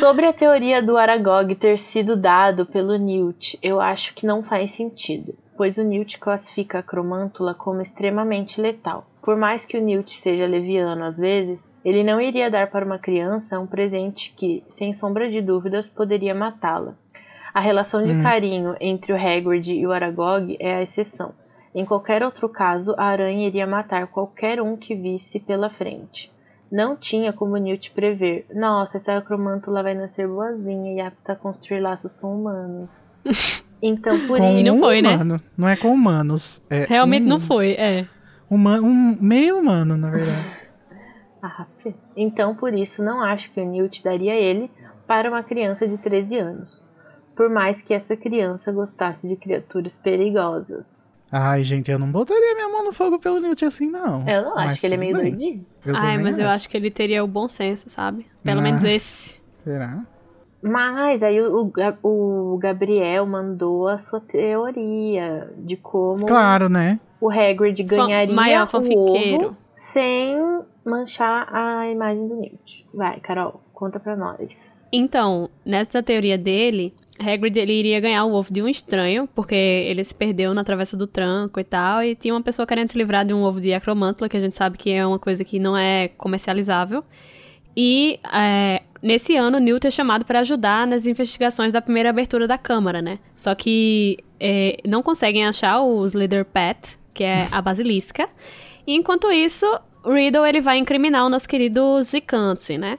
Sobre a teoria do Aragog ter sido dado pelo Newt, eu acho que não faz sentido. pois o Newt classifica a cromântula como extremamente letal. Por mais que o Newt seja leviano às vezes, ele não iria dar para uma criança um presente que, sem sombra de dúvidas, poderia matá-la. A relação de Hum. carinho entre o Hagrid e o Aragog é a exceção. Em qualquer outro caso, a aranha iria matar qualquer um que visse pela frente. Não tinha como Newt prever. Nossa, essa cromântula vai nascer boazinha e apta a construir laços com humanos. (laughs) Então, por com E isso. não foi, né? humano. Não é com humanos. É Realmente um, não foi, é. Uma, um meio humano, na verdade. (laughs) Ah, então, por isso, não acho que o Newt daria ele para uma criança de 13 anos. Por mais que essa criança gostasse de criaturas perigosas. Ai, gente, eu não botaria minha mão no fogo pelo Newt assim, não. Eu não acho Mas que ele é meio bem. doidinho. Eu Ai, mas eu acho que ele teria o bom senso, sabe? Pelo Ah. menos esse. Será? Mas aí o, o o Gabriel mandou a sua teoria de como Claro, né? o Hagrid ganharia maior o fanfiqueiro. ovo sem manchar a imagem do Newt. Vai, Carol, conta pra nós. Então, nessa teoria dele, Hagrid ele iria ganhar o ovo de um estranho, porque ele se perdeu na travessa do tranco e tal, e tinha uma pessoa querendo se livrar de um ovo de acromântula, que a gente sabe que é uma coisa que não é comercializável. E é, nesse ano, Newt é chamado para ajudar nas investigações da primeira abertura da Câmara, né? Só que é, não conseguem achar o Slither Pet, que é a basilisca. E enquanto isso, Riddle ele vai incriminar o nosso querido Zicante, né?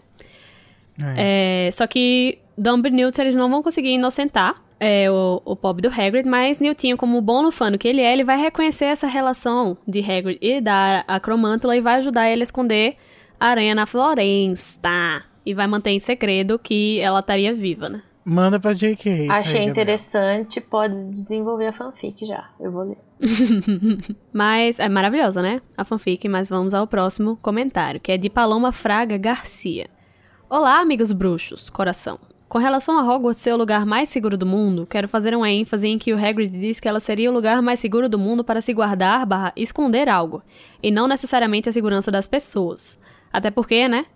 É. É, só que Dumb e Newt eles não vão conseguir inocentar é, o, o pobre do Hagrid, mas Newtinho, como bom lufano que ele é, ele vai reconhecer essa relação de Hagrid e da Acromântula e vai ajudar ele a esconder a aranha na floresta. E vai manter em segredo que ela estaria viva, né? Manda pra JK. aí, Achei Gabriel. interessante, pode desenvolver a fanfic já. Eu vou ler. (laughs) Mas é maravilhosa, né? A fanfic, mas vamos ao próximo comentário, que é de Paloma Fraga Garcia. Olá, amigos bruxos, coração. Com relação a Hogwarts ser o lugar mais seguro do mundo, quero fazer uma ênfase em que o Hagrid diz que ela seria o lugar mais seguro do mundo para se guardar barra esconder algo, e não necessariamente a segurança das pessoas. Até porque, né?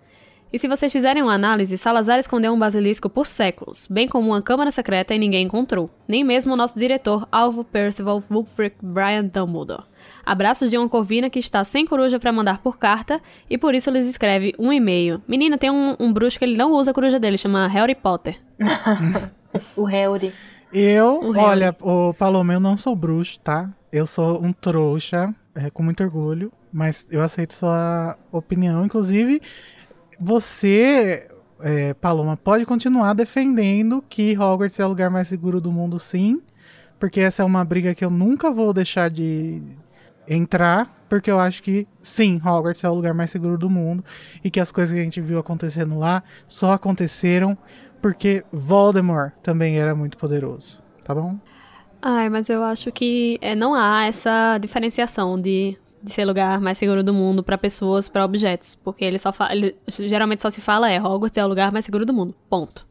E se vocês fizerem uma análise, Salazar escondeu um basilisco por séculos, bem como uma câmara secreta e ninguém encontrou. Nem mesmo o nosso diretor, Alvo Percival Wulfric Brian Dumbledore. Abraços de uma corvina que está sem coruja para mandar por carta e por isso lhes escreve um e-mail. Menina, tem um, um bruxo que ele não usa a coruja dele, chama Harry Potter. (laughs) O Harry. Eu, O Harry. olha, o Paloma, eu não sou bruxo, tá? Eu sou um trouxa, é, com muito orgulho, mas eu aceito sua opinião. Inclusive, você, é, Paloma, pode continuar defendendo que Hogwarts é o lugar mais seguro do mundo, sim. Porque essa é uma briga que eu nunca vou deixar de entrar, porque eu acho que sim, Hogwarts é o lugar mais seguro do mundo e que as coisas que a gente viu acontecendo lá só aconteceram porque Voldemort também era muito poderoso, tá bom? Ai, mas eu acho que é, não há essa diferenciação de, de ser lugar mais seguro do mundo para pessoas, para objetos. Porque ele só fa- ele geralmente só se fala é Hogwarts é o lugar mais seguro do mundo. Ponto.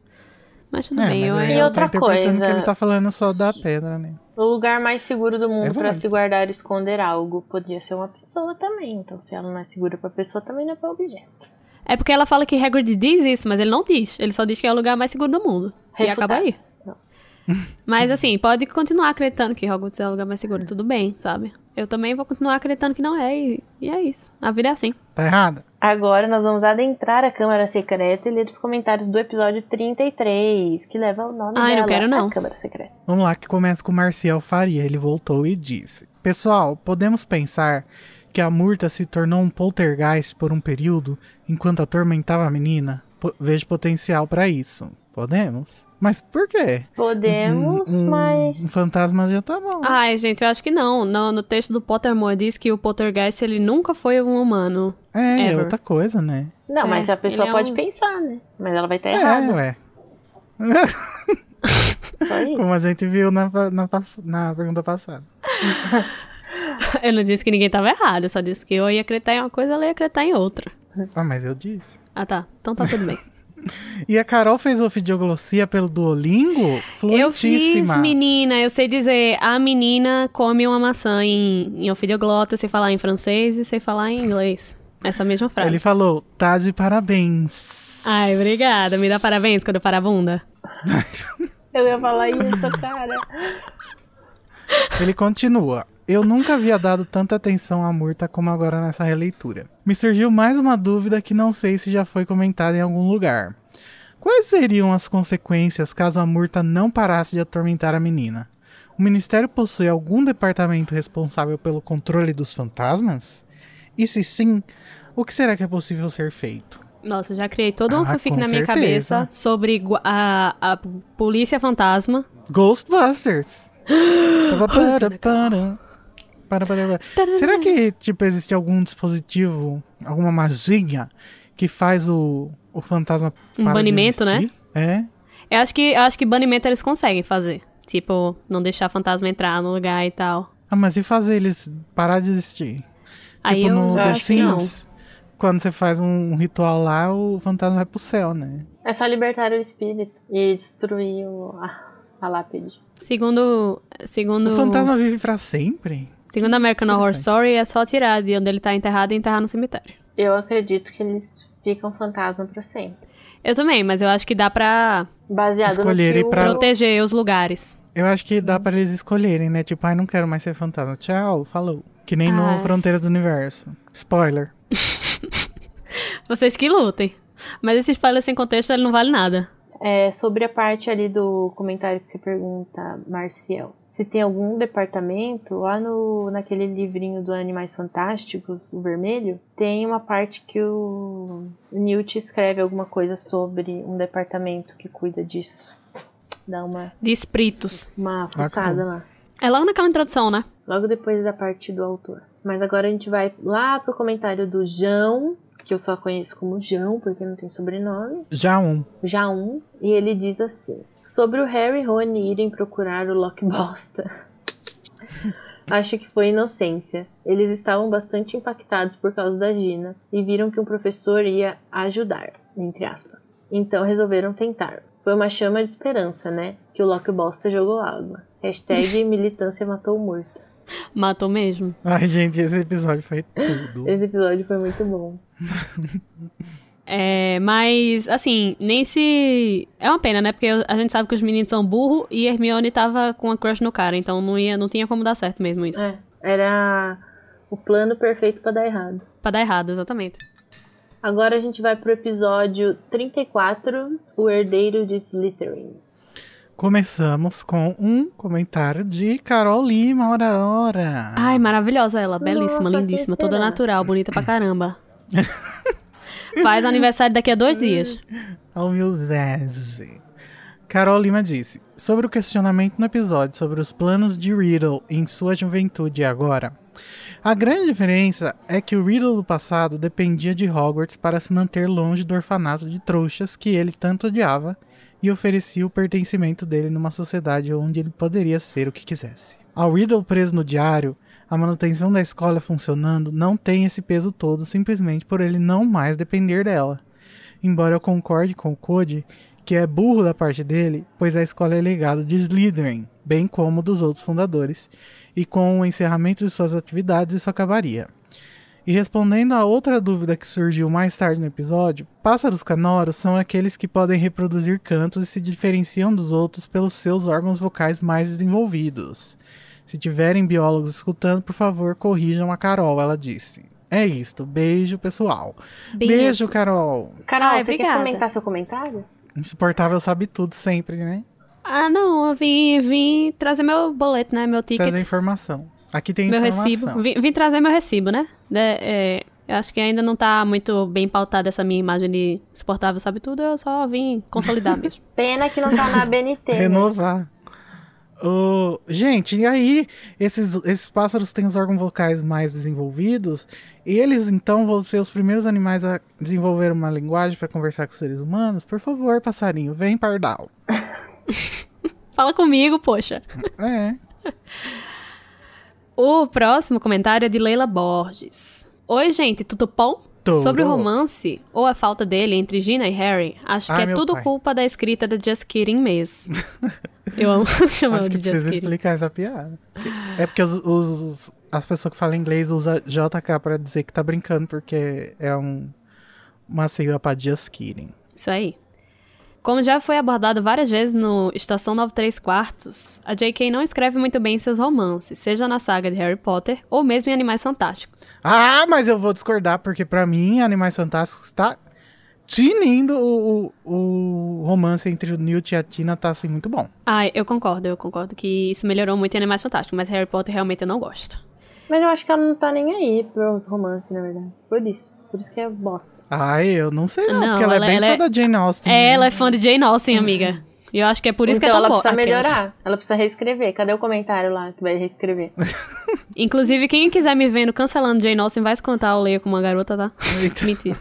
Mas tudo É, bem, mas eu aí E ela outra tá interpretando coisa- que ele tá falando só da pedra, né? O lugar mais seguro do mundo É pra válido. se guardar e esconder algo podia ser uma pessoa também. Então, se ela não é segura pra pessoa, também não é pra objeto. É porque ela fala que Hagrid diz isso, mas ele não diz. Ele só diz que é o lugar mais seguro do mundo. E Refutado. acaba aí. (laughs) Mas assim, pode continuar acreditando que Hogwarts é o lugar mais seguro, tudo bem, sabe? Eu também vou continuar acreditando que não é, e, e é isso. A vida é assim. Tá errado? Agora nós vamos adentrar a Câmara Secreta e ler os comentários do episódio 33, que leva o nome Ai, dela, não quero não. a Câmara Secreta. Vamos lá, que começa com Marcial Faria. Ele voltou e disse: Pessoal, podemos pensar que a Murta se tornou um poltergeist por um período enquanto atormentava a menina? Po- vejo potencial pra isso. Podemos? Mas por quê? Podemos, um, um- mas... Um fantasma já tá bom. Ai, gente, eu acho que não. No, no texto do Pottermore diz que o Poltergeist, ele nunca foi um humano. é, é ever. outra coisa, né? Não, É, mas a pessoa é pode um- pensar, né? Mas ela vai estar É, errada. ué. Só isso. Como a gente viu na, na, na pergunta passada. (laughs) Eu não disse que ninguém tava errado, eu só disse que eu ia acreditar em uma coisa, ela ia acreditar em outra. Ah, mas eu disse. Ah, tá. Então tá tudo bem. (laughs) (laughs) E a Carol fez ofidioglossia pelo Duolingo? eu fiz, Fluentíssima. menina, eu sei dizer, a menina come uma maçã em, em ofidioglota, eu sei falar em francês e sei falar em inglês. Essa mesma frase. Ele falou, tá de parabéns. Ai, obrigada. Me dá parabéns quando eu parar a bunda. (laughs) Eu ia falar isso, cara. Ele continua. Eu nunca havia dado tanta atenção à Murta como agora nessa releitura. Me surgiu mais uma dúvida que não sei se já foi comentada em algum lugar. Quais seriam as consequências caso a Murta não parasse de atormentar a menina? O ministério possui algum departamento responsável pelo controle dos fantasmas? E se sim, o que será que é possível ser feito? Nossa, já criei todo um Ah, fanfic na minha certeza. cabeça sobre a, a polícia fantasma. Ghostbusters! Para, para, para, para, para. Será que, tipo, existe algum dispositivo, alguma magia que faz o, o fantasma Um banimento, né? É. Eu acho que, eu acho que banimento eles conseguem fazer. Tipo, não deixar fantasma entrar no lugar e tal. Ah, mas e fazer eles parar de existir? Aí tipo, eu no já The acho que não. Sims, quando você faz um ritual lá, o fantasma vai pro céu, né? É só libertar o espírito e destruir o- a, a lápide. Segundo. Segundo. O fantasma vive pra sempre? Segundo American Horror. Story, é só tirar de onde ele tá enterrado e enterrar no cemitério. Eu acredito que eles ficam fantasma pra sempre. Eu também, mas eu acho que dá pra Baseado Escolherem no que pra- proteger os lugares. Eu acho que dá pra eles escolherem, né? Tipo, ai, não quero mais ser fantasma. Tchau, falou. Que nem Ai. no Fronteiras do Universo. Spoiler. (laughs) Vocês que lutem. Mas esse spoiler sem contexto, ele não vale nada. É, sobre a parte ali do comentário que você pergunta, Marcial, se tem algum departamento, lá no, naquele livrinho do Animais Fantásticos, o vermelho, tem uma parte que o Newt escreve alguma coisa sobre um departamento que cuida disso. Dá uma, De espíritos. uma Ah, fuçada bom. lá. É logo naquela introdução, né? Logo depois da parte do autor. Mas agora a gente vai lá pro comentário do João, que eu só conheço como João, porque não tem sobrenome. Já um. já um, e ele diz assim: Sobre o Harry e Rony irem procurar o Loki Bosta. (laughs) Acho que foi inocência. Eles estavam bastante impactados por causa da Gina e viram que um professor ia ajudar, entre aspas. Então resolveram tentar. Foi uma chama de esperança, né? Que o Loki Bosta jogou água. Hashtag (laughs) militância matou o morto. Matou mesmo. Ai, gente, esse episódio foi tudo. Esse episódio foi muito bom. (laughs) É, mas, assim, nem se. É uma pena, né? Porque a gente sabe que os meninos são burro e Hermione tava com a crush no cara, então não, ia, não tinha como dar certo mesmo isso. É, era o plano perfeito pra dar errado. Pra dar errado, exatamente. Agora a gente vai pro episódio 34, O Herdeiro de Slytherin. Começamos com um comentário de Carol Lima, ora ora. Ai, maravilhosa ela, belíssima, Nossa, lindíssima, toda natural, bonita pra caramba. (laughs) Faz aniversário daqui a dois dias. (laughs) Ao meu. Carol Lima disse: Sobre o questionamento no episódio sobre os planos de Riddle em sua juventude e agora. A grande diferença é que o Riddle do passado dependia de Hogwarts para se manter longe do orfanato de trouxas que ele tanto odiava e oferecia o pertencimento dele numa sociedade onde ele poderia ser o que quisesse. Ao Riddle preso no diário, a manutenção da escola funcionando não tem esse peso todo simplesmente por ele não mais depender dela. Embora eu concorde com o Cody que é burro da parte dele, pois a escola é legado de Slytherin, bem como dos outros fundadores, e com o encerramento de suas atividades isso acabaria. E respondendo a outra dúvida que surgiu mais tarde no episódio, pássaros canoros são aqueles que podem reproduzir cantos e se diferenciam dos outros pelos seus órgãos vocais mais desenvolvidos. Se tiverem biólogos escutando, por favor, corrijam a Carol, ela disse. É isto. Beijo, pessoal. Beijo, isso. Carol. Carol, Ai, você obrigada. quer comentar seu comentário? Insuportável sabe tudo sempre, né? Ah, não, eu vim, vim trazer meu boleto, né? Meu ticket, Trazer informação. Aqui tem meu informação. recibo. Vim, vim trazer meu recibo, né? É, é, eu acho que ainda não tá muito bem pautada essa minha imagem de suportável sabe tudo, eu só vim consolidar (laughs) mesmo. Pena que não tá na BNT. né? Ô, gente, e aí, esses, esses pássaros têm os órgãos vocais mais desenvolvidos. Eles, então, vão ser os primeiros animais a desenvolver uma linguagem para conversar com os seres humanos? Por favor, passarinho, vem, pardal. (laughs) Fala comigo, poxa. É. (laughs) O próximo comentário é de Leila Borges. Oi, gente, tudo bom? Sobre o romance, ou a falta dele entre Gina e Harry, acho Ai, que é tudo pai. culpa da escrita da Just Kidding mesmo. (laughs) Eu amo (laughs) chamar Acho de que Just precisa Kidding. explicar essa piada. É porque os, os- as pessoas que falam inglês usam JK pra dizer que tá brincando, porque é um, uma sigla pra just kidding. Isso aí. Como já foi abordado várias vezes no Estação 93 Quartos, a J.K. não escreve muito bem seus romances, seja na saga de Harry Potter ou mesmo em Animais Fantásticos. Ah, mas eu vou discordar, porque pra mim, Animais Fantásticos tá tinindo o, o, o romance entre o Newt e a Tina tá assim muito bom. Ah, eu concordo, eu concordo que isso melhorou muito em Animais Fantásticos, mas Harry Potter realmente eu não gosto. Mas eu acho que ela não tá nem aí pros romances, na verdade. Por isso. Por isso que é bosta. Ai, eu não sei não, Não, porque ela, ela- é bem ela fã é- da Jane Austen. É, ela é fã de Jane Austen, amiga. E eu acho que é por isso então que é tão ela precisa Aquelas. melhorar. Ela precisa reescrever. Cadê o comentário lá que vai reescrever? (laughs) Inclusive, quem quiser me vendo cancelando Jane Austen, vai se contar o Leia com uma garota, tá? Eita. Mentira.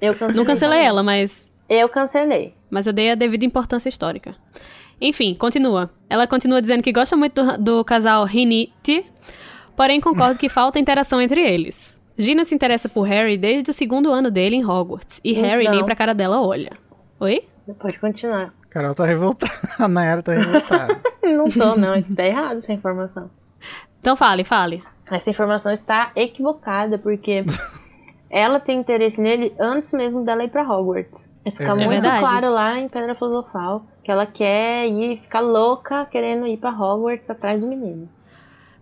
Eu cancelei. Não cancelei ela, mas Eu cancelei. mas eu dei a devida importância histórica. Enfim, continua. Ela continua dizendo que gosta muito do, do casal Rinite, porém concorda que falta interação entre eles. Gina se interessa por Harry desde o segundo ano dele em Hogwarts, e Harry Então. nem pra cara dela olha. Oi? Pode continuar. Carol tá revoltada. (laughs) A Nayara tá revoltada. (laughs) Não tô, não. Tá errado essa informação. Então fale, fale. Essa informação está equivocada, porque (laughs) ela tem interesse nele antes mesmo dela ir pra Hogwarts. Isso fica É muito verdade. claro lá em Pedra Filosofal, que ela quer ir, ficar louca querendo ir pra Hogwarts atrás do menino.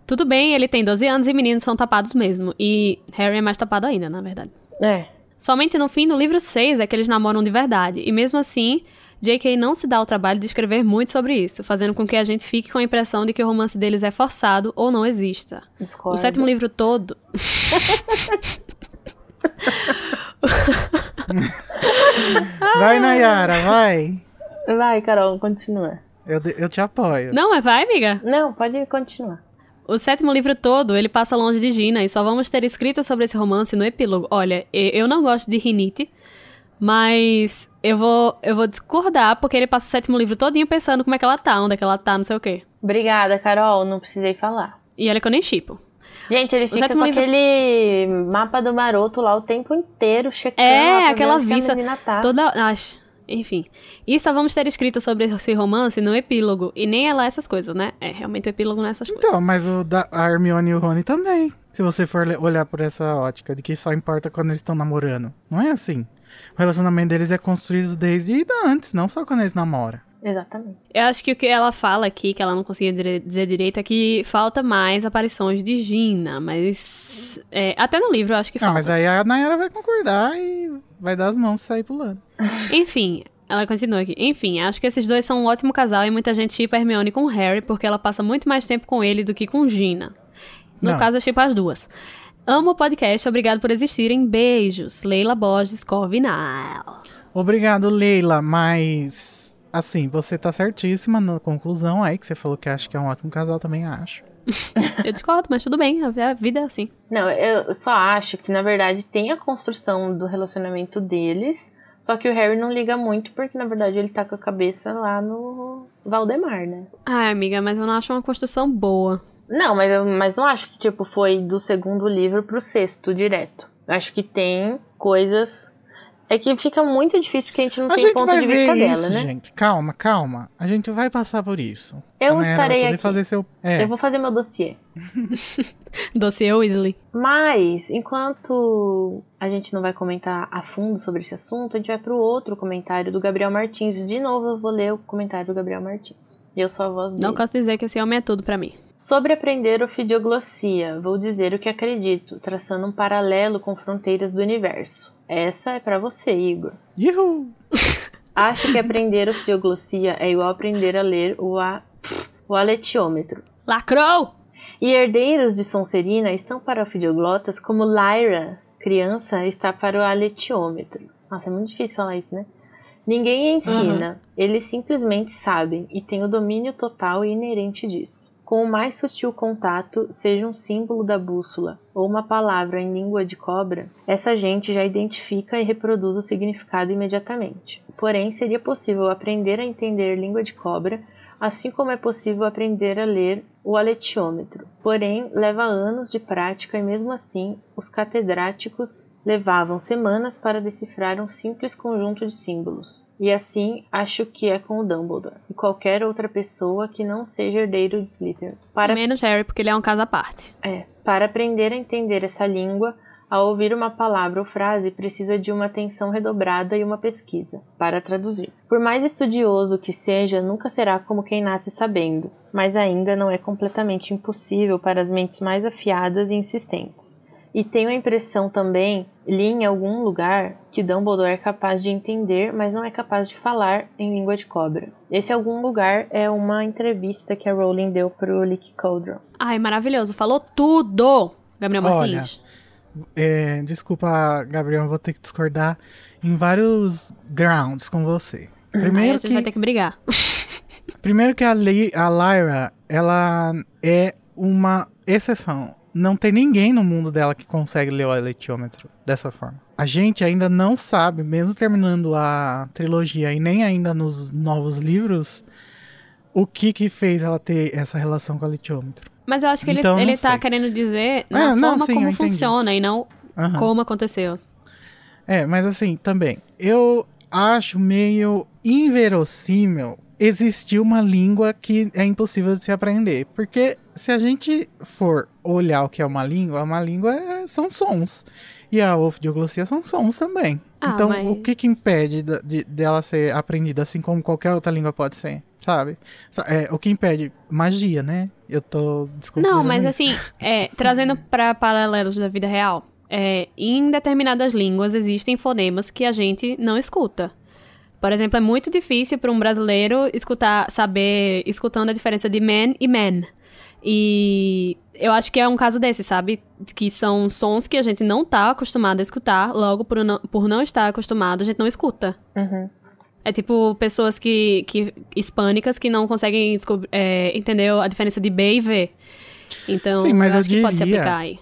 Tudo bem, ele tem 12 anos e meninos são tapados mesmo. E Harry é mais tapado ainda, na verdade. É. Somente no fim do livro 6 é que eles namoram de verdade. E mesmo assim, J.K. não se dá o trabalho de escrever muito sobre isso, fazendo com que a gente fique com a impressão de que o romance deles é forçado ou não exista. Discordo. O sétimo livro todo. (laughs) Vai, Nayara, vai. Vai, Carol, continua. Eu, eu te apoio. Não, mas vai, amiga. Não, pode continuar. O sétimo livro todo, ele passa longe de Gina e só vamos ter escrita sobre esse romance no epílogo. Olha, eu não gosto de Rinite, mas eu vou, eu vou discordar porque ele passa o sétimo livro todinho pensando como é que ela tá, onde é que ela tá, não sei o quê. Obrigada, Carol. Não precisei falar. E olha que eu nem chipo. Gente, ele fica com livro- aquele mapa do maroto lá o tempo inteiro, checando É, aquela a vista tá. toda. Acho. Enfim. E só vamos ter escrito sobre esse romance no epílogo. E nem é lá essas coisas, né? É, realmente o epílogo não é essas coisas. Então, mas o da a Hermione e o Rony também. Se você for olhar por essa ótica de que só importa quando eles estão namorando. Não é assim. O relacionamento deles é construído desde antes, não só quando eles namoram. Exatamente. Eu acho que o que ela fala aqui, que ela não conseguia dizer direito, é que falta mais aparições de Gina. Mas. é, até no livro eu acho que Ah, falta. mas aí a Nayara vai concordar e vai dar as mãos e sair pulando. Enfim, ela continua aqui. Enfim, acho que esses dois são um ótimo casal e muita gente chipa Hermione com Harry porque ela passa muito mais tempo com ele do que com Gina. No Não. caso, eu chipo as duas. Amo o podcast, obrigado por existirem. Beijos. Leila Borges Corvinal. Obrigado, Leila, mas. Assim, você tá certíssima na conclusão aí, que você falou que acha que é um ótimo casal, também acho. (laughs) Eu discordo, mas tudo bem, a vida é assim. Não, eu só acho que, na verdade, tem a construção do relacionamento deles, só que o Harry não liga muito, porque, na verdade, ele tá com a cabeça lá no Valdemar, né? Ai, amiga, mas eu não acho uma construção boa. Não, mas eu mas não acho que, tipo, foi do segundo livro pro sexto, direto. Eu acho que tem coisas... É que fica muito difícil, porque a gente não A tem gente ponto vai de ver vista isso, dela, né? gente. Calma, calma. A gente vai passar por isso. Eu A Nayara estarei aqui. fazer seu. É. Eu vou fazer meu dossiê. (laughs) Dossiê Weasley. Mas, enquanto a gente não vai comentar a fundo sobre esse assunto, a gente vai pro outro comentário do Gabriel Martins. De novo, eu vou ler o comentário do Gabriel Martins. E eu sou a voz dele. Não posso dizer que esse homem é tudo pra mim. Sobre aprender ofidioglossia, vou dizer o que acredito, traçando um paralelo com fronteiras do universo. Essa é pra você, Igor. Yuhu! (laughs) Acho que aprender ofidioglossia é igual aprender a ler o, a... o aletiômetro. Lacrou! E herdeiros de Sonserina estão para ofidioglotas como Lyra, criança, está para o aletiômetro. Nossa, é muito difícil falar isso, né? Ninguém ensina, eles simplesmente sabem e têm o domínio total e inerente disso. Com o mais sutil contato, seja um símbolo da bússola ou uma palavra em língua de cobra, essa gente já identifica e reproduz o significado imediatamente. Porém, seria possível aprender a entender língua de cobra assim como é possível aprender a ler o aletiômetro. Porém, leva anos de prática e mesmo assim, os catedráticos levavam semanas para decifrar um simples conjunto de símbolos. E assim, acho que é com o Dumbledore e qualquer outra pessoa que não seja herdeiro de Slytherin. Para Menos Harry, porque ele é um caso à parte. é, para aprender a entender essa língua, Ao ouvir uma palavra ou frase, precisa de uma atenção redobrada e uma pesquisa para traduzir. Por mais estudioso que seja, nunca será como quem nasce sabendo, mas ainda não é completamente impossível para as mentes mais afiadas e insistentes. E tenho a impressão também, li em algum lugar, que Dumbledore é capaz de entender, mas não é capaz de falar em língua de cobra. Esse algum lugar é uma entrevista que a Rowling deu pro Lick Cauldron. Ai, maravilhoso. Falou tudo, Gabriel Olha, Martins. É, desculpa, Gabriel, eu vou ter que discordar em vários grounds com você. Primeiro gente vai que, ter que brigar. (laughs) primeiro que a, Li- a Lyra, ela é uma exceção. Não tem ninguém no mundo dela que consegue ler o eletiômetro dessa forma. A gente ainda não sabe, mesmo terminando a trilogia e nem ainda nos novos livros, o que que fez ela ter essa relação com o eletiômetro. Mas eu acho que ele, Então, não ele tá sei. querendo dizer na Ah, não, forma sim, como funciona e não Aham. como aconteceu. É, mas assim, também, eu acho meio inverossímil existir uma língua que é impossível de se aprender. Porque se a gente for olhar o que é uma língua, uma língua é- são sons. E a ofidioglossia são sons também. Ah, então, mas- o que que impede da- de, dela ser aprendida assim como qualquer outra língua pode ser? Sabe? Sa- É, o que impede? Magia, né? Eu tô desconsiderando Não, mas isso. assim, é, trazendo para paralelos da vida real, é, em determinadas línguas existem fonemas que a gente não escuta. Por exemplo, é muito difícil para um brasileiro escutar, saber, escutando a diferença de man e man. E eu acho que é um caso desse, sabe? Que são sons que a gente não tá acostumado a escutar, logo por não, por não estar acostumado, a gente não escuta. Uhum. É tipo pessoas que, que hispânicas que não conseguem descobrir, é, entender a diferença de B e V. Então, Sim, mas eu eu que pode se diria- aplicar aí.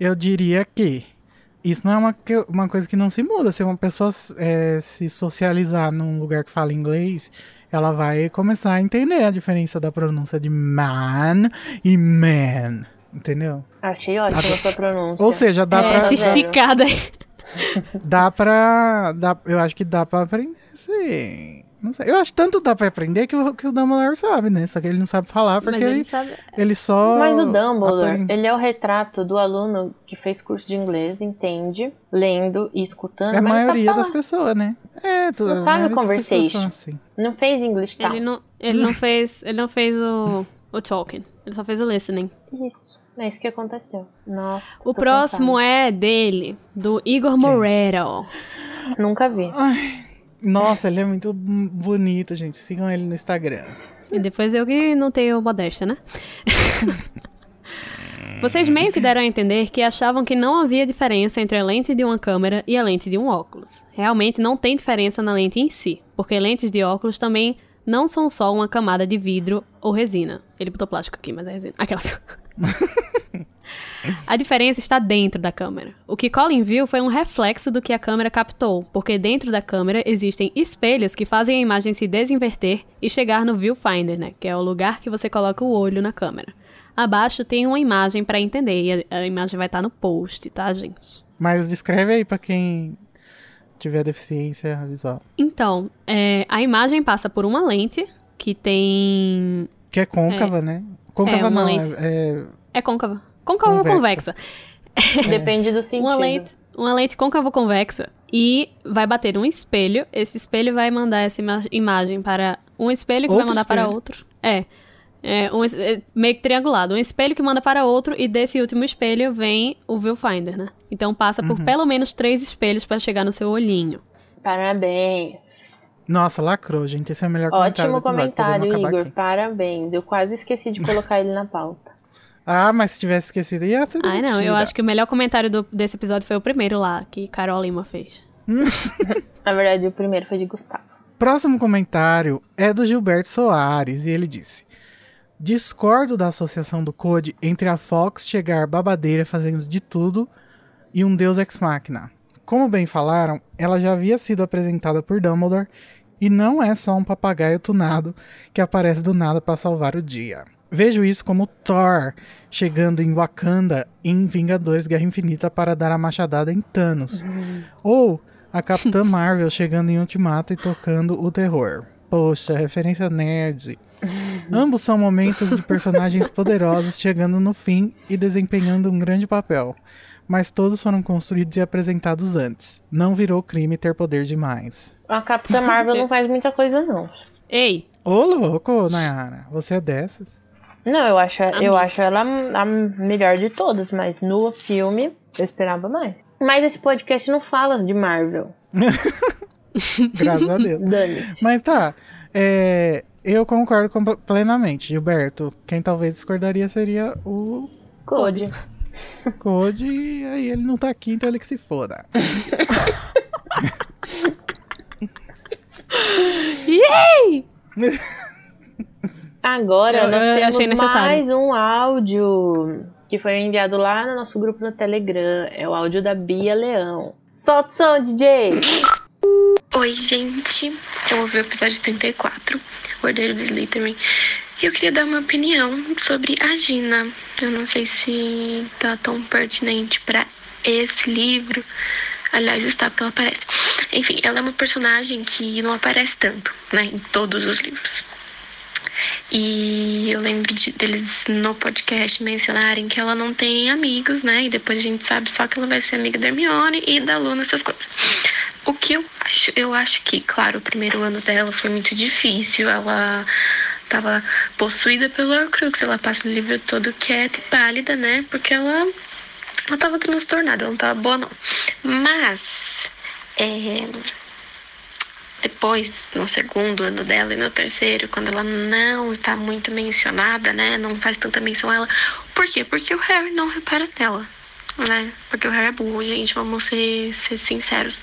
Eu diria que isso não é uma, uma coisa que não se muda. Se uma pessoa é, se socializar num lugar que fala inglês, ela vai começar a entender a diferença da pronúncia de man e man. Entendeu? Achei ótima a sua pronúncia. Ou seja, dá é, pra. essa zero. esticada aí. Dá pra. Dá, eu acho que dá pra aprender, sim. Não sei. Eu acho que tanto dá pra aprender que o, que o Dumbledore sabe, né? Só que ele não sabe falar porque Mas ele, ele sabe. ele só. Mas o Dumbledore, aprende. ele é o retrato do aluno que fez curso de inglês, entende, lendo e escutando, É a maioria falar. das pessoas, né? É, tu, Não sabe conversation. assim. Não fez English tal. Ele não, ele não fez, ele não fez o, o talking. Ele só fez o listening. Isso. É isso que aconteceu. Nossa. O próximo é dele, do Igor Moreiro. é. Nunca vi. Nossa, ele é muito bonito, gente. Sigam ele no Instagram. E depois eu que não tenho modéstia, né? (laughs) Vocês meio que deram a entender que achavam que não havia diferença entre a lente de uma câmera e a lente de um óculos. Realmente não tem diferença na lente em si, porque lentes de óculos também não são só uma camada de vidro ou resina. Ele botou plástico aqui, mas é resina. Aquelas. (laughs) A diferença está dentro da câmera. O que Colin viu foi um reflexo do que a câmera captou, porque dentro da câmera existem espelhos que fazem a imagem se desinverter e chegar no viewfinder, né, que é o lugar que você coloca o olho na câmera. Abaixo tem uma imagem para entender e a, a imagem vai estar no post, tá, gente? Mas descreve aí pra quem tiver deficiência visual. Então, é, a imagem passa por uma lente que tem Que é côncava, né? Côncava É, uma não, lente. é, é é côncava, côncava ou Convexa. convexa. (laughs) Depende do sentido. Uma lente, uma lente côncavo convexa e vai bater um espelho. Esse espelho vai mandar essa ima- imagem para um espelho que vai Outro mandar para espelho. outro. É. É, um, é meio que triangulado. Um espelho que manda para outro e desse último espelho vem o viewfinder, né? Então passa Uhum. por pelo menos três espelhos para chegar no seu olhinho. Parabéns. Nossa, lacrou, gente. Esse é o melhor comentário Ótimo do episódio. comentário, acabar Igor. aqui. Parabéns. Eu quase esqueci de colocar ele na pauta. Ah, mas se tivesse esquecido, ia ser Ai, não, eu acho que o melhor comentário do- desse episódio foi o primeiro lá, que Carol Lima fez. (laughs) Na verdade, o primeiro foi de Gustavo. Próximo comentário é do Gilberto Soares e ele disse: Discordo da associação do Code entre a Fox chegar babadeira fazendo de tudo e um Deus Ex Machina. Como bem falaram, ela já havia sido apresentada por Dumbledore e não é só um papagaio tunado que aparece do nada para salvar o dia. Vejo isso como Thor chegando em Wakanda em Vingadores Guerra Infinita para dar a machadada em Thanos. Ou a Capitã (laughs) Marvel chegando em Ultimato e tocando o terror. Poxa, referência nerd. Ambos são momentos de personagens (laughs) poderosos chegando no fim e desempenhando um grande papel. Mas todos foram construídos e apresentados antes. Não virou crime ter poder demais. A Capitã Marvel não faz muita coisa, não. Ei, Ô, louco, Nayara, você é dessas? Não, eu acho, eu acho ela a melhor de todas, mas no filme eu esperava mais. Mas esse podcast não fala de Marvel. (laughs) Graças a Deus. Mas tá, é, eu concordo com- plenamente, Gilberto. Quem talvez discordaria seria o Code. Code, e aí ele não tá aqui, então ele que se foda. (laughs) Yay! Agora Eu- nós eu temos achei necessário. mais um áudio que foi enviado lá no nosso grupo no Telegram. É o áudio da Bia Leão. Solta o som, DJ! Oi, gente. Eu ouvi o episódio 34, o Herdeiro do Slytherin. E eu queria dar uma opinião sobre a Gina. Eu não sei se tá tão pertinente pra esse livro. Aliás, está porque ela aparece. Enfim, ela é uma personagem que não aparece tanto, né, em todos os livros. E eu lembro de, deles no podcast mencionarem que ela não tem amigos, né? E depois a gente sabe só que ela vai ser amiga da Hermione e da Luna, essas coisas. O que eu acho? Eu acho que, claro, o primeiro ano dela foi muito difícil. Ela tava possuída pelo Horcrux. Ela passa o livro todo quieta e pálida, né? Porque ela, ela tava transtornada, ela não tava boa, não. Mas, é, depois, no segundo ano dela e no terceiro, quando ela não está muito mencionada, né? Não faz tanta menção a ela. Por quê? Porque o Harry não repara nela, né? Porque o Harry é burro, gente, vamos ser, ser sinceros.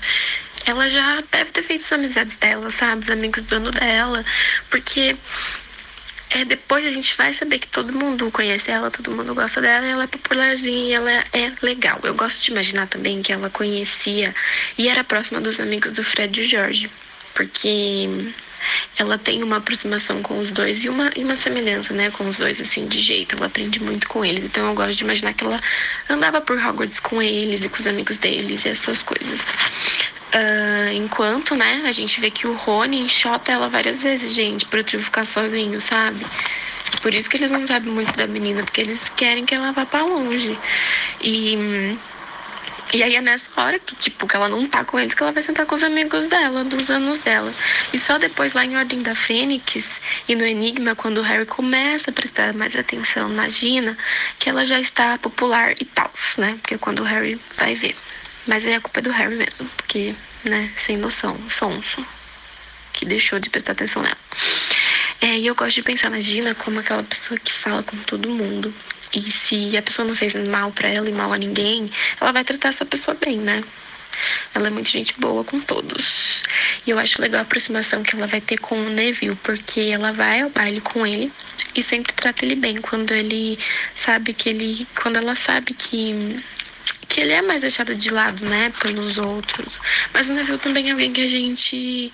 Ela já deve ter feito as amizades dela, sabe? Os amigos do ano dela. Porque é, depois a gente vai saber que todo mundo conhece ela, todo mundo gosta dela, ela é popularzinha, ela é legal. Eu gosto de imaginar também que ela conhecia e era próxima dos amigos do Fred e Jorge, porque ela tem uma aproximação com os dois e uma, e uma semelhança, né, com os dois, assim, de jeito. Ela aprende muito com eles, então eu gosto de imaginar que ela andava por Hogwarts com eles e com os amigos deles e essas coisas. Ah, enquanto, né, a gente vê que o Rony enxota ela várias vezes, gente, pro trio ficar sozinho, sabe? Por isso que eles não sabem muito da menina, porque eles querem que ela vá pra longe. E, e aí é nessa hora que, tipo, que ela não tá com eles, que ela vai sentar com os amigos dela, dos anos dela. E só depois, lá em Ordem da Fênix e no Enigma, quando o Harry começa a prestar mais atenção na Gina, que ela já está popular e tal, né? Porque quando o Harry vai ver. Mas aí a culpa é do Harry mesmo, porque, né, sem noção, sonso, que deixou de prestar atenção nela. É, e eu gosto de pensar na Gina como aquela pessoa que fala com todo mundo. E se a pessoa não fez mal pra ela e mal a ninguém, ela vai tratar essa pessoa bem, né? Ela é muito gente boa com todos. E eu acho legal a aproximação que ela vai ter com o Neville, porque ela vai ao baile com ele e sempre trata ele bem quando ele sabe que ele. Quando ela sabe que que ele é mais deixado de lado, né, pelos outros. Mas o Neville também é alguém que a gente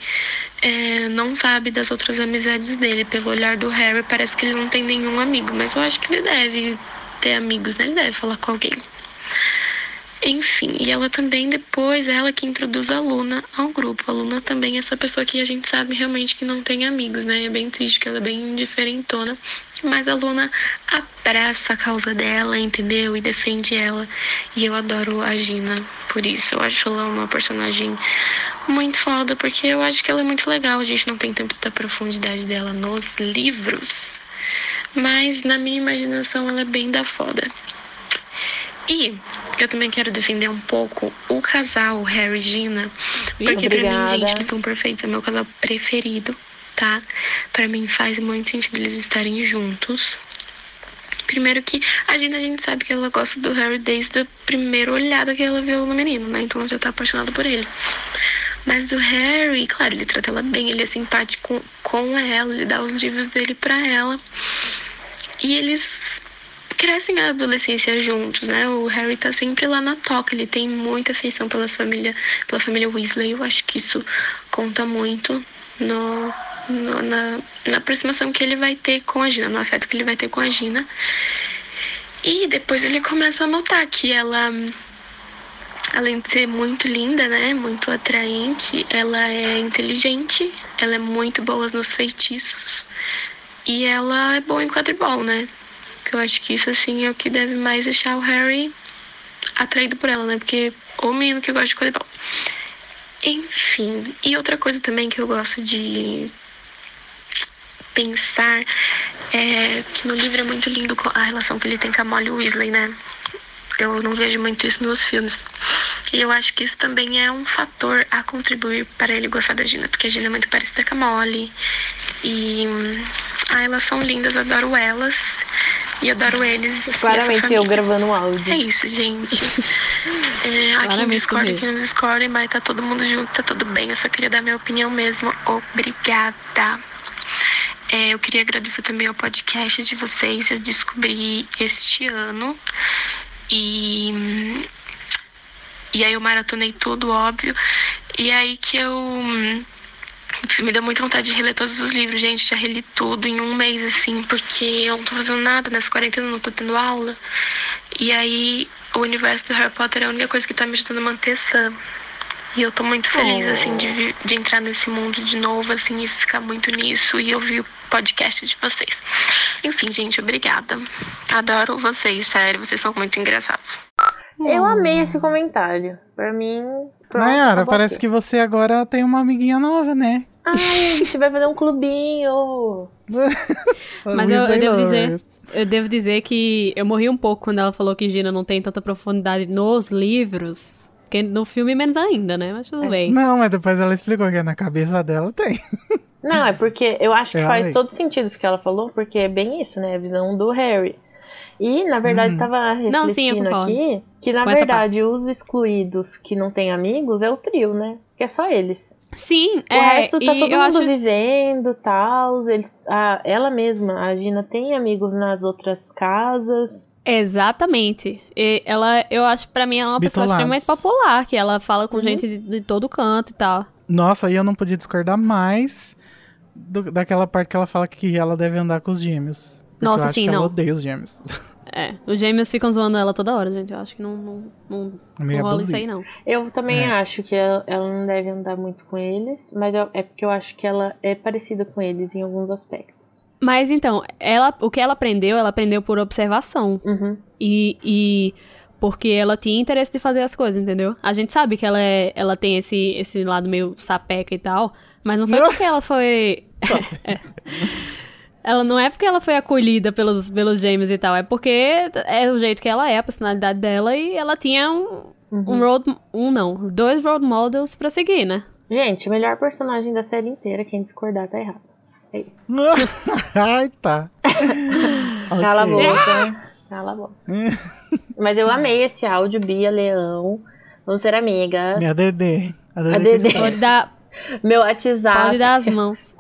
é, não sabe das outras amizades dele. Pelo olhar do Harry, parece que ele não tem nenhum amigo, mas eu acho que ele deve ter amigos, né? Ele deve falar com alguém. Enfim, e ela também depois, ela que introduz a Luna ao grupo. A Luna também é essa pessoa que a gente sabe realmente que não tem amigos, né? É bem triste, que ela é bem diferentona. Mas a Luna abraça a causa dela, entendeu? E defende ela. E eu adoro a Gina por isso. Eu acho ela uma personagem muito foda, porque eu acho que ela é muito legal. A gente não tem tempo da profundidade dela nos livros. Mas na minha imaginação ela é bem da foda. E eu também quero defender um pouco o casal Harry e Gina. Porque pra mim, Obrigada. gente, eles são perfeitos. É meu casal preferido, tá? Pra mim faz muito sentido eles estarem juntos. Primeiro que a Gina, a gente sabe que ela gosta do Harry desde a primeira olhada que ela viu no menino, né? Então ela já tá apaixonada por ele. Mas do Harry, claro, ele trata ela bem, ele é simpático com ela, ele dá os livros dele pra ela. E eles crescem a adolescência juntos, né? O Harry tá sempre lá na toca, ele tem muita afeição pela família, pela família Weasley. Eu acho que isso conta muito no, no- na, na aproximação que ele vai ter com a Gina, no afeto que ele vai ter com a Gina. E depois ele começa a notar que ela, além de ser muito linda, né? Muito atraente, ela é inteligente, ela é muito boa nos feitiços. E ela é boa em quadribol, né? Eu acho que isso, assim, é o que deve mais deixar o Harry atraído por ela, né? Porque o menino que gosta de coisa bom. Enfim, e outra coisa também que eu gosto de pensar é que no livro é muito lindo a relação que ele tem com a Molly Weasley, né? Eu não vejo muito isso nos filmes. E eu acho que isso também é um fator a contribuir para ele gostar da Gina, porque a Gina é muito parecida com a Molly. E ah, elas são lindas, adoro elas. E adoro eles. Assim, Claramente eu gravando um áudio. É isso, gente. (laughs) É, aqui no Discord, aqui no Discord, mas tá todo mundo junto, tá tudo bem. Eu só queria dar minha opinião mesmo. Obrigada. É, eu queria agradecer também ao podcast de vocês. Eu descobri este ano. E. E aí eu maratonei tudo, óbvio. E aí que eu me deu muita vontade de reler todos os livros, gente. Já reli tudo em um mês, assim, porque eu não tô fazendo nada nessa quarentena, não tô tendo aula. E aí, o universo do Harry Potter é a única coisa que tá me ajudando a manter sã. E eu tô muito feliz, oh. assim, de, de entrar nesse mundo de novo, assim, e ficar muito nisso e ouvir o podcast de vocês. Enfim, gente, obrigada. Adoro vocês, sério, vocês são muito engraçados. Eu amei esse comentário. Pra mim. Nayara, parece que você agora tem uma amiguinha nova, né? Ai, a gente vai fazer um clubinho. (laughs) Mas eu, eu devo dizer, eu devo dizer que eu morri um pouco quando ela falou que Gina não tem tanta profundidade nos livros. Porque no filme menos ainda, né? Mas tudo é. bem. Não, mas depois ela explicou que na cabeça dela tem. (laughs) Não, é porque eu acho que eu faz amei. todo sentido isso que ela falou, porque é bem isso, né? A visão do Harry. E, na verdade, estava hum. refletindo não, sim, aqui que, na Com verdade, os excluídos que não têm amigos é o trio, né? Que é só eles. Sim, o é, resto tá todo mundo acho... vivendo, tal. Eles, a, ela mesma, a Gina, tem amigos nas outras casas. Exatamente. E ela, eu acho, para mim, ela é uma Bitolados. pessoa extremamente popular, que ela fala com uhum. gente de, de, todo canto e tal. Nossa, aí eu não podia discordar mais do, daquela parte que ela fala que ela deve andar com os gêmeos. Nossa, sim, não. Ela odeia os gêmeos. (laughs) É, os gêmeos ficam zoando ela toda hora, gente. Eu acho que não, não, não, não rola isso aí, não. Eu também é. acho que ela, ela, não deve andar muito com eles, mas eu, é porque eu acho que ela é parecida com eles em alguns aspectos. Mas então, ela, o que ela aprendeu, ela aprendeu por observação. Uhum. E, e porque ela tinha interesse de fazer as coisas, entendeu? A gente sabe que ela, é, ela tem esse, esse lado meio sapeca e tal, mas não foi porque ela foi. (laughs) (laughs) é. Ela não é porque ela foi acolhida pelos, pelos gêmeos e tal, é porque é o jeito que ela é, a personalidade dela, e ela tinha um, uhum. um road. Um não, dois role models pra seguir, né? Gente, melhor personagem da série inteira, quem discordar tá errado. É isso. (laughs) Ai, tá. (laughs) Cala okay. a boca. (laughs) Cala a boca. Mas eu amei esse áudio, Bia Leão. Vamos ser amigas. Minha Dedê. A Dedê. Pode dar. Meu WhatsApp. Pode dar as mãos.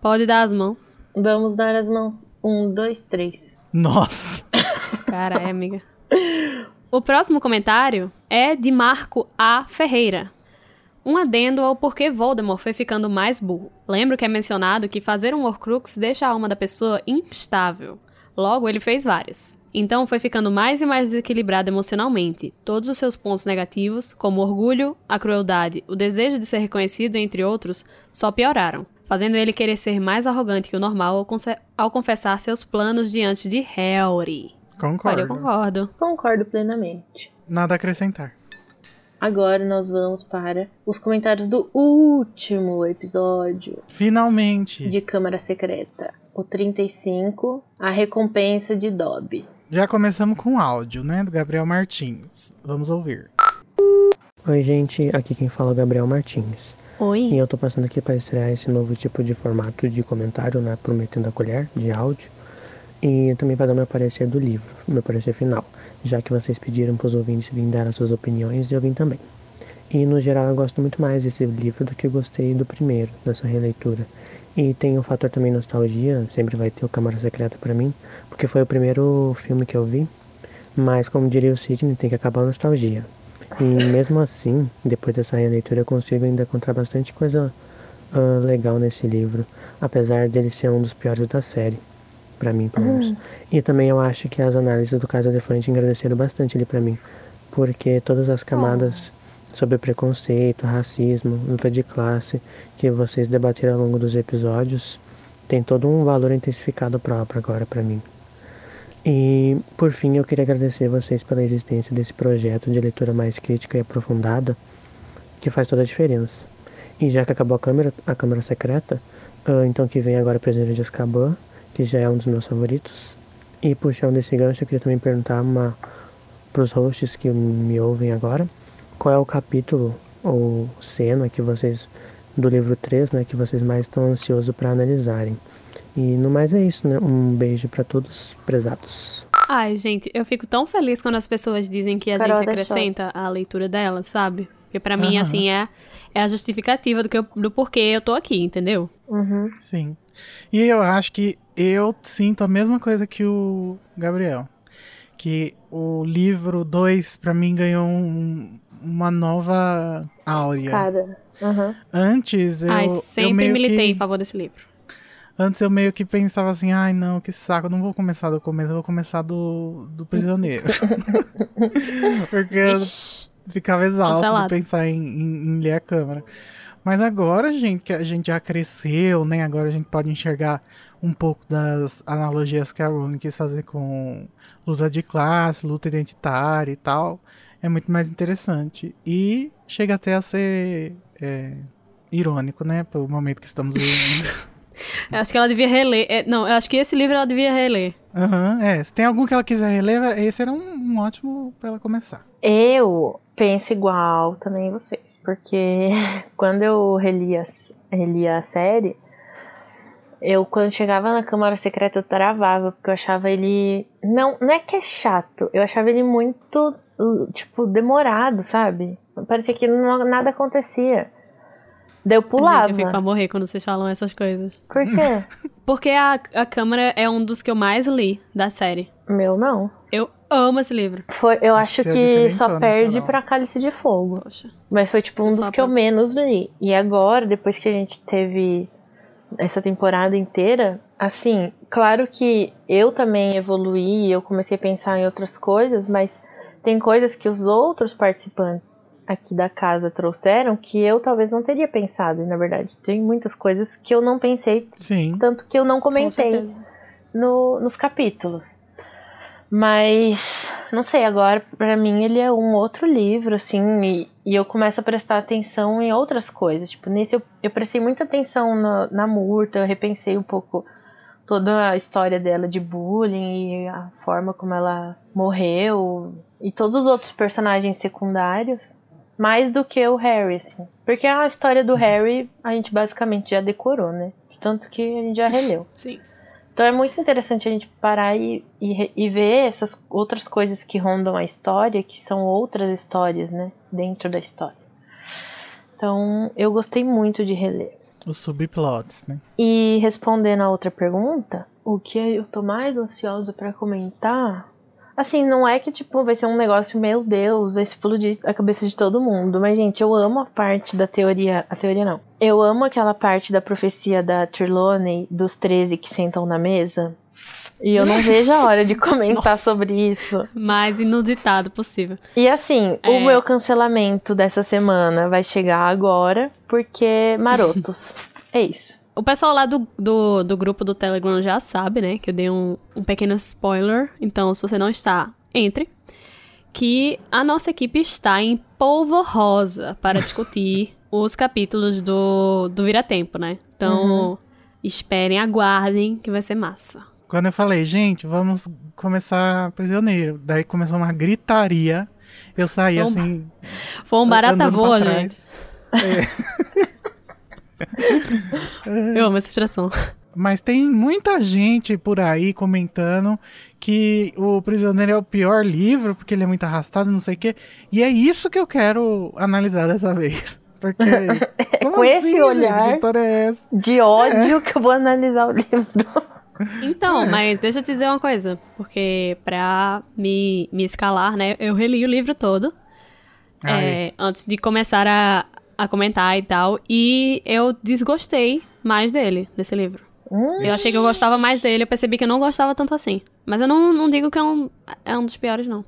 Pode dar as mãos. Vamos dar as mãos. Um, dois, três. Nossa! Cara, é, amiga. O próximo comentário é de Marco A. Ferreira. Um adendo ao porquê Voldemort foi ficando mais burro. Lembro que é mencionado que fazer um Horcrux deixa a alma da pessoa instável. Logo, ele fez várias. Então foi ficando mais e mais desequilibrado emocionalmente. Todos os seus pontos negativos, como o orgulho, a crueldade, o desejo de ser reconhecido, entre outros, só pioraram fazendo ele querer ser mais arrogante que o normal ao, ao confessar seus planos diante de Harry. Concordo. Olha, eu concordo. Concordo plenamente. Nada a acrescentar. Agora nós vamos para os comentários do último episódio. Finalmente! De Câmara Secreta. O 35, a recompensa de Dobby. Já começamos com áudio, né? Do Gabriel Martins. Vamos ouvir. Oi, gente. Aqui quem fala é o Gabriel Martins. Oi. E eu tô passando aqui para estrear esse novo tipo de formato de comentário, né? Prometendo a colher, de áudio. E também para dar meu parecer do livro, meu parecer final. Já que vocês pediram para os ouvintes virem dar as suas opiniões, eu vim também. E no geral eu gosto muito mais desse livro do que eu gostei do primeiro, dessa releitura. E tem o fator também nostalgia, sempre vai ter o Câmara Secreta para mim, porque foi o primeiro filme que eu vi. Mas como diria o Sidney, tem que acabar a nostalgia. E mesmo assim, depois dessa releitura, eu consigo ainda encontrar bastante coisa uh, legal nesse livro, apesar dele ser um dos piores da série, para mim, pelo menos. Uhum. E também eu acho que as análises do caso Elefante engrandeceram bastante ele para mim, porque todas as camadas oh. sobre preconceito, racismo, luta de classe que vocês debateram ao longo dos episódios tem todo um valor intensificado próprio agora para mim. E, por fim, eu queria agradecer vocês pela existência desse projeto de leitura mais crítica e aprofundada, que faz toda a diferença. E já que acabou a câmera, a câmera secreta, uh, então que vem agora a Prisioneiro de Azkaban, que já é um dos meus favoritos. E puxando esse gancho, eu queria também perguntar para os hosts que me ouvem agora, qual é o capítulo ou cena que vocês do livro 3, né, que vocês mais estão ansiosos para analisarem. E no mais é isso, né? Um beijo para todos prezados. Ai, gente, eu fico tão feliz quando as pessoas dizem que a Carol gente deixou. acrescenta a leitura dela, sabe? Porque pra mim, Aham. assim, é, é a justificativa do, que eu- do porquê eu tô aqui, entendeu? Uhum. Sim. E eu acho que eu sinto a mesma coisa que o Gabriel. Que o livro 2, pra mim, ganhou um- uma nova áurea. Cara. Uhum. Antes eu, Ai, eu sempre meio militei que, em favor desse livro. Antes eu meio que pensava assim, ai não, que saco, eu não vou começar do começo, eu vou começar do, do prisioneiro. (laughs) Porque eu ficava exausto Cancelado. de pensar em, em- em ler a câmera. Mas agora, gente, que a gente já cresceu, né? Agora a gente pode enxergar um pouco das analogias que a Rowling quis fazer com luta de classe, luta identitária e tal. É muito mais interessante. E chega até a ser é, irônico, né? Pelo momento que estamos vivendo. (laughs) Eu acho que ela devia reler. é, não, eu acho que esse livro ela devia reler. Aham, é. Se tem algum que ela quiser reler, esse era um, um ótimo pra ela começar. Eu penso igual também vocês, porque (laughs) quando eu relia, relia a série, eu quando chegava na Câmara Secreta eu travava, porque eu achava ele. Não, não é que é chato, eu achava ele muito, tipo, demorado, sabe? Parecia que não, nada acontecia. Daí eu pulava. Gente, eu fico pra morrer quando vocês falam essas coisas. Por quê? (laughs) Porque a, a Câmara é um dos que eu mais li da série. Meu não. Eu amo esse livro. Foi, eu Acho acho que é só perde Carol. pra Cálice de Fogo. Poxa. Mas foi tipo um Eu dos que eu pra- menos li. E agora, depois que a gente teve essa temporada inteira, assim, claro que eu também evoluí, eu comecei a pensar em outras coisas, mas tem coisas que os outros participantes aqui da casa trouxeram que eu talvez não teria pensado. E na verdade, tem muitas coisas que eu não pensei, Sim. tanto que eu não Com comentei no- nos capítulos. Mas, não sei, agora pra mim ele é um outro livro, assim, e, e eu começo a prestar atenção em outras coisas. Tipo, nesse eu, eu prestei muita atenção na, na Murta, eu repensei um pouco toda a história dela de bullying e a forma como ela morreu, e todos os outros personagens secundários, mais do que o Harry, assim. Porque a história do Harry a gente basicamente já decorou, né? De Tanto que a gente já releu. (laughs) Sim. Então é muito interessante a gente parar e, e, e ver essas outras coisas que rondam a história, que são outras histórias, né? Dentro da história. Então eu gostei muito de reler. Os subplots, né? E respondendo a outra pergunta, o que eu tô mais ansiosa pra comentar. Assim, não é que tipo vai ser um negócio, meu Deus, vai explodir a cabeça de todo mundo. Mas, gente, eu amo a parte da teoria. A teoria não. Eu amo aquela parte da profecia da Trelawney dos 13 que sentam na mesa. E eu não (laughs) vejo a hora de comentar sobre isso. Mais inusitado possível. E assim, o É. meu cancelamento dessa semana vai chegar agora, porque marotos. (laughs) é isso. O pessoal lá do, do, do grupo do Telegram já sabe, né? Que eu dei um, um pequeno spoiler. Então, se você não está, entre. Que a nossa equipe está em polvorosa para discutir (laughs) os capítulos do, do Vira-Tempo, né? Então, esperem, aguardem, que vai ser massa. Quando eu falei, gente, vamos começar prisioneiro. Daí começou uma gritaria. Eu saí Vamos- assim. Foi um barata voa, gente. (laughs) (laughs) Eu amo essa expressão. Mas tem muita gente por aí comentando que o Prisioneiro é o pior livro, porque ele é muito arrastado, não sei o quê. E é isso que eu quero analisar dessa vez. Porque. (laughs) Como com esse assim, gente? olhar- Que história é essa? De ódio que eu vou analisar o livro. (laughs) Então, mas deixa eu te dizer uma coisa. Porque pra me, me escalar, né? Eu reli o livro todo. É, antes de começar a, a comentar e tal. E eu desgostei mais dele, desse livro. Hum, Eu achei que eu gostava mais dele, eu percebi que eu não gostava tanto assim. Mas eu não, não digo que é um, é um dos piores, não.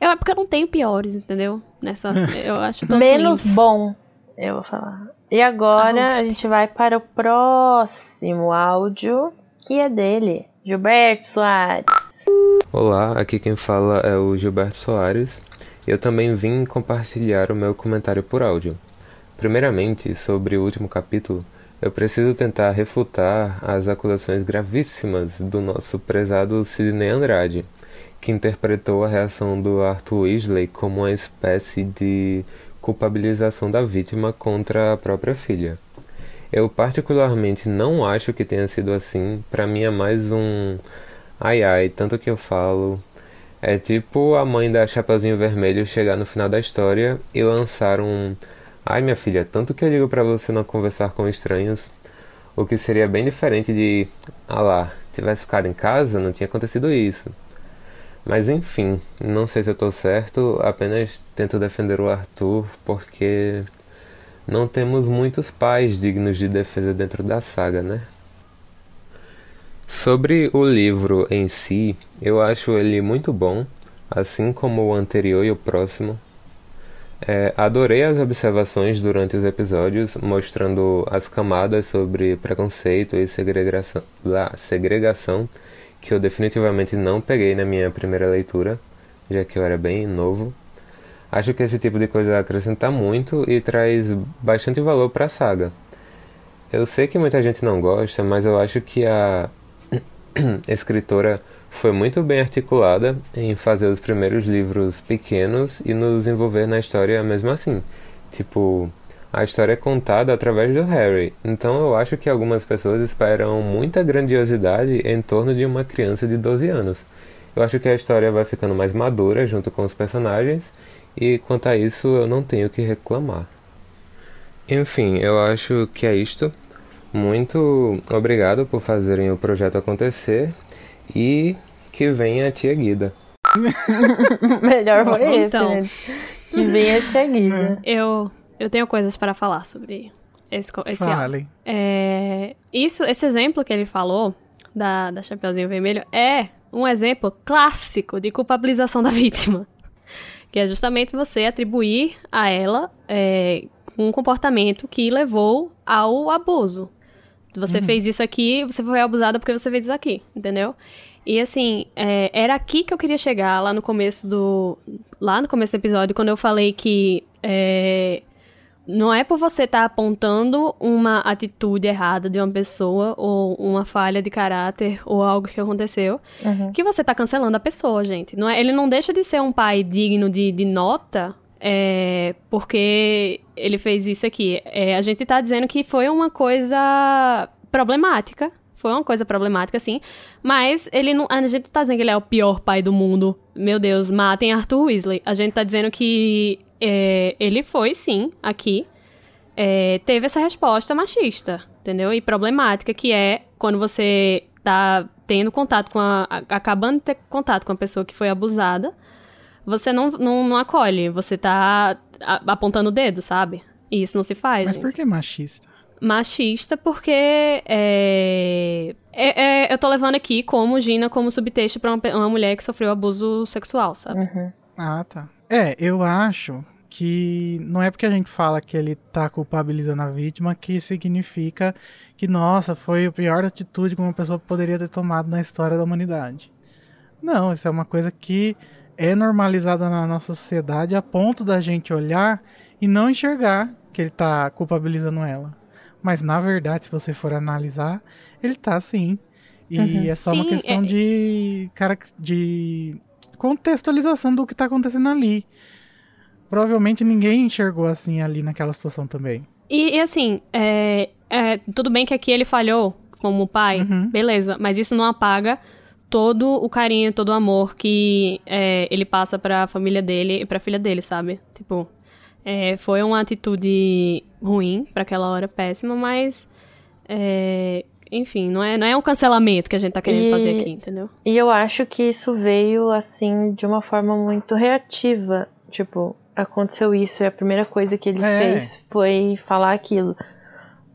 Eu, é porque eu não tenho piores, entendeu? Nessa. (laughs) Eu acho todos menos lindos. bom, eu vou falar. E agora Ah, a gente vai para o próximo áudio, que é dele, Gilberto Soares. Olá, aqui quem fala é o Gilberto Soares. Eu também vim compartilhar o meu comentário por áudio. Primeiramente, sobre o último capítulo, eu preciso tentar refutar as acusações gravíssimas do nosso prezado Sidney Andrade, que interpretou a reação do Arthur Weasley como uma espécie de culpabilização da vítima contra a própria filha. Eu particularmente não acho que tenha sido assim. Para mim é mais um ai ai, tanto que eu falo. É tipo a mãe da Chapeuzinho Vermelho chegar no final da história e lançar um ai minha filha, tanto que eu digo para você não conversar com estranhos. O que seria bem diferente de ah lá, tivesse ficado em casa, não tinha acontecido isso. Mas enfim, não sei se eu tô certo, apenas tento defender o Arthur porque não temos muitos pais dignos de defesa dentro da saga, né? Sobre o livro em si, eu acho ele muito bom, assim como o anterior e o próximo. É, adorei as observações durante os episódios, mostrando as camadas sobre preconceito e segregação, segregação que eu definitivamente não peguei na minha primeira leitura, já que eu era bem novo. Acho que esse tipo de coisa acrescenta muito e traz bastante valor para a saga. Eu sei que muita gente não gosta, mas eu acho que a (clears throat) escritora foi muito bem articulada em fazer os primeiros livros pequenos e nos envolver na história mesmo assim. Tipo, a história é contada através do Harry, então eu acho que algumas pessoas esperam muita grandiosidade em torno de uma criança de 12 anos. Eu acho que a história vai ficando mais madura junto com os personagens, e quanto a isso eu não tenho que reclamar. Enfim, eu acho que é isto. Muito obrigado por fazerem o projeto acontecer e que venha a tia Guida. (laughs) Melhor foi esse, Então. né? Que venha a tia Guida. Eu, eu tenho coisas para falar sobre esse, esse. Fale. É, isso, esse exemplo que ele falou da, da Chapeuzinho Vermelho é um exemplo clássico de culpabilização (laughs) da vítima. Que é justamente você atribuir a ela é, um comportamento que levou ao abuso. Você fez isso aqui, você foi abusada porque você fez isso aqui, entendeu? E assim, é, era aqui que eu queria chegar, lá no começo do. Lá no começo do episódio, quando eu falei que é, não é por você estar apontando uma atitude errada de uma pessoa ou uma falha de caráter ou algo que aconteceu que você tá cancelando a pessoa, gente. Não é, ele não deixa de ser um pai digno de, de nota é, porque ele fez isso aqui. É, a gente tá dizendo que foi uma coisa problemática. Foi uma coisa problemática, sim. Mas ele não, a gente não tá dizendo que ele é o pior pai do mundo. Meu Deus, matem Arthur Weasley. A gente tá dizendo que é, ele foi, sim, aqui. é, teve essa resposta machista, entendeu? E problemática, que é quando você tá tendo contato com a. acabando de ter contato com a pessoa que foi abusada, você não, não, não acolhe, você tá apontando o dedo, sabe? E isso não se faz. Mas gente. por que machista? Machista porque é, é- é- eu tô levando aqui como Gina como subtexto pra uma, uma mulher que sofreu abuso sexual, sabe? Ah, tá. É, eu acho que não é porque a gente fala que ele tá culpabilizando a vítima que significa que, nossa, foi a pior atitude que uma pessoa poderia ter tomado na história da humanidade. Não, isso é uma coisa que é normalizada na nossa sociedade a ponto da gente olhar e não enxergar que ele tá culpabilizando ela. Mas na verdade, se você for analisar, ele tá sim. E é só uma Sim, questão é- de, cara, de contextualização do que tá acontecendo ali. Provavelmente ninguém enxergou assim ali naquela situação também. E, e assim, é, é, tudo bem que aqui ele falhou como pai, Uhum. beleza, mas isso não apaga todo o carinho, todo o amor que é, ele passa pra família dele e pra filha dele, sabe? Tipo, é, foi uma atitude ruim pra aquela hora, péssima, mas. é, enfim, não é, não é um cancelamento que a gente tá querendo E- fazer aqui, entendeu? E eu acho que isso veio assim de uma forma muito reativa. Tipo, aconteceu isso e a primeira coisa que ele É. fez foi falar aquilo.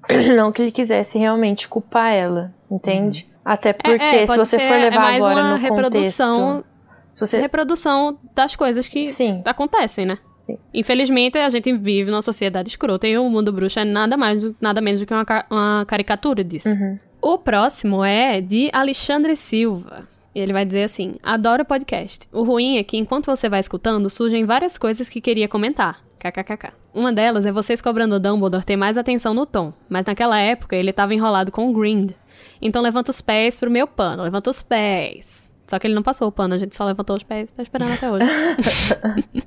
(clears throat) Não que ele quisesse realmente culpar ela, entende? Até porque é, se pode você ser- for é levar mais agora uma no reprodução- contexto, se você Reprodução das coisas que Sim. acontecem, né? Sim. Infelizmente, a gente vive numa sociedade escrota e o mundo bruxo é nada mais, nada menos do que uma, uma caricatura disso. Uhum. O próximo é de Alexandre Silva. E ele vai dizer assim: Adoro o podcast. O ruim é que enquanto você vai escutando, surgem várias coisas que queria comentar. KKKK. Uma delas é vocês cobrando o Dumbledore ter mais atenção no tom, mas naquela época ele estava enrolado com o Grind. Então levanta os pés pro meu pano, levanta os pés. Só que ele não passou o pano, a gente só levantou os pés e tá esperando até hoje. (laughs)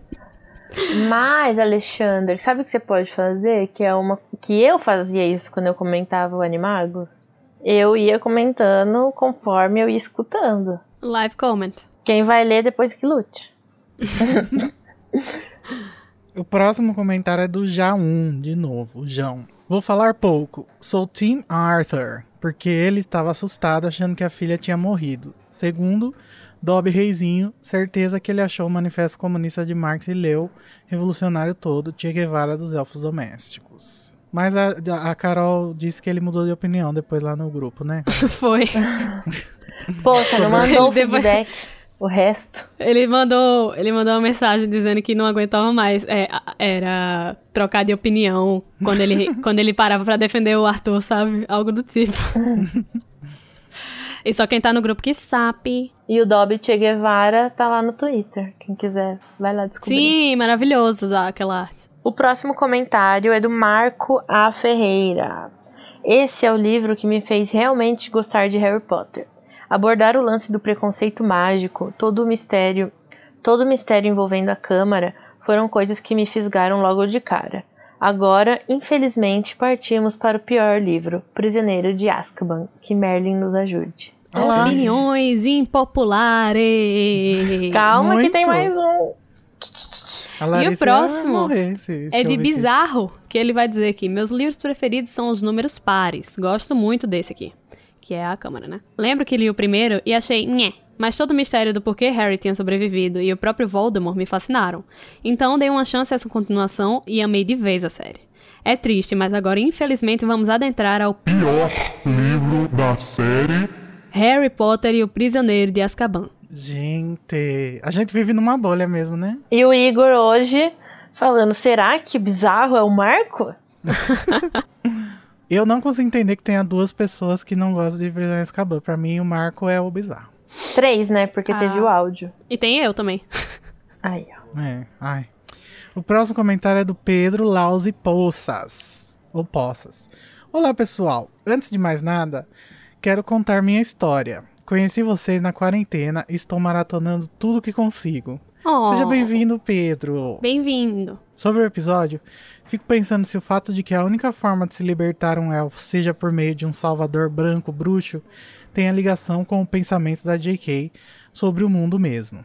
Mas, Alexandre, sabe o que você pode fazer? Que é uma. Que eu fazia isso quando eu comentava o Animagos? Eu ia comentando conforme eu ia escutando. Live comment. Quem vai ler depois que lute. (laughs) O próximo comentário é do Já1, de novo, o João. Vou falar pouco. Sou Tim Arthur, porque ele estava assustado achando que a filha tinha morrido. Segundo, Dobby Reizinho, certeza que ele achou o Manifesto Comunista de Marx e leu Revolucionário todo, Che Guevara dos Elfos Domésticos. Mas a, a Carol disse que ele mudou de opinião depois lá no grupo, né? (laughs) Foi. Poxa, não mandou o feedback. O resto. Ele mandou, ele mandou uma mensagem dizendo que não aguentava mais. É, era trocar de opinião quando ele, (laughs) quando ele parava pra defender o Arthur, sabe? Algo do tipo. e só quem tá no grupo que sabe. E o Dobby Che Guevara tá lá no Twitter. Quem quiser, vai lá descobrir. Sim, maravilhoso aquela arte. O próximo comentário é do Marco A. Ferreira. Esse é o livro que me fez realmente gostar de Harry Potter. Abordar o lance do preconceito mágico, todo o mistério, todo o mistério envolvendo a Câmara, foram coisas que me fisgaram logo de cara. Agora, infelizmente, partimos para o pior livro, Prisioneiro de Azkaban. Que Merlin nos ajude. Olá. Opiniões impopulares. (laughs) Calma que Muito. tem mais um. E o próximo se- se É de ouvisse isso. bizarro que ele vai dizer aqui. Meus livros preferidos são os números pares. Gosto muito desse aqui. Que é a Câmara, né? Lembro que li o primeiro e achei nhé. Mas todo o mistério do porquê Harry tinha sobrevivido e o próprio Voldemort me fascinaram. Então dei uma chance a essa continuação e amei de vez a série. É triste, mas agora infelizmente vamos adentrar ao Pior livro da série. Harry Potter e o Prisioneiro de Azkaban. Gente, a gente vive numa bolha mesmo, né? E o Igor hoje falando: será que bizarro é o Marco? (laughs) Eu não consigo entender que tenha duas pessoas que não gostam de Prisioneiro de Azkaban. Pra mim, o Marco é o bizarro. Três, né? Porque Ah. teve o áudio. E tem eu também. (laughs) Aí, ó. É, ai. O próximo comentário é do Pedro Lauzi Poças. Ou Poças. Olá, pessoal. Antes de mais nada, quero contar minha história. Conheci vocês na quarentena e estou maratonando tudo que consigo. Oh, Seja bem-vindo, Pedro. Bem-vindo. Sobre o episódio, fico pensando se o fato de que a única forma de se libertar um elfo seja por meio de um salvador branco bruxo tem a ligação com o pensamento da J.K. sobre o mundo mesmo.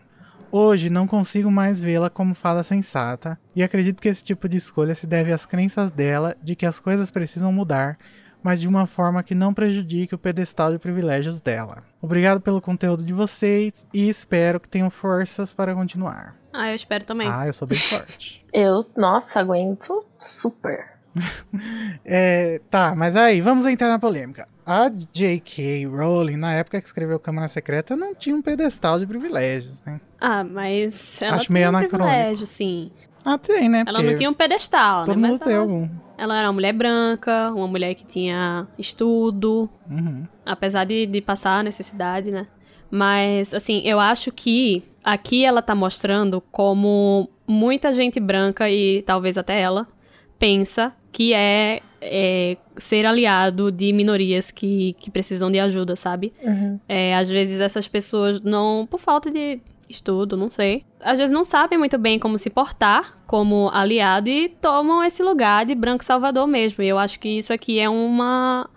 Hoje não consigo mais vê-la como fada sensata e acredito que esse tipo de escolha se deve às crenças dela de que as coisas precisam mudar, mas de uma forma que não prejudique o pedestal de privilégios dela. Obrigado pelo conteúdo de vocês e espero que tenham forças para continuar. Ah, eu espero também. Ah, eu sou bem forte. Eu, nossa, aguento super. (laughs) É, tá, mas aí, vamos entrar na polêmica. A J.K. Rowling, na época que escreveu Câmara Secreta, não tinha um pedestal de privilégios, né? Ah, mas ela Acho tinha meio um anacrônico. privilégio, sim. Ah, tem, né? Ela Porque não tinha um pedestal, todo né? mundo Mas tem ela, algum. ela era uma mulher branca, uma mulher que tinha estudo, Uhum. apesar de, de passar a necessidade, né? Mas, assim, eu acho que aqui ela tá mostrando como muita gente branca e talvez até ela pensa que é, é ser aliado de minorias que, que precisam de ajuda, sabe? É, às vezes essas pessoas não, por falta de estudo, não sei, às vezes não sabem muito bem como se portar como aliado e tomam esse lugar de branco salvador mesmo. E eu acho que isso aqui é uma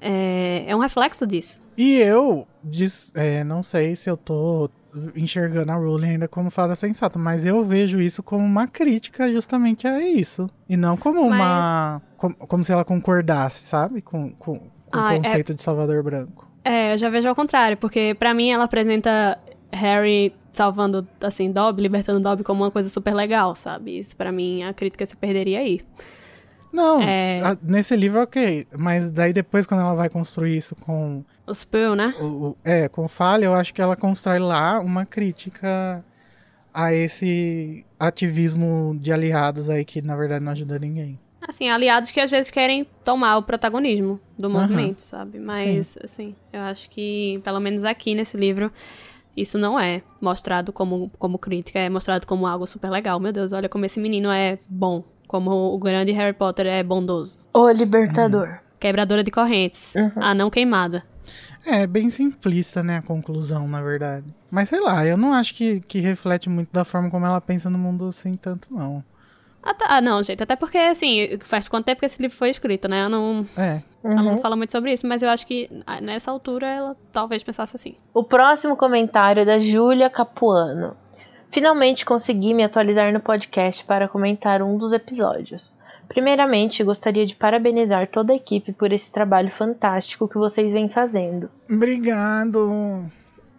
é, é um reflexo disso. E eu diz- é, não sei se eu tô enxergando a Rowling ainda como fada sensata, mas eu vejo isso como uma crítica justamente a isso. E não como uma. Como, como se ela concordasse, sabe? Com, com, com Ah, é- o conceito de Salvador Branco. É, eu já vejo ao contrário, porque pra mim ela apresenta Harry salvando, assim, Dobby, libertando Dobby como uma coisa super legal, sabe? Isso pra mim a crítica se perderia aí. Não, É. a- nesse livro ok, mas daí depois quando ela vai construir isso com O Spill, né? o, o- é, com falha, eu acho que ela constrói lá uma crítica a esse ativismo de aliados aí que na verdade não ajuda ninguém. Assim, aliados que às vezes querem tomar o protagonismo do movimento, sabe? Mas, assim, eu acho que, pelo menos aqui nesse livro, isso não é mostrado como, como crítica, é mostrado como algo super legal. Meu Deus, olha como esse menino é bom. Como o grande Harry Potter é bondoso. O Libertador. Quebradora de correntes. Uhum. A não queimada. É bem simplista, né, a conclusão, na verdade. Mas sei lá, eu não acho que, que reflete muito da forma como ela pensa no mundo assim, tanto não. Ah, tá. Ah, não, gente. Até porque, assim, faz quanto tempo que esse livro foi escrito, né? Eu não, É. ela não Uhum. fala muito sobre isso, mas eu acho que ah, nessa altura ela talvez pensasse assim. O próximo comentário é da Júlia Capuano. Finalmente consegui me atualizar no podcast para comentar um dos episódios. Primeiramente, gostaria de parabenizar toda a equipe por esse trabalho fantástico que vocês vêm fazendo. Obrigado.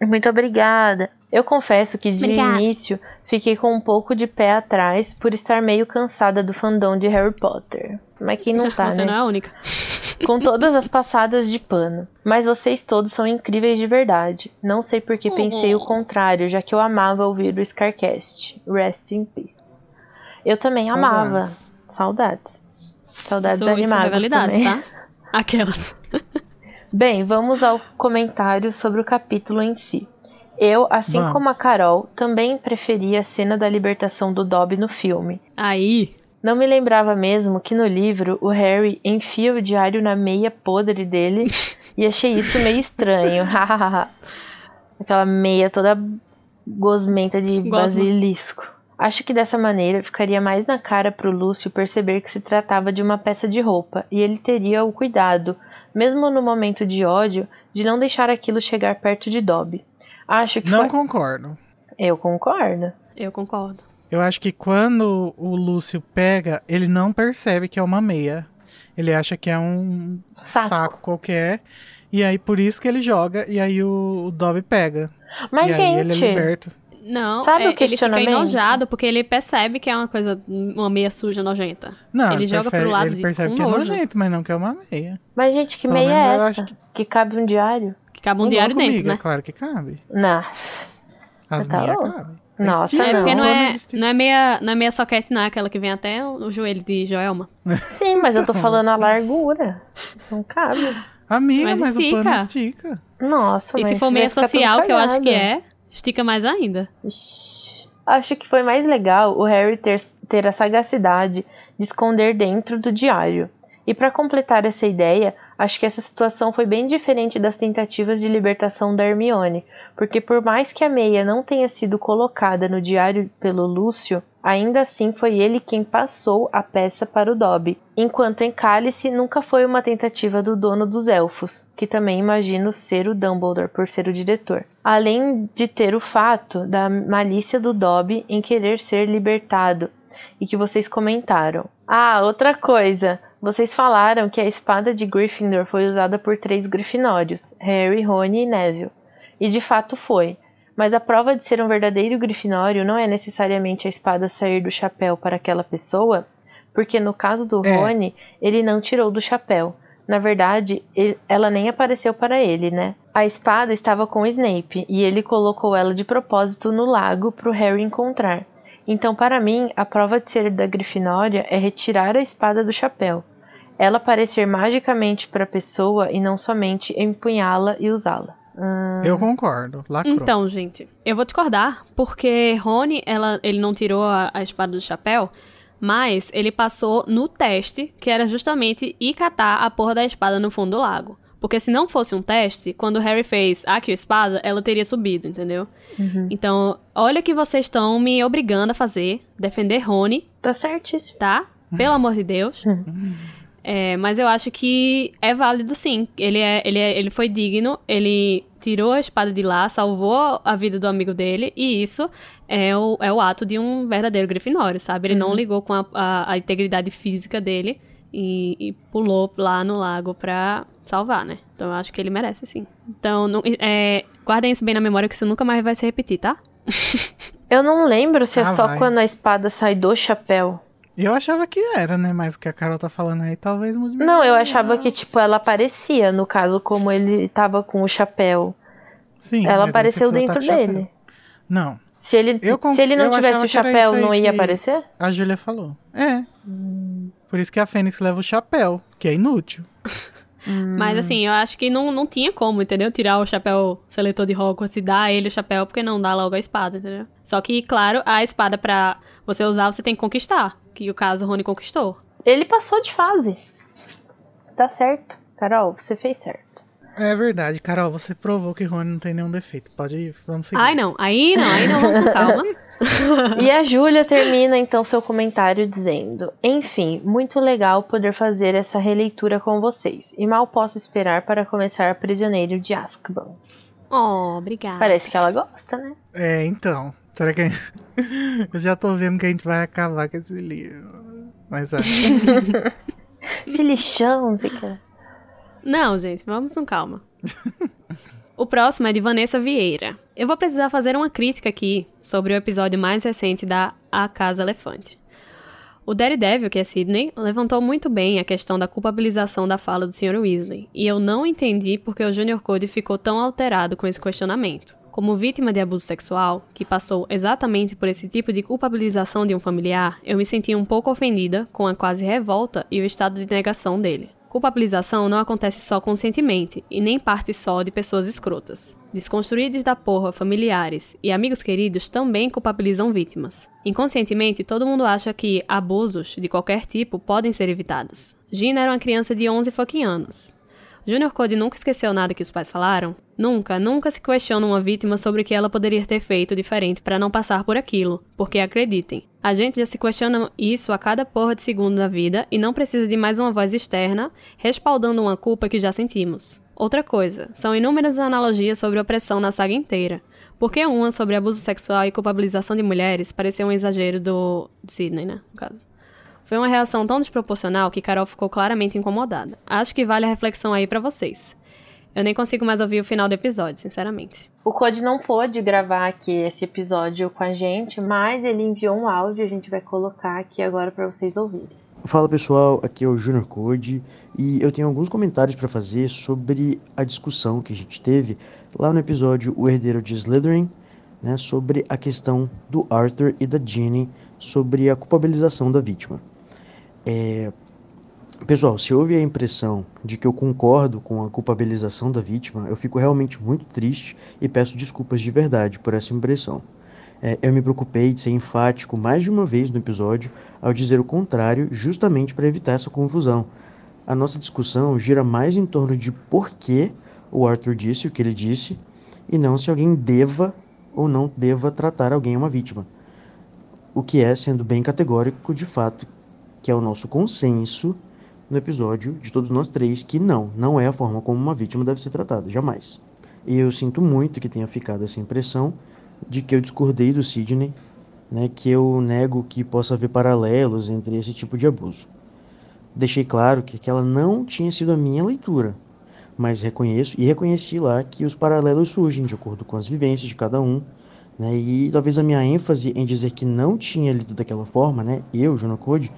Muito obrigada. Eu confesso que de Obrigada. início fiquei com um pouco de pé atrás por estar meio cansada do fandom de Harry Potter. Mas quem não (laughs) tá, Você né? não é a única. com todas as passadas de pano. Mas vocês todos são incríveis de verdade. Não sei por que pensei o contrário, já que eu amava ouvir o Scarcast. Rest in peace. Eu também amava. Saudades. Saudades. Saudades Isso, isso é animadas também. tá? (laughs) Aquelas. Bem, vamos ao comentário sobre o capítulo em si. Eu, assim Vamos. como a Carol, também preferi a cena da libertação do Dobby no filme. Aí. Não me lembrava mesmo que no livro o Harry enfia o diário na meia podre dele (laughs) e achei isso meio estranho. (laughs) Hahaha. Aquela meia toda gosmenta de Gosma. basilisco. Acho que dessa maneira ficaria mais na cara pro Lúcio perceber que se tratava de uma peça de roupa e ele teria o cuidado, mesmo no momento de ódio, de não deixar aquilo chegar perto de Dobby. Acho que Não foi... concordo. Eu concordo. Eu concordo. Eu acho que quando o Lúcio pega, ele não percebe que é uma meia. Ele acha que é um Saco. saco, qualquer. E aí por isso que ele joga e aí o, o Dobby pega. Mas, e aí ele é gente, liberto. Não, Sabe é, o questionamento? ele fica enojado porque ele percebe que é uma coisa, uma meia suja nojenta. Não, ele joga prefere- pro lado ele percebe com que é nojo, nojento, mas não que é uma meia. Mas, gente, que Pelo meia é essa? acho Que... que- cabe um diário? Cabe um diário dentro, amiga, né? Claro que cabe. Não. As Tá meias louco. cabem. Nossa, É não. porque não é, não é meia, não é meia soquete, não, é aquela que vem até o, o joelho de Joelma. (laughs) Sim, mas eu tô falando a largura. Não cabe. Amiga, Mas mas, o estica. pano estica. Nossa, E mas se for meia social, que eu acho que é, estica mais ainda. Acho que foi mais legal o Harry ter, ter a sagacidade de esconder dentro do diário. E para completar essa ideia, acho que essa situação foi bem diferente das tentativas de libertação da Hermione, porque por mais que a meia não tenha sido colocada no diário pelo Lúcio, ainda assim foi ele quem passou a peça para o Dobby, enquanto em Cálice nunca foi uma tentativa do dono dos elfos, que também imagino ser o Dumbledore por ser o diretor. Além de ter o fato da malícia do Dobby em querer ser libertado, e que vocês comentaram. Ah, outra coisa. Vocês falaram que a espada de Gryffindor foi usada por três grifinórios, Harry, Rony e Neville. E de fato foi. Mas a prova de ser um verdadeiro grifinório não é necessariamente a espada sair do chapéu para aquela pessoa, porque no caso do É. Rony, ele não tirou do chapéu. Na verdade, ele- ela nem apareceu para ele, né? A espada estava com o Snape e ele colocou ela de propósito no lago para o Harry encontrar. Então, para mim, a prova de ser da Grifinória é retirar a espada do chapéu. Ela aparecer magicamente para a pessoa e não somente empunhá-la e usá-la. Hum, Eu concordo. Lacrou. Então, gente, eu vou discordar, porque Rony, ela, ele não tirou a, a espada do chapéu, mas ele passou no teste, que era justamente ir catar a porra da espada no fundo do lago. Porque se não fosse um teste, quando Harry fez "Ah, aqui a espada, ela teria subido, entendeu? Então, olha o que vocês estão me obrigando a fazer, defender Rony, Tá certíssimo. tá? Pelo amor de Deus. É, mas eu acho que é válido sim. Ele, é, ele, é, ele foi digno, ele tirou a espada de lá, salvou a vida do amigo dele, e isso é o, é o ato de um verdadeiro grifinório, sabe? Ele não ligou com a, a, a integridade física dele e, e pulou lá no lago pra salvar, né? Então eu acho que ele merece sim. Então, não- é, guardem isso bem na memória que isso nunca mais vai se repetir, tá? (laughs) Eu não lembro se é Ah, só vai. quando a espada sai do chapéu. Eu achava que era, né? Mas o que a Carol tá falando aí talvez mude Não, eu achava que, tipo, ela aparecia, no caso, como ele tava com o chapéu. Sim, Ela apareceu dentro tá dele. Não, Se ele, Eu se ele não eu tivesse o chapéu, não ia aparecer? a Júlia falou. É. Por isso que a Fênix leva o chapéu, que é inútil. (laughs) Mas assim, eu acho que não, não tinha como, entendeu? Tirar o chapéu seletor de Hogwarts e dar a ele o chapéu, porque não dá logo a espada, entendeu? Só que, claro, a espada pra você usar, você tem que conquistar. Que o caso Rony conquistou. Ele passou de fase. Tá certo. Carol, você fez certo. É verdade, Carol, você provou que Rony não tem nenhum defeito. Pode ir, vamos seguir. Ai, não. Aí não, aí não, vamos com calma. (laughs) E a Júlia termina então seu comentário dizendo: Enfim, muito legal poder fazer essa releitura com vocês. E mal posso esperar para começar Prisioneiro de Azkaban. Oh, obrigada. Parece que ela gosta, né? É, então. Será que. (laughs) Eu já tô vendo que a gente vai acabar com esse livro. Mas é. (laughs) Se lixão, Zica. Não, gente, vamos com calma. o próximo é de Vanessa Vieira. Eu vou precisar fazer uma crítica aqui sobre o episódio mais recente da A Casa Elefante. O Daredevil, que é Sidney, levantou muito bem a questão da culpabilização da fala do Sr. Weasley, e eu não entendi porque o Junior Code ficou tão alterado com esse questionamento. Como vítima de abuso sexual, que passou exatamente por esse tipo de culpabilização de um familiar, eu me senti um pouco ofendida com a quase revolta e o estado de negação dele. Culpabilização não acontece só conscientemente e nem parte só de pessoas escrotas. Desconstruídos da porra, familiares e amigos queridos também culpabilizam vítimas. Inconscientemente, todo mundo acha que abusos de qualquer tipo podem ser evitados. Gina era uma criança de 11 fucking anos. Junior Code nunca esqueceu nada que os pais falaram? Nunca, nunca se questiona uma vítima sobre o que ela poderia ter feito diferente para não passar por aquilo, porque acreditem, a gente já se questiona isso a cada porra de segundo da vida e não precisa de mais uma voz externa respaldando uma culpa que já sentimos. Outra coisa, são inúmeras analogias sobre opressão na saga inteira. Porque uma sobre abuso sexual e culpabilização de mulheres pareceu um exagero do Sidney, né, no caso. Foi uma reação tão desproporcional que Carol ficou claramente incomodada. Acho que vale a reflexão aí pra vocês. Eu nem consigo mais ouvir o final do episódio, sinceramente. O Code não pôde gravar aqui esse episódio com a gente, mas ele enviou um áudio, a gente vai colocar aqui agora pra vocês ouvirem. Fala pessoal, aqui é o Junior Code e eu tenho alguns comentários para fazer sobre a discussão que a gente teve lá no episódio O Herdeiro de Slytherin, né, sobre a questão do Arthur e da Ginny sobre a culpabilização da vítima. É, pessoal, se houve a impressão de que eu concordo com a culpabilização da vítima, eu fico realmente muito triste e peço desculpas de verdade por essa impressão. É, eu me preocupei de ser enfático mais de uma vez no episódio ao dizer o contrário, justamente para evitar essa confusão. A nossa discussão gira mais em torno de por que o Arthur disse o que ele disse e não se alguém deva ou não deva tratar alguém uma vítima. O que é, sendo bem categórico, de fato, que é o nosso consenso no episódio de todos nós três, que não, não é a forma como uma vítima deve ser tratada, jamais. E eu sinto muito que tenha ficado essa impressão de que eu discordei do Sidney, né, que eu nego que possa haver paralelos entre esse tipo de abuso. Deixei claro que aquela não tinha sido a minha leitura, mas reconheço e reconheci lá que os paralelos surgem de acordo com as vivências de cada um, né, e talvez a minha ênfase em dizer que não tinha lido daquela forma, né, eu, Jono Code,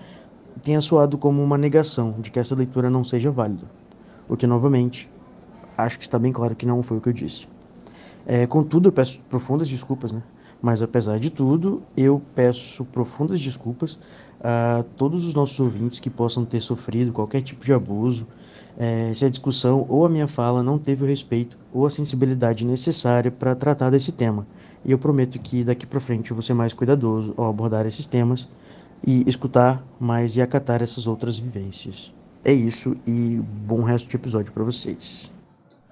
tenha soado como uma negação de que essa leitura não seja válida. O que, novamente, acho que está bem claro que não foi o que eu disse. É, contudo, eu peço profundas desculpas, né? Mas apesar de tudo, eu peço profundas desculpas a todos os nossos ouvintes que possam ter sofrido qualquer tipo de abuso, é, se a discussão ou a minha fala não teve o respeito ou a sensibilidade necessária para tratar desse tema. E eu prometo que daqui para frente eu vou ser mais cuidadoso ao abordar esses temas e escutar mais e acatar essas outras vivências. É isso e bom resto de episódio para vocês.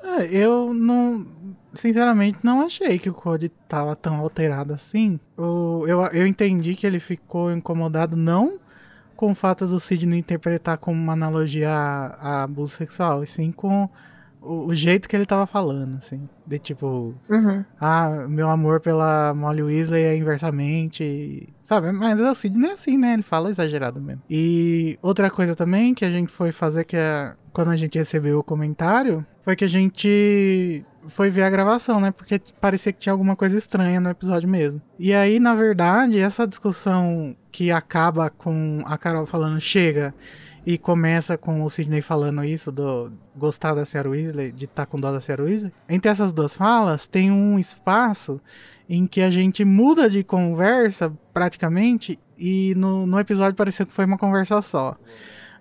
É, eu não. Sinceramente, não achei que o Code tava tão alterado assim. Eu, eu, eu entendi que ele ficou incomodado não com o fato do Sidney interpretar como uma analogia a, a abuso sexual, e sim com o, o, jeito que ele tava falando, assim. De tipo, Uhum. ah, meu amor pela Molly Weasley é inversamente. Sabe? Mas o Sidney é assim, né? Ele fala exagerado mesmo. E outra coisa também que a gente foi fazer, que é quando a gente recebeu o comentário, foi que a gente foi ver a gravação, né? Porque parecia que tinha alguma coisa estranha no episódio mesmo. E aí, na verdade, essa discussão que acaba com a Carol falando chega e começa com o Sidney falando isso do gostar da Sarah Weasley, de estar tá com dó da Sarah Weasley. Entre essas duas falas, tem um espaço em que a gente muda de conversa praticamente e no, no episódio pareceu que foi uma conversa só.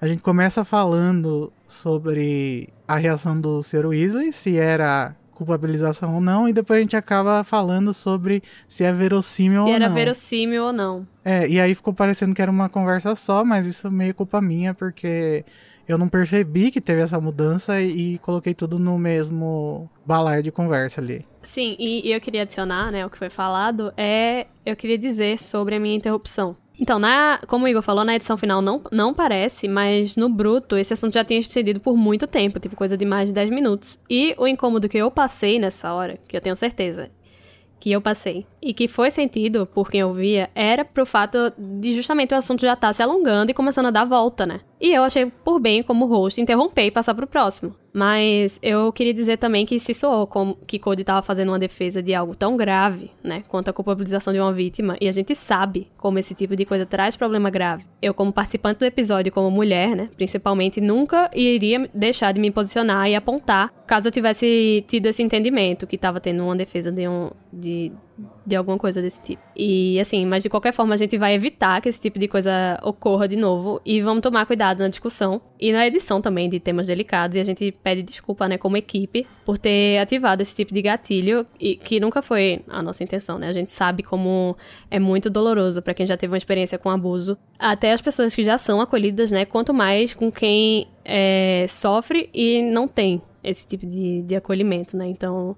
A gente começa falando sobre a reação do Sr. Weasley, se era culpabilização ou não, e depois a gente acaba falando sobre se é verossímil Se ou era não. verossímil ou não. É, e aí ficou parecendo que era uma conversa só, mas isso é meio culpa minha, porque eu não percebi que teve essa mudança e, e coloquei tudo no mesmo balaio de conversa ali. Sim, e, e eu queria adicionar, né, o que foi falado, é. Eu queria dizer sobre a minha interrupção. Então, na, como o Igor falou, na edição final não, não parece, mas no bruto esse assunto já tinha estendido por muito tempo, tipo coisa de mais de 10 minutos. E o incômodo que eu passei nessa hora, que eu tenho certeza que eu passei, e que foi sentido por quem ouvia, era pro fato de justamente o assunto já estar se alongando e começando a dar volta, né? E eu achei por bem, como host, interromper e passar pro próximo. Mas eu queria dizer também que se soou como que Cody tava fazendo uma defesa de algo tão grave, né, quanto a culpabilização de uma vítima, e a gente sabe como esse tipo de coisa traz problema grave. Eu, como participante do episódio, como mulher, né, principalmente, nunca iria deixar de me posicionar e apontar caso eu tivesse tido esse entendimento que tava tendo uma defesa de um de de alguma coisa desse tipo. E assim, mas de qualquer forma a gente vai evitar que esse tipo de coisa ocorra de novo e vamos tomar cuidado na discussão e na edição também de temas delicados e a gente pede desculpa, né, como equipe, por ter ativado esse tipo de gatilho e que nunca foi a nossa intenção, né? A gente sabe como é muito doloroso para quem já teve uma experiência com abuso, até as pessoas que já são acolhidas, né? Quanto mais com quem é, sofre e não tem esse tipo de, de acolhimento, né? Então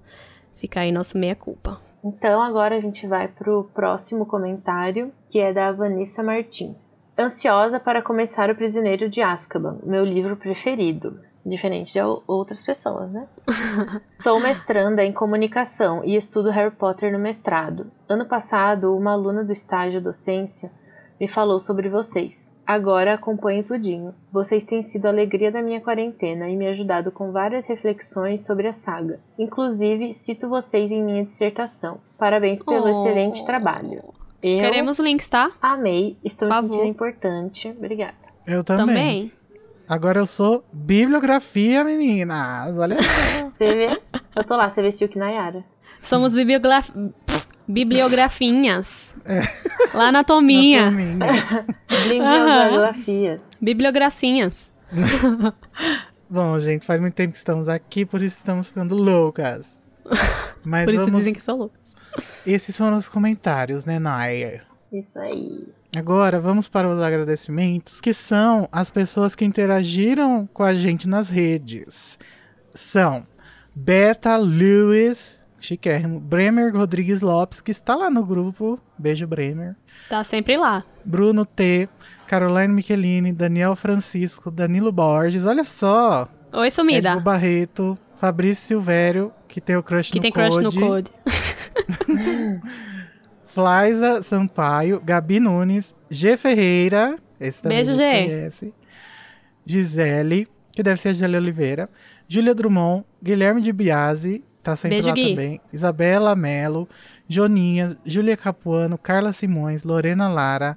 fica aí nosso meia culpa. Então agora a gente vai pro próximo comentário, que é da Vanessa Martins. Ansiosa para começar O Prisioneiro de Azkaban, meu livro preferido. Diferente de outras pessoas, né? (laughs) Sou mestranda em comunicação e estudo Harry Potter no mestrado. Ano passado, uma aluna do estágio docência me falou sobre vocês. Agora acompanho tudinho. Vocês têm sido a alegria da minha quarentena e me ajudado com várias reflexões sobre a saga. Inclusive, cito vocês em minha dissertação. Parabéns pelo Oh. excelente trabalho. Eu Queremos links, tá? amei, estou me Favor. sentindo importante. Obrigada. Eu também. Também. Agora eu sou bibliografia, meninas. Olha só. Você vê? Eu tô lá, você vestiu que Nayara. Somos bibliograf... bibliografinhas. Lá na Tominha. Anatomia. Bibliografias. Bibliogracinhas. (laughs) Bom, gente, faz muito tempo que estamos aqui, por isso estamos ficando loucas. Mas Por isso vamos... dizem que são loucos. Esses foram os comentários, né, Naya? Isso aí. Agora vamos para os agradecimentos, que são as pessoas que interagiram com a gente nas redes. São Beta Lewis, chiquérrimo, Bremer Rodrigues Lopes, que está lá no grupo. Beijo, Bremer. Tá sempre lá. Bruno T, Caroline Michelini, Daniel Francisco, Danilo Borges, olha só. Oi, sumida. Edmo Barreto, Fabrício Silvério, que tem o crush Que no tem crush no Code. Code. (laughs) Flaisa Sampaio, Gabi Nunes, G Ferreira, esse também Beijo, G. conhece. Gisele, que deve ser a Gisele Oliveira, Júlia Drummond, Guilherme de Biasi, tá sempre Beijo, lá Gui. também, Isabela Melo, Joninha, Júlia Capuano, Carla Simões, Lorena Lara,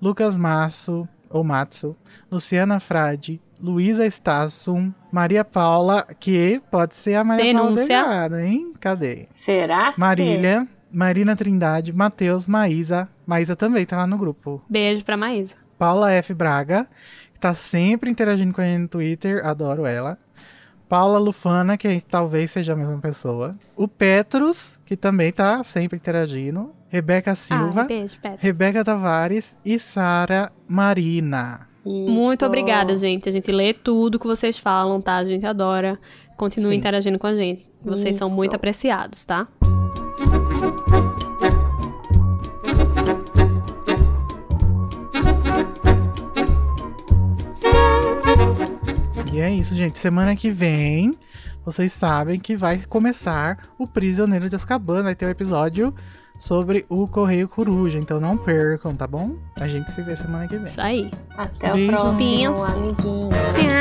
Lucas Masso, ou Matsu, Luciana Frade, Luísa Stassum, Maria Paula, que pode ser a Maria Denúncia. Paula Delgado, hein? Cadê? Será? que- Marília, Marina Trindade, Matheus, Maísa. Maísa também tá lá no grupo. Beijo pra Maísa. Paula F. Braga, que tá sempre interagindo com a gente no Twitter, adoro ela. Paula Lufana, que talvez seja a mesma pessoa. O Petrus, que também tá sempre interagindo. Rebeca Silva, Ah, beijo, Petros. Rebeca Tavares e Sara Marina. Muito Isso. obrigada, gente. A gente lê tudo que vocês falam, tá? A gente adora. Continue Sim. interagindo com a gente. Vocês são Isso. muito apreciados, tá? E é isso, gente. Semana que vem, vocês sabem que vai começar o Prisioneiro de Azkaban. Vai ter um episódio sobre o Correio Coruja. Então não percam, tá bom? A gente se vê semana que vem. Isso aí. Até o próximo, amiguinho. Tchau.